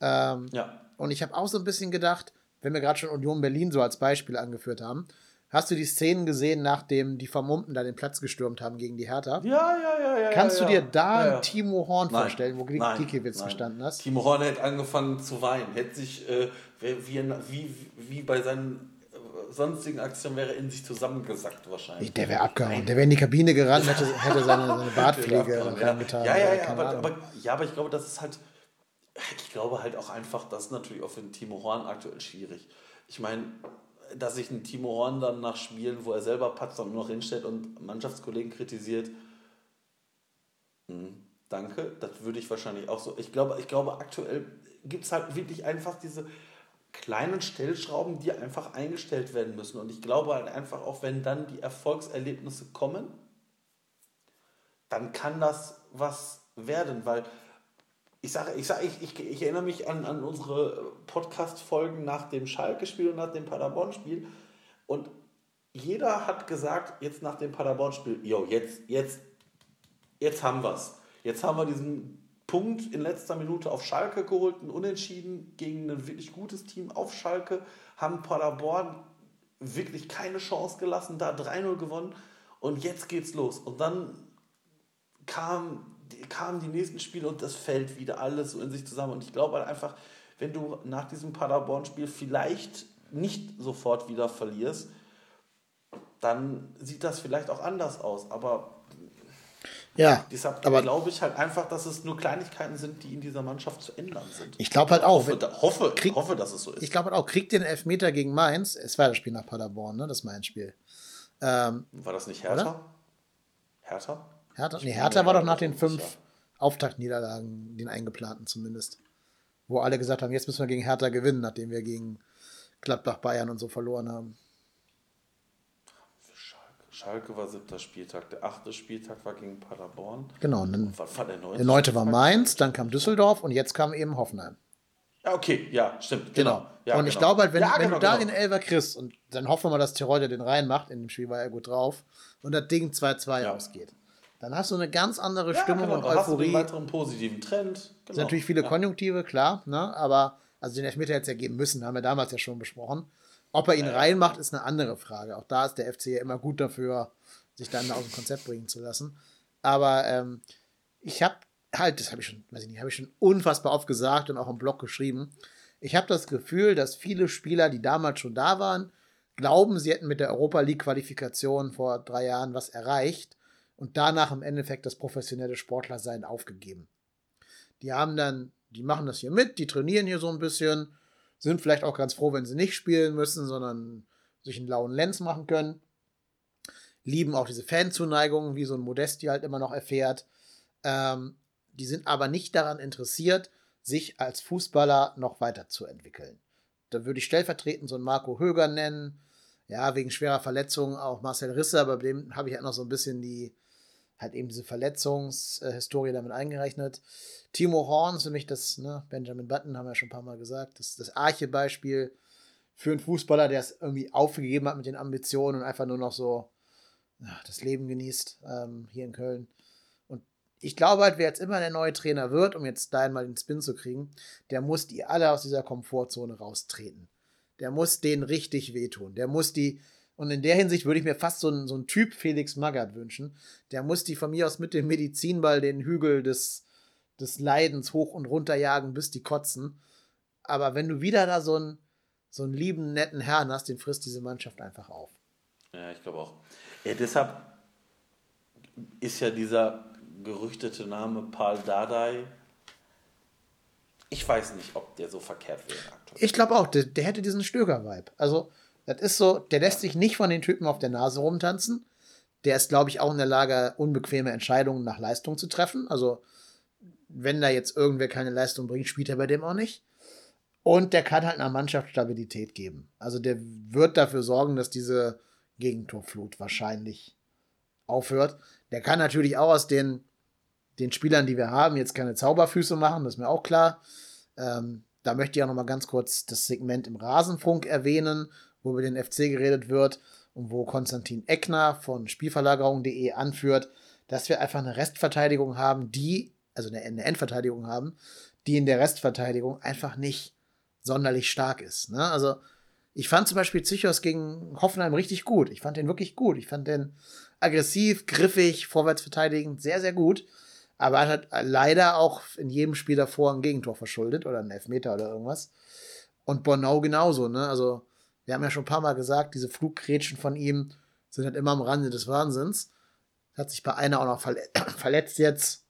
Ähm, ja. Und ich habe auch so ein bisschen gedacht, wenn wir gerade schon Union Berlin so als Beispiel angeführt haben, hast du die Szenen gesehen, nachdem die Vermummten da den Platz gestürmt haben gegen die Hertha? Ja, ja, ja. ja Kannst ja, du dir da ja, Timo Horn nein, vorstellen, wo Gikiewicz gestanden hast? Timo Horn hätte angefangen zu weinen, hätte sich äh, wie, wie, wie bei seinen äh, sonstigen Aktionen wäre in sich zusammengesackt wahrscheinlich. Der wäre abgehauen. Der wäre in die Kabine gerannt, hätte, hätte seine, seine Bartpflege reingetan. Ja, ja, ja, aber, aber, ja, aber ich glaube, das ist halt ich glaube halt auch einfach, das ist natürlich auch für den Timo Horn aktuell schwierig. Ich meine, dass sich ein Timo Horn dann nach Spielen, wo er selber patzt und nur noch hinstellt und Mannschaftskollegen kritisiert, mh, hm, danke, das würde ich wahrscheinlich auch so. Ich glaube, ich glaube aktuell gibt es halt wirklich einfach diese kleinen Stellschrauben, die einfach eingestellt werden müssen. Und ich glaube halt einfach auch, wenn dann die Erfolgserlebnisse kommen, dann kann das was werden, weil ich sage, ich, sag, ich, ich, ich erinnere mich an, an unsere Podcast-Folgen nach dem Schalke-Spiel und nach dem Paderborn-Spiel. Und jeder hat gesagt, jetzt nach dem Paderborn-Spiel, jo, jetzt, jetzt, jetzt haben wir es. Jetzt haben wir diesen Punkt in letzter Minute auf Schalke geholt, ein Unentschieden gegen ein wirklich gutes Team auf Schalke, haben Paderborn wirklich keine Chance gelassen, da 3-0 gewonnen und jetzt geht's los. Und dann kam, kamen die nächsten Spiele und das fällt wieder alles so in sich zusammen. Und ich glaube halt einfach, wenn du nach diesem Paderborn-Spiel vielleicht nicht sofort wieder verlierst, dann sieht das vielleicht auch anders aus. Aber ja, deshalb glaube ich halt einfach, dass es nur Kleinigkeiten sind, die in dieser Mannschaft zu ändern sind. Ich glaube halt auch. Hoffe, wenn, hoffe, krieg, hoffe, dass es so ist. Ich glaube halt auch, kriegt den Elfmeter gegen Mainz, es war das Spiel nach Paderborn, ne? das Mainz-Spiel. Ähm, war das nicht Hertha? Oder? Hertha? Hertha? Nee, Hertha war doch nach den fünf. Auftaktniederlagen, den eingeplanten zumindest. Wo alle gesagt haben, jetzt müssen wir gegen Hertha gewinnen, nachdem wir gegen Gladbach, Bayern und so verloren haben. Schalke war siebter Spieltag, der achte Spieltag war gegen Paderborn. Genau, und dann war, war der, neunte der neunte war Mainz, dann kam Düsseldorf und jetzt kam eben Hoffenheim. Ja, okay, ja, stimmt. Genau. genau. Ja, und ich genau. glaube halt, wenn, ja, wenn genau, du da genau. den Elver kriegst und dann hoffen wir mal, dass Tirol den reinmacht, in dem Spiel war er gut drauf, und das Ding 2-2 ja. ausgeht. Dann hast du eine ganz andere Stimmung genau, und Euphorie. Hast du einen weiteren positiven Trend. Genau. sind natürlich viele Konjunktive, klar, ne? aber also den Elfmeter hätte es ja geben müssen, haben wir damals ja schon besprochen. Ob er ihn reinmacht, ist eine andere Frage. Auch da ist der FC ja immer gut dafür, sich dann aus dem Konzept bringen zu lassen. Aber ähm, ich habe halt, das habe ich schon, weiß ich nicht, habe ich schon unfassbar oft gesagt und auch im Blog geschrieben. Ich habe das Gefühl, dass viele Spieler, die damals schon da waren, glauben, sie hätten mit der Europa League Qualifikation vor drei Jahren was erreicht und danach im Endeffekt das professionelle Sportlersein aufgegeben. Die haben dann, die machen das hier mit, die trainieren hier so ein bisschen, sind vielleicht auch ganz froh, wenn sie nicht spielen müssen, sondern sich einen lauen Lenz machen können lieben auch diese Fanzuneigung, wie so ein Modesti halt immer noch erfährt. Ähm, die sind aber nicht daran interessiert, sich als Fußballer noch weiterzuentwickeln. Da würde ich stellvertretend so einen Marco Höger nennen. Ja, wegen schwerer Verletzungen auch Marcel Risse, aber bei dem habe ich halt noch so ein bisschen die, halt eben diese Verletzungshistorie damit eingerechnet. Timo Horn ist für mich das, ne, Benjamin Button haben wir ja schon ein paar Mal gesagt, das das Arche-Beispiel für einen Fußballer, der es irgendwie aufgegeben hat mit den Ambitionen und einfach nur noch so das Leben genießt ähm, hier in Köln. Und ich glaube halt, wer jetzt immer der neue Trainer wird, um jetzt da einmal den Spin zu kriegen, der muss die alle aus dieser Komfortzone raustreten. Der muss denen richtig wehtun. Der muss die, und in der Hinsicht würde ich mir fast so einen, so einen Typ Felix Magath wünschen. Der muss die von mir aus mit dem Medizinball den Hügel des, des Leidens hoch und runter jagen, bis die kotzen. Aber wenn du wieder da so einen, so einen lieben, netten Herrn hast, den frisst diese Mannschaft einfach auf. Ja, ich glaube auch. Ja, deshalb ist ja dieser gerüchtete Name Paul Dardai. Ich weiß nicht, ob der so verkehrt wäre aktuell. Ich glaube auch, der, der, hätte diesen Stöger-Vibe. Also, das ist so, der lässt sich nicht von den Typen auf der Nase rumtanzen. Der ist, glaube ich, auch in der Lage, unbequeme Entscheidungen nach Leistung zu treffen. Also, wenn da jetzt irgendwer keine Leistung bringt, spielt er bei dem auch nicht. Und der kann halt einer Mannschaft Stabilität geben. Also, der wird dafür sorgen, dass diese Gegentorflut wahrscheinlich aufhört. Der kann natürlich auch aus den, den Spielern, die wir haben, jetzt keine Zauberfüße machen, das ist mir auch klar. Ähm, da möchte ich auch noch mal ganz kurz das Segment im Rasenfunk erwähnen, wo über den FC geredet wird und wo Konstantin Eckner von Spielverlagerung.de anführt, dass wir einfach eine Restverteidigung haben, die, also eine, Endverteidigung haben, die in der Restverteidigung einfach nicht sonderlich stark ist. Ne? Also ich fand zum Beispiel Zichos gegen Hoffenheim richtig gut. Ich fand den wirklich gut. Ich fand den aggressiv, griffig, vorwärts verteidigend, sehr, sehr gut. Aber er hat leider auch in jedem Spiel davor ein Gegentor verschuldet oder einen Elfmeter oder irgendwas. Und Bornau genauso, ne? Also, wir haben ja schon ein paar Mal gesagt, diese Fluggrätschen von ihm sind halt immer am Rande des Wahnsinns. Hat sich bei einer auch noch verletzt jetzt.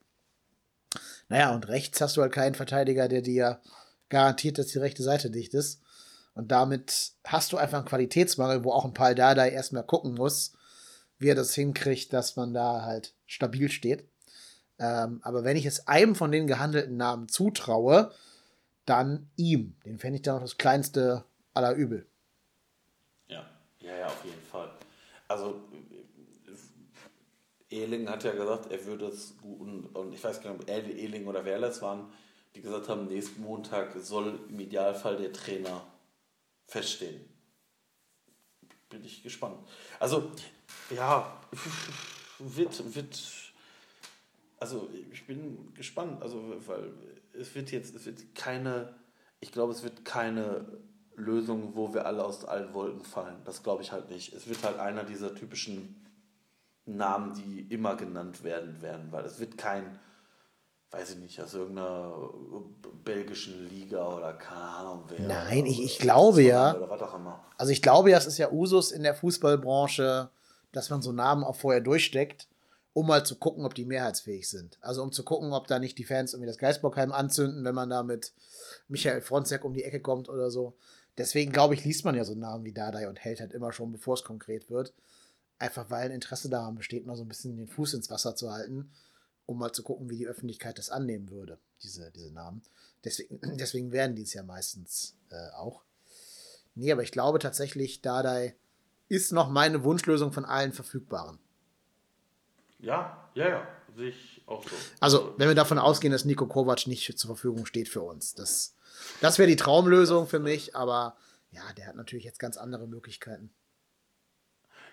Naja, und rechts hast du halt keinen Verteidiger, der dir garantiert, dass die rechte Seite dicht ist. Und damit hast du einfach einen Qualitätsmangel, wo auch ein Paul Dardai erstmal gucken muss, wie er das hinkriegt, dass man da halt stabil steht. Ähm, aber wenn ich es einem von den gehandelten Namen zutraue, dann ihm. Den fände ich dann noch das kleinste aller Übel. Ja, ja, auf jeden Fall. Also, Ehling hat ja gesagt, er würde es gut, und, und ich weiß gar nicht, ob Ehling oder wer das waren, die gesagt haben, nächsten Montag soll im Idealfall der Trainer feststehen. Bin ich gespannt. Also, ja, wird, wird, also ich bin gespannt, also weil es wird jetzt, es wird keine, ich glaube, es wird keine Lösung, wo wir alle aus allen Wolken fallen. Das glaube ich halt nicht. Es wird halt einer dieser typischen Namen, die immer genannt werden werden, weil es wird kein, weiß ich nicht, aus irgendeiner belgischen Liga oder keine Ahnung wer. Nein, ich, ich glaube ja. Oder was auch immer. Also ich glaube ja, es ist ja Usus in der Fußballbranche, dass man so Namen auch vorher durchsteckt um mal zu gucken, ob die mehrheitsfähig sind. Also um zu gucken, ob da nicht die Fans irgendwie das Geistbockheim anzünden, wenn man da mit Michael Fronzek um die Ecke kommt oder so. Deswegen glaube ich, liest man ja so Namen wie Dardai und hält halt immer schon, bevor es konkret wird. Einfach weil ein Interesse daran besteht, mal so ein bisschen den Fuß ins Wasser zu halten, um mal zu gucken, wie die Öffentlichkeit das annehmen würde, diese, diese Namen. Deswegen, deswegen werden die es ja meistens äh, auch. Nee, aber ich glaube tatsächlich, Dardai ist noch meine Wunschlösung von allen verfügbaren. Ja, ja, ja, sehe ich auch so. Also, wenn wir davon ausgehen, dass Nico Kovac nicht zur Verfügung steht für uns, das, das wäre die Traumlösung für mich, aber ja, der hat natürlich jetzt ganz andere Möglichkeiten.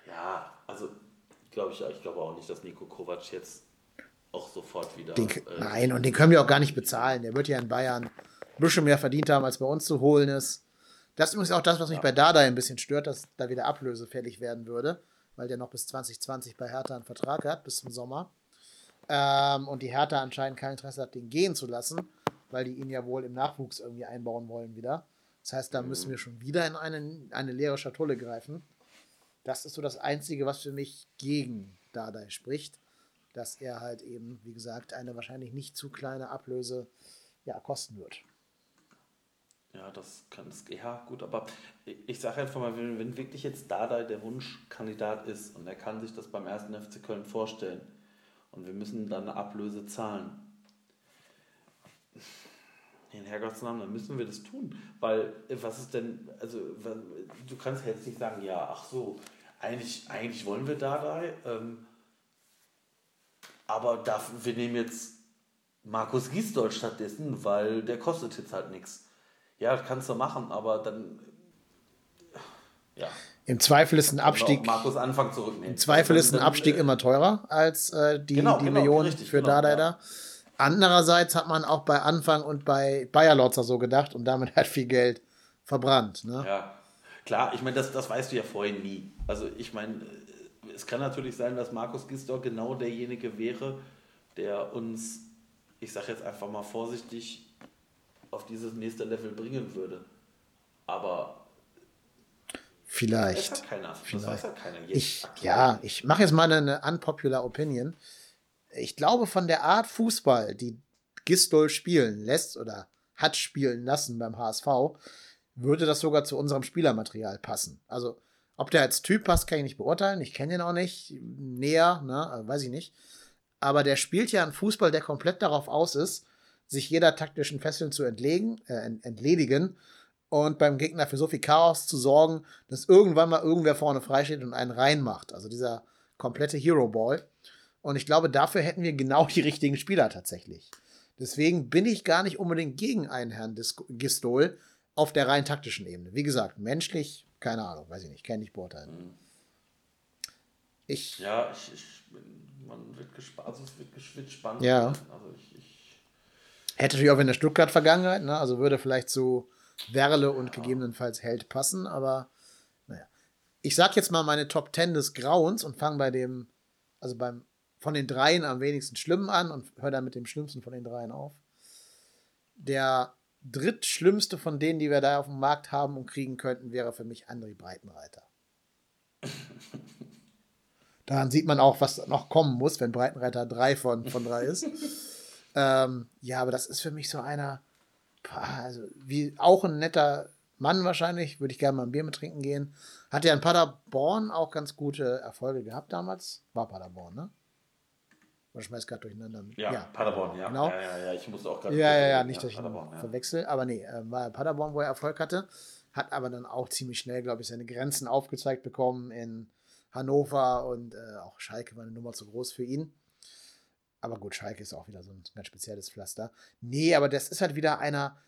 Ja, also glaube ich, ich glaube auch nicht, dass Nico Kovac jetzt auch sofort wieder. Den, äh, nein, und den können wir auch gar nicht bezahlen. Der wird ja in Bayern ein bisschen mehr verdient haben, als bei uns zu holen ist. Das ist übrigens auch das, was mich ja. bei Dada ein bisschen stört, dass da wieder Ablöse fällig werden würde weil der noch bis 2020 bei Hertha einen Vertrag hat, bis zum Sommer. Ähm, und die Hertha anscheinend kein Interesse hat, den gehen zu lassen, weil die ihn ja wohl im Nachwuchs irgendwie einbauen wollen wieder. Das heißt, da müssen wir schon wieder in eine, eine leere Schatulle greifen. Das ist so das Einzige, was für mich gegen Dardai spricht, dass er halt eben, wie gesagt, eine wahrscheinlich nicht zu kleine Ablöse ja, kosten wird. Ja, das kann es. Ja, gut, aber ich sage einfach mal, wenn, wenn wirklich jetzt Dada der Wunschkandidat ist und er kann sich das beim ersten FC Köln vorstellen und wir müssen dann eine Ablöse zahlen, in Herrgottsnamen, dann müssen wir das tun. Weil, äh, was ist denn, also, du kannst jetzt nicht sagen, ja, ach so, eigentlich, eigentlich wollen wir Dada, ähm, aber dafür, wir nehmen jetzt Markus Giesdoll stattdessen, weil der kostet jetzt halt nichts ja, das kannst du machen, aber dann. Ja. Im Zweifel ist ein Abstieg. Markus Anfang zurücknehmen. Im Zweifel ist ein Abstieg äh, immer teurer als äh, die, genau, die genau, Millionen richtig, für genau, Dardai da. Andererseits hat man auch bei Anfang und bei Bayer Lotzer so gedacht und damit hat viel Geld verbrannt. Ne? Ja, klar, ich meine, das, das weißt du ja vorhin nie. Also ich meine, es kann natürlich sein, dass Markus Gisdor genau derjenige wäre, der uns, ich sage jetzt einfach mal vorsichtig, auf dieses nächste Level bringen würde. Aber Vielleicht. Das weiß keiner. Vielleicht. Das weiß halt keiner. ich, ja, ich mache jetzt mal eine unpopular Opinion. Ich glaube, von der Art Fußball, die Gistol spielen lässt oder hat spielen lassen beim HSV, würde das sogar zu unserem Spielermaterial passen. Also, ob der als Typ passt, kann ich nicht beurteilen. Ich kenne ihn auch nicht näher, ne, weiß ich nicht. Aber der spielt ja einen Fußball, der komplett darauf aus ist, sich jeder taktischen Fesseln zu entlegen, äh, entledigen und beim Gegner für so viel Chaos zu sorgen, dass irgendwann mal irgendwer vorne freisteht und einen reinmacht. Also dieser komplette Hero Ball. Und ich glaube, dafür hätten wir genau die richtigen Spieler tatsächlich. Deswegen bin ich gar nicht unbedingt gegen einen Herrn Gistol auf der rein taktischen Ebene. Wie gesagt, menschlich, keine Ahnung, weiß ich nicht, kann ich nicht beurteilen. Mhm. Ich. Ja, ich, ich man wird gespannt, also es wird, wird spannend. Ja. Also ich, ich Hätte natürlich auch in der Stuttgart-Vergangenheit, ne? also würde vielleicht zu Werle und gegebenenfalls Held passen, aber naja. Ich sag jetzt mal meine Top 10 des Grauens und fange bei dem, also beim von den dreien am wenigsten schlimmen an und höre dann mit dem schlimmsten von den dreien auf. Der drittschlimmste von denen, die wir da auf dem Markt haben und kriegen könnten, wäre für mich André Breitenreiter. Daran sieht man auch, was noch kommen muss, wenn Breitenreiter 3 von, von 3 ist. Ähm, ja, aber das ist für mich so einer, also wie auch ein netter Mann wahrscheinlich, würde ich gerne mal ein Bier mit trinken gehen. Hat ja in Paderborn auch ganz gute Erfolge gehabt damals. War Paderborn, ne? Oder schmeiß gerade durcheinander. Ja, ja, Paderborn, ja. Genau. Ja, ja, ja, ich muss auch gerade. Ja, ja, ja, nicht, dass ich ihn verwechsel. Aber nee, äh, war Paderborn, wo er Erfolg hatte. Hat aber dann auch ziemlich schnell, glaube ich, seine Grenzen aufgezeigt bekommen in Hannover und äh, auch Schalke war eine Nummer zu groß für ihn. Aber gut, Schalke ist auch wieder so ein ganz spezielles Pflaster. Nee, aber das ist halt wieder einer,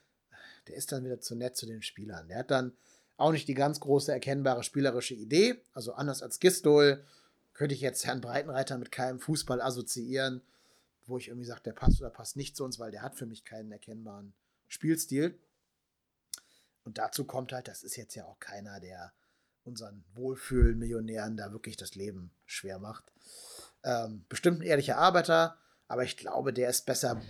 der ist dann wieder zu nett zu den Spielern. Der hat dann auch nicht die ganz große erkennbare spielerische Idee. Also anders als Gistol könnte ich jetzt Herrn Breitenreiter mit keinem Fußball assoziieren. wo ich irgendwie sage, der passt oder passt nicht zu uns, weil der hat für mich keinen erkennbaren Spielstil. Und dazu kommt halt, das ist jetzt ja auch keiner, der unseren Wohlfühl-Millionären da wirklich das Leben schwer macht. Ähm, bestimmt ein ehrlicher Arbeiter, aber ich glaube, der ist besser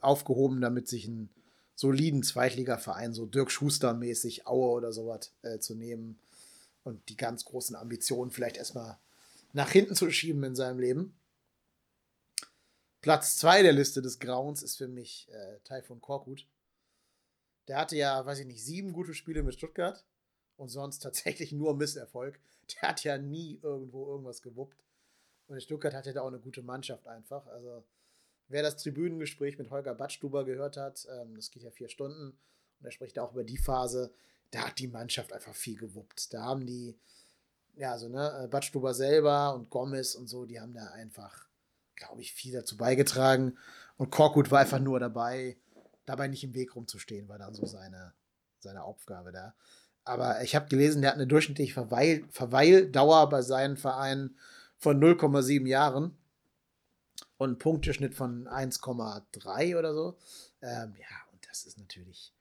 aufgehoben, damit sich einen soliden Zweitligaverein, so Dirk Schuster-mäßig, Aue oder sowas, äh, zu nehmen und die ganz großen Ambitionen vielleicht erstmal nach hinten zu schieben in seinem Leben. Platz 2 der Liste des Grauens ist für mich äh, Taifun Korkut. Der hatte ja, weiß ich nicht, sieben gute Spiele mit Stuttgart und sonst tatsächlich nur Misserfolg. Der hat ja nie irgendwo irgendwas gewuppt. Und Stuttgart hatte da auch eine gute Mannschaft einfach. Also, wer das Tribünengespräch mit Holger Batschtuber gehört hat, ähm, das geht ja vier Stunden und er spricht auch über die Phase, da hat die Mannschaft einfach viel gewuppt. Da haben die, ja, also, ne, äh, Batschtuber selber und Gomez und so, die haben da einfach, glaube ich, viel dazu beigetragen. Und Korkut war einfach nur dabei, dabei nicht im Weg rumzustehen, war dann so seine, seine Aufgabe da. Aber ich habe gelesen, der hat eine durchschnittliche Verweil Verweildauer bei seinen Vereinen von 0,7 Jahren und einen Punkteschnitt von 1,3 oder so. Ähm, ja, und das ist natürlich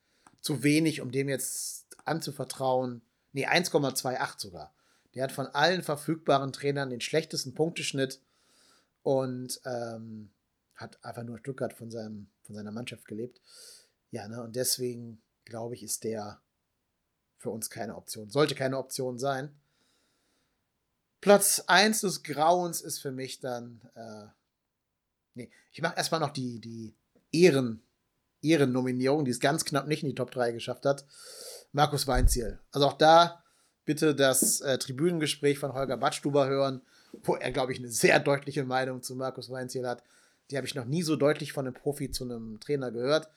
zu wenig, um dem jetzt anzuvertrauen. Nee, 1,28 sogar. Der hat von allen verfügbaren Trainern den schlechtesten Punkteschnitt und ähm, hat einfach nur Stuttgart von, seinem, von seiner Mannschaft gelebt. Ja, ne, und deswegen glaube ich, ist der für uns keine Option. Sollte keine Option sein. Platz 1 des Grauens ist für mich dann. Äh, nee, ich mache erstmal noch die, die Ehren, Ehrennominierung, die es ganz knapp nicht in die Top 3 geschafft hat. Markus Weinziel. Also auch da bitte das äh, Tribünengespräch von Holger Badstuber hören, wo er, glaube ich, eine sehr deutliche Meinung zu Markus Weinziel hat. Die habe ich noch nie so deutlich von einem Profi zu einem Trainer gehört.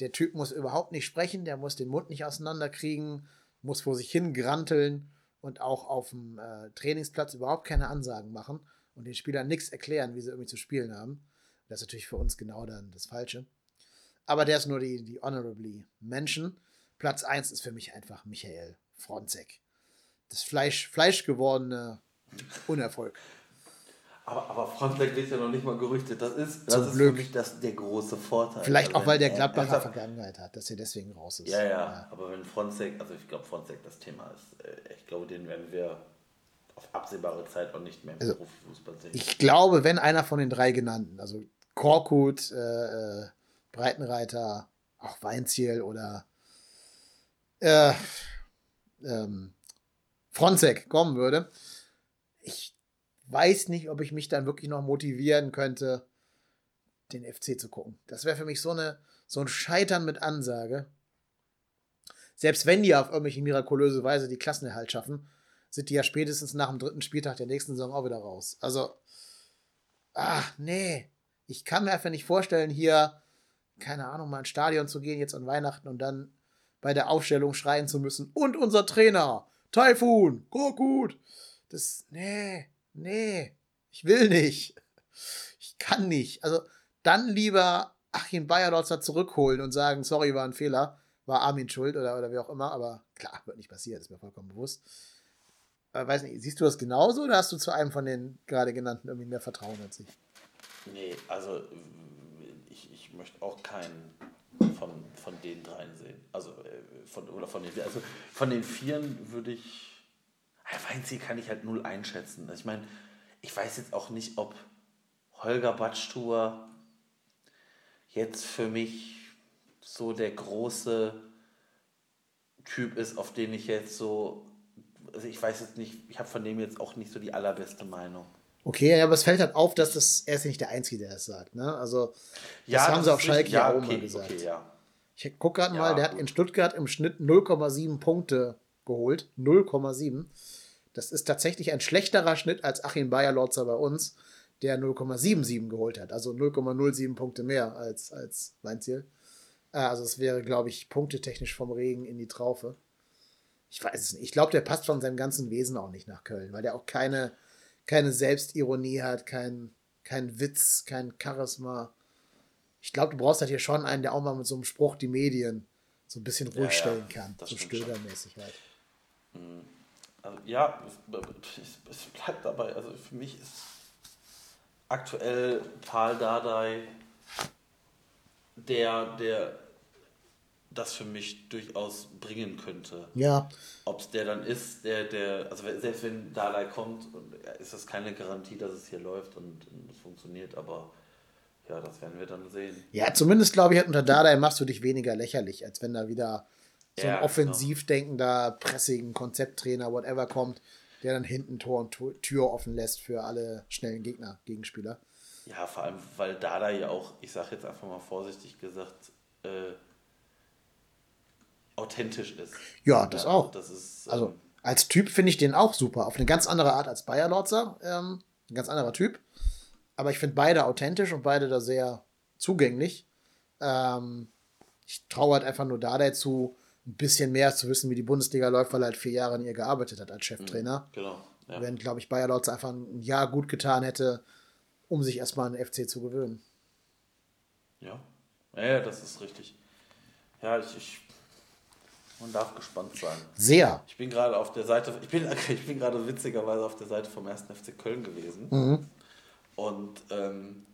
Der Typ muss überhaupt nicht sprechen, der muss den Mund nicht auseinanderkriegen, muss vor sich hin granteln und auch auf dem äh, Trainingsplatz überhaupt keine Ansagen machen und den Spielern nichts erklären, wie sie irgendwie zu spielen haben. Das ist natürlich für uns genau dann das Falsche. Aber der ist nur die, die Honorably Menschen. Platz 1 ist für mich einfach Michael Fronzek. Das Fleisch, Fleisch gewordene Unerfolg. Aber, aber Fronzek wird ja noch nicht mal gerüchtet. Das ist, das ist für mich das, der große Vorteil. Vielleicht also auch, weil der Gladbacher Vergangenheit hat, dass er deswegen raus ist. Ja, ja, ja. aber wenn Fronzek, also ich glaube, Fronzek das Thema ist, äh, ich glaube, den werden wir auf absehbare Zeit auch nicht mehr im also, Profifußball sehen. Ich glaube, wenn einer von den drei genannten, also Korkut, äh, äh Breitenreiter, auch Weinziel oder äh, ähm, Fronzek kommen würde, ich weiß nicht, ob ich mich dann wirklich noch motivieren könnte, den FC zu gucken. Das wäre für mich so, eine, so ein Scheitern mit Ansage. Selbst wenn die auf irgendwelche mirakulöse Weise die Klassenerhalt schaffen, sind die ja spätestens nach dem dritten Spieltag der nächsten Saison auch wieder raus. Also, ach, nee. Ich kann mir einfach nicht vorstellen, hier, keine Ahnung, mal ins Stadion zu gehen, jetzt an Weihnachten und dann bei der Aufstellung schreien zu müssen. Und unser Trainer, Taifun, gut. Das, nee nee, ich will nicht. Ich kann nicht. Also dann lieber Achim Bayerlotzer zurückholen und sagen, sorry, war ein Fehler, war Armin schuld oder, oder wie auch immer, aber klar, wird nicht passiert, ist mir vollkommen bewusst. Aber weiß nicht, siehst du das genauso oder hast du zu einem von den gerade genannten irgendwie mehr Vertrauen als ich? Nee, also ich, ich möchte auch keinen von, von den dreien sehen. Also äh, von, oder von den, also von den Vieren würde ich Weinziel kann ich halt null einschätzen. Also ich meine, ich weiß jetzt auch nicht, ob Holger Batschtur jetzt für mich so der große Typ ist, auf den ich jetzt so, also ich weiß jetzt nicht, ich habe von dem jetzt auch nicht so die allerbeste Meinung. Okay, aber es fällt halt auf, dass das, er ist ja nicht der Einzige, der das sagt. Ne? Also, das ja, haben das sie auf Schalke ja, auch okay, mal gesagt. Okay, ja. Ich gucke gerade ja, mal, der gut. hat in Stuttgart im Schnitt 0,7 Punkte geholt. 0,7. Das ist tatsächlich ein schlechterer Schnitt als Achim Bayer-Lorzer bei uns, der 0,77 geholt hat. Also 0,07 Punkte mehr als, als sein Ziel. Äh, also es wäre, glaube ich, punktetechnisch vom Regen in die Traufe. Ich weiß es nicht. Ich glaube, der passt von seinem ganzen Wesen auch nicht nach Köln, weil der auch keine, keine Selbstironie hat, kein, kein Witz, kein Charisma. Ich glaube, du brauchst halt hier schon einen, der auch mal mit so einem Spruch die Medien so ein bisschen ruhig ja, stellen kann. so stögermäßig halt. Mhm. Also, ja, es, es, bleibt dabei. Also für mich ist aktuell Paul Dardai der, der das für mich durchaus bringen könnte. Ja. Ob es der dann ist, der, der, also selbst wenn Dalai kommt, ist das keine Garantie, dass es hier läuft und, es funktioniert, aber ja, das werden wir dann sehen. Ja, zumindest glaube ich, unter Dardai machst du dich weniger lächerlich, als wenn da wieder so ein ja, offensiv denkender, pressigen Konzepttrainer, whatever kommt, der dann hinten Tor und Tür offen lässt für alle schnellen Gegner, Gegenspieler. Ja, vor allem, weil Dada ja auch, ich sage jetzt einfach mal vorsichtig gesagt, äh, authentisch ist. Ja, das ja, auch. Das ist, ähm, also als Typ finde ich den auch super. Auf eine ganz andere Art als Bayer Lorzer. Ähm, ein ganz anderer Typ. Aber ich finde beide authentisch und beide da sehr zugänglich. Ähm, ich traue halt einfach nur da dazu, ein bisschen mehr zu wissen, wie die Bundesliga läuft, weil er halt vier Jahre an ihr gearbeitet hat als Cheftrainer. Mhm, genau. Ja. Wenn, glaube ich, Bayer Lorzer einfach ein Jahr gut getan hätte, um sich erstmal an den FC zu gewöhnen. Ja. Ja, das ist richtig. Ja, ich, ich man darf gespannt sein. Sehr. Ich bin gerade auf der Seite, ich bin, ich bin gerade witzigerweise auf der Seite vom 1. FC Köln gewesen. Mhm. Und ähm,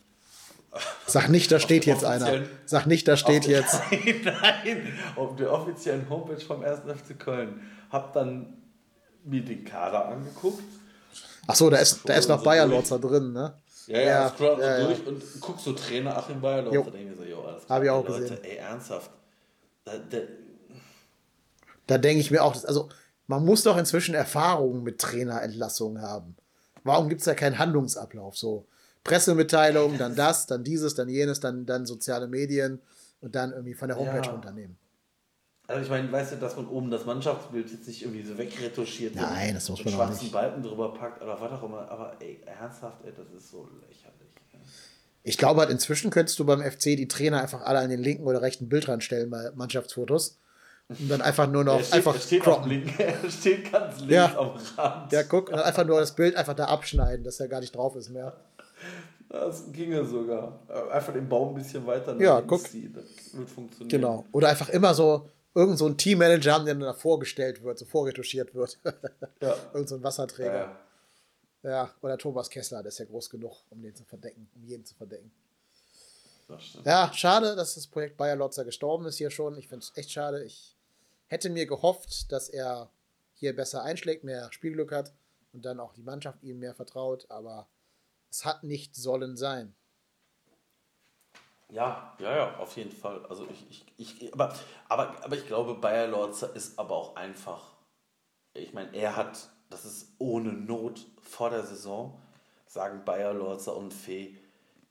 Sag nicht, da steht jetzt einer. Sag nicht, da steht der, jetzt. Nein, nein, auf der offiziellen Homepage vom 1. FC Köln. Hab dann mir den Kader angeguckt. Ach so, da ist, da ist noch so Bayer Lorzer drin, ne? Ja, ja, ja scroll ja, so durch und guck so Trainer Achim Bayer Lorzer. denke ich so, jo, alles. Hab ich auch Leute, gesehen. Ey, ernsthaft. Da, da, da denke ich mir auch, also man muss doch inzwischen Erfahrungen mit Trainerentlassungen haben. Warum gibt es da keinen Handlungsablauf? So Pressemitteilung, dann das, dann dieses, dann jenes, dann, dann soziale Medien und dann irgendwie von der Homepage ja. runternehmen. Also ich meine, weißt du, dass man oben das Mannschaftsbild jetzt nicht irgendwie so wegretuschiert Nein, das muss man auch nicht. Balken drüber packt oder was auch immer, aber ey, ernsthaft, ey, das ist so lächerlich. Ich glaube halt, inzwischen könntest du beim FC die Trainer einfach alle an den linken oder rechten Bildrand stellen bei Mannschaftsfotos und dann einfach nur noch er steht, einfach steht, link, er steht ganz links ja. am Rand. Ja, guck, und dann einfach nur das Bild einfach da abschneiden, dass er gar nicht drauf ist mehr. Das ginge sogar. Einfach den Baum ein bisschen weiter nach ja, guck. ziehen. Das wird funktionieren. Genau. Oder einfach immer so irgend so ein Teammanager haben, der dann da vorgestellt wird, so vorretuschiert wird. ja. Irgend so ein Wasserträger. Ja, ja. ja, oder Thomas Kessler, der ist ja groß genug, um den zu verdecken, um jeden zu verdecken. Ja, schade, dass das Projekt Bayer Lotzer gestorben ist hier schon. Ich finde es echt schade. Ich hätte mir gehofft, dass er hier besser einschlägt, mehr Spielglück hat und dann auch die Mannschaft ihm mehr vertraut, aber es hat nicht sollen sein. Ja, ja, ja, auf jeden Fall. Also ich, ich, ich aber, aber, aber ich glaube, Bayer Lorzer ist aber auch einfach, ich meine, er hat, das ist ohne Not vor der Saison, sagen Bayer Lorzer und Fee,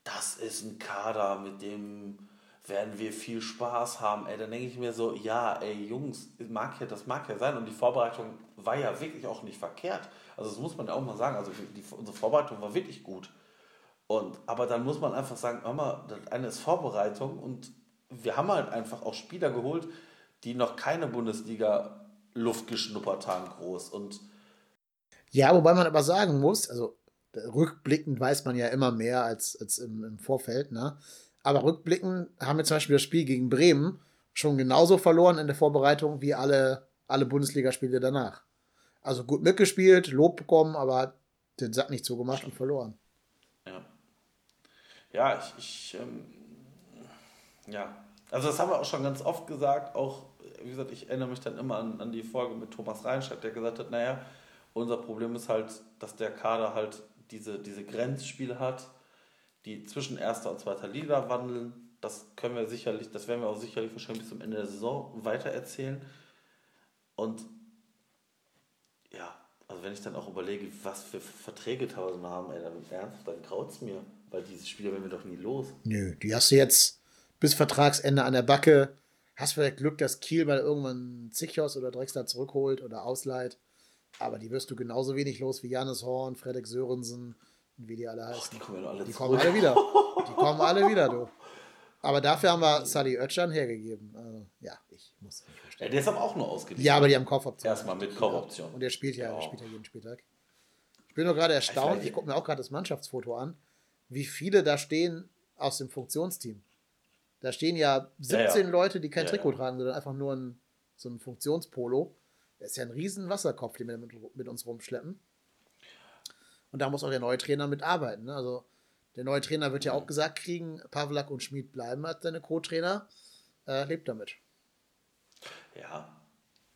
das ist ein Kader, mit dem werden wir viel Spaß haben. Ey, dann denke ich mir so, ja, ey, Jungs, mag ja, das mag ja sein. Und die Vorbereitung war ja wirklich auch nicht verkehrt. Also das muss man ja auch mal sagen. Also die, unsere Vorbereitung war wirklich gut. Und, aber dann muss man einfach sagen, mal, das eine ist Vorbereitung und wir haben halt einfach auch Spieler geholt, die noch keine Bundesliga-Luft geschnuppert haben, groß. Und ja, wobei man aber sagen muss, also rückblickend weiß man ja immer mehr als, als im, im Vorfeld, ne? Aber rückblickend haben wir zum Beispiel das Spiel gegen Bremen schon genauso verloren in der Vorbereitung wie alle, alle Bundesligaspiele danach. Also gut mitgespielt, Lob bekommen, aber den Sack nicht zugemacht und verloren. Ja. Ja, ich, ich ähm, ja. Also das haben wir auch schon ganz oft gesagt, auch, wie gesagt, ich erinnere mich dann immer an, an die Folge mit Thomas Reinscheid, der gesagt hat, naja, unser Problem ist halt, dass der Kader halt diese, diese Grenzspiele hat, die zwischen erster und zweiter Liga wandeln. Das können wir sicherlich, das werden wir auch sicherlich wahrscheinlich bis zum Ende der Saison weiter erzählen. Und ja, also wenn ich dann auch überlege, was für Verträge tausend haben, ey, dann ernsthaft, dann graut es mir, weil diese Spieler werden wir doch nie los. Nö, die hast du jetzt bis Vertragsende an der Backe. Hast vielleicht Glück, dass Kiel mal irgendwann Zichos oder Drexler zurückholt oder ausleiht. Aber die wirst du genauso wenig los wie Janis Horn, Fredrik Sörensen, wie die alle heißen. Och, die kommen, ja alle, die kommen alle wieder. Die kommen alle wieder, du. Aber dafür haben wir Sally Oetschan hergegeben. Also, ja, ich muss nicht verstehen. Ja, der ist aber auch nur ausgeliehen. Ja, aber die haben Kaufoption. Erstmal mit Kaufoption. Und der spielt ja, ja. spielt ja jeden Spieltag. Ich bin nur gerade erstaunt, ich, ich gucke mir auch gerade das Mannschaftsfoto an, wie viele da stehen aus dem Funktionsteam. Da stehen ja 17 ja, ja. Leute, die kein Trikot tragen, sondern einfach nur ein, so ein Funktionspolo. Das ist ja ein riesen Wasserkopf, den wir mit, mit uns rumschleppen. Und da muss auch der neue Trainer mitarbeiten. Ne? Also Der neue Trainer wird ja auch gesagt kriegen, Pavlak und Schmid bleiben als seine Co-Trainer. Äh, lebt damit. Ja,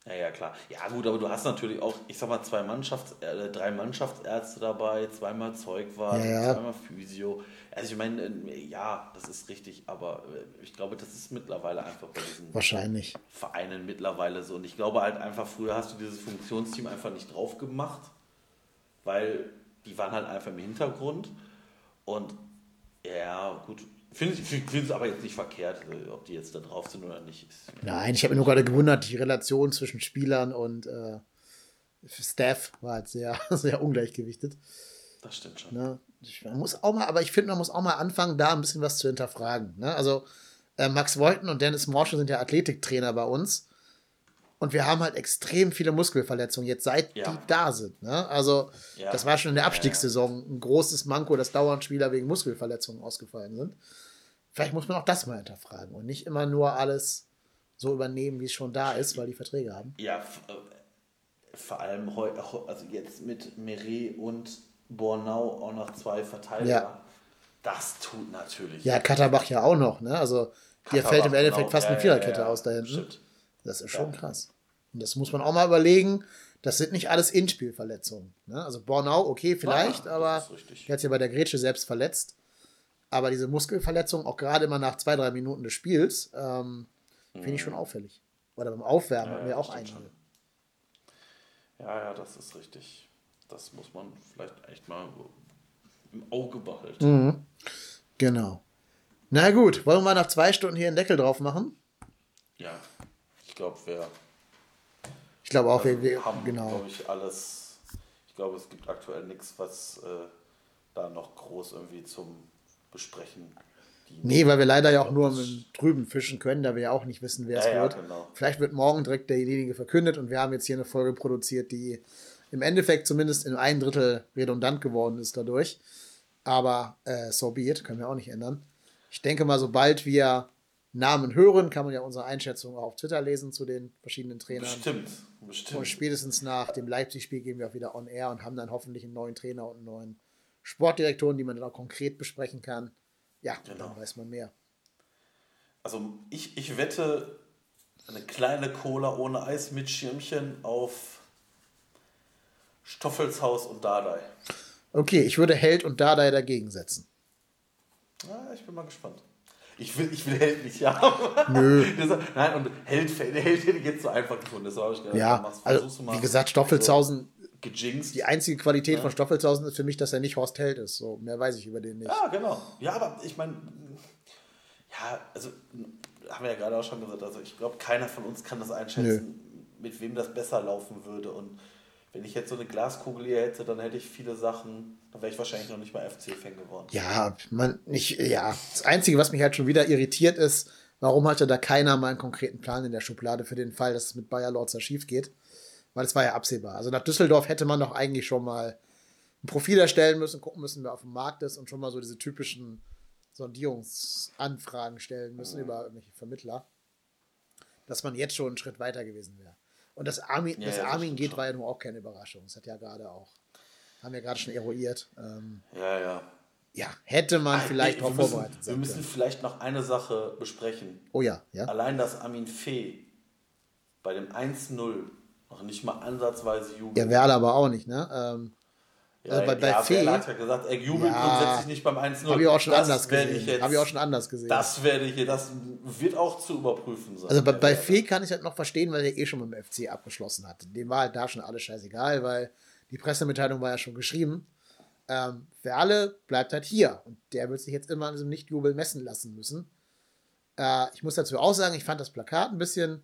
ja, ja, klar. Ja, gut, aber du hast natürlich auch, ich sag mal, zwei Mannschafts-, äh, drei Mannschaftsärzte dabei, zweimal Zeugwart, Ja, ja. zweimal Physio. Also ich meine, äh, ja, das ist richtig, aber äh, ich glaube, das ist mittlerweile einfach bei diesen Wahrscheinlich. Vereinen mittlerweile so. Und ich glaube halt einfach, früher hast du dieses Funktionsteam einfach nicht drauf gemacht, weil die waren halt einfach im Hintergrund. Und ja, gut, finde ich finde es aber jetzt nicht verkehrt, äh, ob die jetzt da drauf sind oder nicht. Ist, Nein, ich habe mich nur gerade gewundert, die Relation zwischen Spielern und äh, Staff war halt sehr, sehr ungleichgewichtet. Das stimmt schon. Ne? Ich, man muss auch mal, aber ich finde, man muss auch mal anfangen, da ein bisschen was zu hinterfragen. Ne? Also äh, Max Wolten und Dennis Morsche sind ja Athletiktrainer bei uns. Und wir haben halt extrem viele Muskelverletzungen jetzt, seit Ja. die da sind. Ne? Also, Ja. das war schon in der. Abstiegssaison ein großes Manko, dass dauernd Spieler wegen Muskelverletzungen ausgefallen sind. Vielleicht muss man auch das mal hinterfragen und nicht immer nur alles so übernehmen, wie es schon da ist, weil die Verträge haben. Ja, äh, vor allem also jetzt mit Meret und Bornau auch noch zwei Verteidiger. Ja. Das tut natürlich. Ja, Katterbach ja auch noch. Ne? Also, hier Katterbach, fällt im Endeffekt genau. fast eine Viererkette ja, ja. aus da hinten. Das ist schon krass. Und das muss man auch mal überlegen. Das sind nicht alles Inspielverletzungen. Ne? Also Bornau, okay, vielleicht, Ah, aber er hat sich ja bei der Grätsche selbst verletzt. Aber diese Muskelverletzung, auch gerade immer nach zwei, drei Minuten des Spiels, ähm, finde ich schon auffällig. Oder beim Aufwärmen Ja, hatten ja, wir auch das stimmt einige. Ja, ja, das ist richtig. Das muss man vielleicht echt mal im Auge behalten. Mhm. Genau. Na gut, wollen wir nach zwei Stunden hier einen Deckel drauf machen? Ja, ich glaube, wir, glaube auch, also wir, wir haben, genau. glaube ich, alles. Ich glaube, es gibt aktuell nichts, was äh, da noch groß irgendwie zum Besprechen dient. Nee, weil wir leider ja auch nur mit drüben fischen können, da wir ja auch nicht wissen, wer es Ja, ja, wird. genau. Vielleicht wird morgen direkt derjenige verkündet und wir haben jetzt hier eine Folge produziert, die im Endeffekt zumindest in ein Drittel redundant geworden ist dadurch. Aber äh, so be it, können wir auch nicht ändern. Ich denke mal, sobald wir Namen hören, kann man ja unsere Einschätzung auch auf Twitter lesen zu den verschiedenen Trainern. Bestimmt, Und bestimmt. spätestens nach dem Leipzig-Spiel gehen wir auch wieder on air und haben dann hoffentlich einen neuen Trainer und einen neuen Sportdirektoren, die man dann auch konkret besprechen kann. Ja, Genau. dann weiß man mehr. Also ich, ich wette eine kleine Cola ohne Eis mit Schirmchen auf Stoffelshaus und Dardai. Okay, ich würde Held und Dardai dagegen setzen. Ja, ich bin mal gespannt. Ich will, ich will Held nicht haben. Nö. Deshalb- Nein, und Held, Held hätte ich jetzt so einfach gefunden. Deshalb habe ich gedacht, Ja, machst- also versuchst du mal wie gesagt, Stoffelshausen, So gejinxt. die einzige Qualität Ja. von Stoffelshausen ist für mich, dass er nicht Horst Held ist. So, mehr weiß ich über den nicht. Ja, genau. Ja, aber ich meine, ja, also haben wir ja gerade auch schon gesagt, also ich glaube, keiner von uns kann das einschätzen, mit wem das besser laufen würde. Und wenn ich jetzt so eine Glaskugel hier hätte, dann hätte ich viele Sachen, dann wäre ich wahrscheinlich noch nicht mal FC-Fan geworden. Ja, man, nicht, ja. Das Einzige, was mich halt schon wieder irritiert ist, warum hatte da keiner mal einen konkreten Plan in der Schublade für den Fall, dass es mit Bayer Lorzer schief geht? Weil es war ja absehbar. Also nach Düsseldorf hätte man doch eigentlich schon mal ein Profil erstellen müssen, gucken müssen, wer auf dem Markt ist und schon mal so diese typischen Sondierungsanfragen stellen müssen über irgendwelche Vermittler. Dass man jetzt schon einen Schritt weiter gewesen wäre. Und dass Armin, Ja, dass ja, das Armin stimmt geht, schon. war ja nun auch keine Überraschung. Das hat ja gerade auch, haben wir gerade schon eruiert. Ähm, Ja, ja. ja, hätte man vielleicht wir darauf müssen, vorbereitet Wir sein müssen können. vielleicht noch eine Sache besprechen. Oh ja, ja. Allein, dass Armin Fee bei dem 1-0 noch nicht mal ansatzweise jubelt. Ja, Werle aber auch nicht, ne? Ähm, Ja, also bei- bei ja, Fee- hat ja gesagt, er jubelt Ja. grundsätzlich nicht beim 1-0. Habe ich auch schon Das anders gesehen. Habe ich auch schon anders gesehen. Das werde ich, das wird auch zu überprüfen sein. also bei, bei. Fee kann ich halt noch verstehen, weil er eh schon dem FC abgeschlossen hat. Dem war halt da schon alles scheißegal, weil die Pressemitteilung war ja schon geschrieben. Ähm, Werle bleibt halt hier und der wird sich jetzt immer an diesem Nichtjubel messen lassen müssen. Äh, ich muss dazu auch sagen, ich fand das Plakat ein bisschen,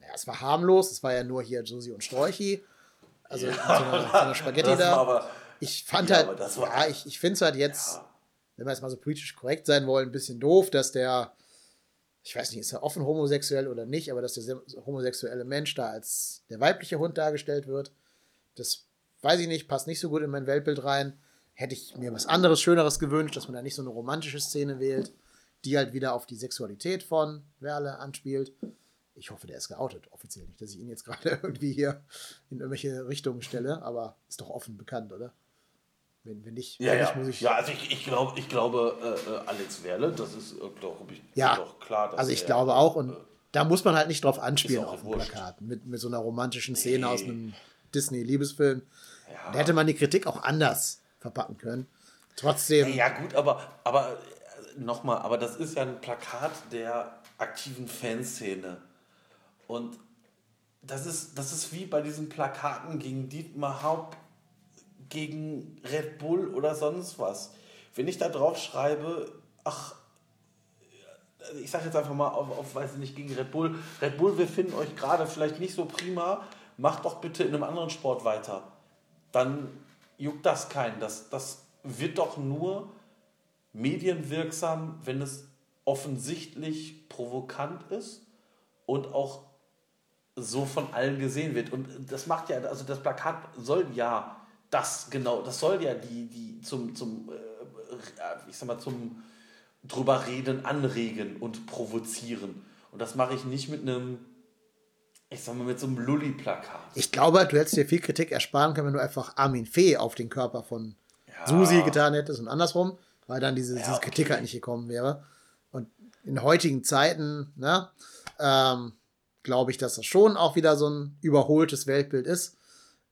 naja, es war harmlos, es war ja nur hier Josi und Strolchi. Also Ja. so einer, so einer Spaghetti da. Aber, Ich fand Ja, halt, ja, ich, ich finde es halt jetzt, ja, wenn wir jetzt mal so politisch korrekt sein wollen, ein bisschen doof, dass der, ich weiß nicht, ist er offen homosexuell oder nicht, aber dass der se- homosexuelle Mensch da als der weibliche Hund dargestellt wird, das weiß ich nicht, passt nicht so gut in mein Weltbild rein. Hätte ich mir was anderes, Schöneres gewünscht, dass man da nicht so eine romantische Szene wählt, die halt wieder auf die Sexualität von Werle anspielt. Ich hoffe, der ist geoutet, offiziell nicht, dass ich ihn jetzt gerade irgendwie hier in irgendwelche Richtungen stelle, aber ist doch offen bekannt, oder? Wenn, wenn nicht, Ja, wenn ja. muss ich. ja, also ich, ich, glaub, ich glaube, äh, äh, Alex Werle, das ist, äh, glaube ich, Ja, doch klar. also ich glaube auch. Und äh, da muss man halt nicht drauf anspielen auf dem wurscht. Plakat. Mit, mit so einer romantischen Szene aus Nee. einem Disney-Liebesfilm. ja. Da hätte man die Kritik auch anders verpacken können. Trotzdem. Ja, ja, gut, aber, aber nochmal, aber das ist ja ein Plakat der aktiven Fanszene. Und das ist, das ist wie bei diesen Plakaten gegen Dietmar Haupt, gegen Red Bull oder sonst was. Wenn ich da drauf schreibe, ach, ich sage jetzt einfach mal auf, auf, weiß ich nicht, gegen Red Bull. Red Bull, wir finden euch gerade vielleicht nicht so prima, macht doch bitte in einem anderen Sport weiter. Dann juckt das keinen. Das, das wird doch nur medienwirksam, wenn es offensichtlich provokant ist und auch so von allen gesehen wird. Und das macht ja, also das Plakat soll ja das genau, das soll ja die, die zum, zum äh, ich sag mal, zum drüber reden, anregen und provozieren. Und das mache ich nicht mit einem, ich sag mal, mit so einem Lulli-Plakat. Ich glaube, du hättest dir viel Kritik ersparen können, wenn du einfach Armin Fee auf den Körper von Ja. Susi getan hättest und andersrum, weil dann diese, Ja, diese okay. Kritik halt nicht gekommen wäre. Und in heutigen Zeiten, ne, ähm, glaube ich, dass das schon auch wieder so ein überholtes Weltbild ist.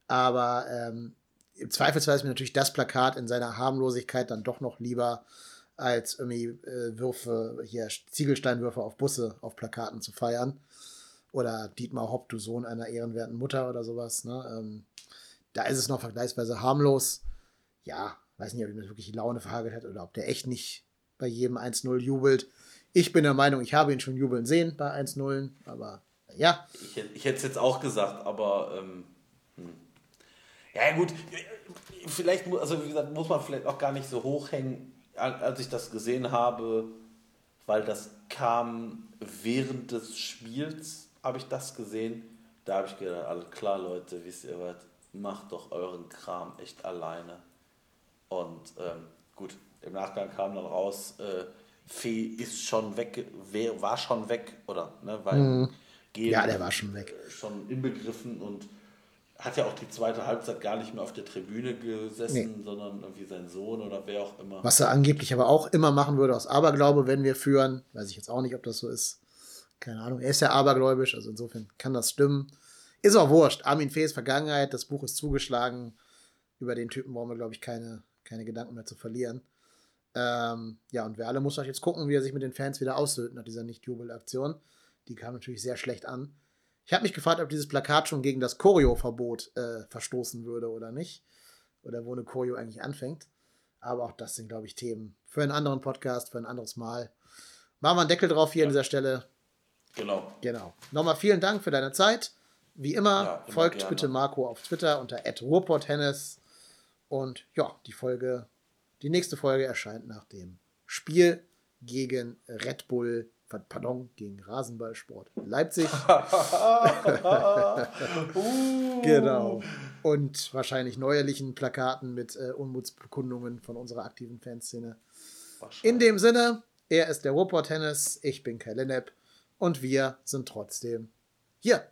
Aber ähm, im Zweifelsfall ist mir natürlich das Plakat in seiner Harmlosigkeit dann doch noch lieber, als irgendwie äh, Würfe, hier Ziegelsteinwürfe auf Busse auf Plakaten zu feiern. Oder Dietmar Hopp, du Sohn einer ehrenwerten Mutter oder sowas. Ne? Ähm, da ist es noch vergleichsweise harmlos. Ja, weiß nicht, ob ihm das wirklich die Laune verhagelt hat oder ob der echt nicht bei jedem 1-0 jubelt. Ich bin der Meinung, ich habe ihn schon jubeln sehen bei 1-0, aber ja, Ich, ich hätte es jetzt auch gesagt, aber ähm, hm. Ja gut, vielleicht also wie gesagt, muss man vielleicht auch gar nicht so hochhängen, Al- als ich das gesehen habe, weil das kam während des Spiels, habe ich das gesehen. Da habe ich gedacht, alles klar Leute, wisst ihr was, macht doch euren Kram echt alleine. Und ähm, gut, im Nachgang kam dann raus, äh, Fee ist schon weg, wer, war schon weg, oder? Ne, weil Gehen ja, der war schon weg. schon inbegriffen und hat ja auch die zweite Halbzeit gar nicht mehr auf der Tribüne gesessen, sondern irgendwie sein Sohn oder wer auch immer. Was er angeblich aber auch immer machen würde aus Aberglaube, wenn wir führen. Weiß ich jetzt auch nicht, ob das so ist. Keine Ahnung. Er ist ja abergläubisch, also insofern kann das stimmen. Ist auch wurscht. Armin Fees Vergangenheit, das Buch ist zugeschlagen. Über den Typen brauchen wir, glaube ich, keine, keine Gedanken mehr zu verlieren. Ähm, ja, und wer alle muss halt jetzt gucken, wie er sich mit den Fans wieder aussöhnt nach dieser Nicht-Jubel-Aktion. Die kam natürlich sehr schlecht an. Ich habe mich gefragt, ob dieses Plakat schon gegen das Choreo-Verbot äh, verstoßen würde oder nicht. Oder wo eine Choreo eigentlich anfängt. Aber auch das sind, glaube ich, Themen für einen anderen Podcast, für ein anderes Mal. Machen wir einen Deckel drauf hier an dieser Stelle. Genau. Genau. Nochmal vielen Dank für deine Zeit. Wie immer, Ja, immer folgt gerne. bitte Marco auf Twitter unter @ruhrpotthennis. Und ja, die Folge, die nächste Folge erscheint nach dem Spiel gegen Red Bull, pardon, gegen Rasenballsport Leipzig. Uh. Genau. Und wahrscheinlich neuerlichen Plakaten mit äh, Unmutsbekundungen von unserer aktiven Fanszene. In dem Sinne, er ist der Ruhrpott Tennis, ich bin Kai Lennep und wir sind trotzdem hier.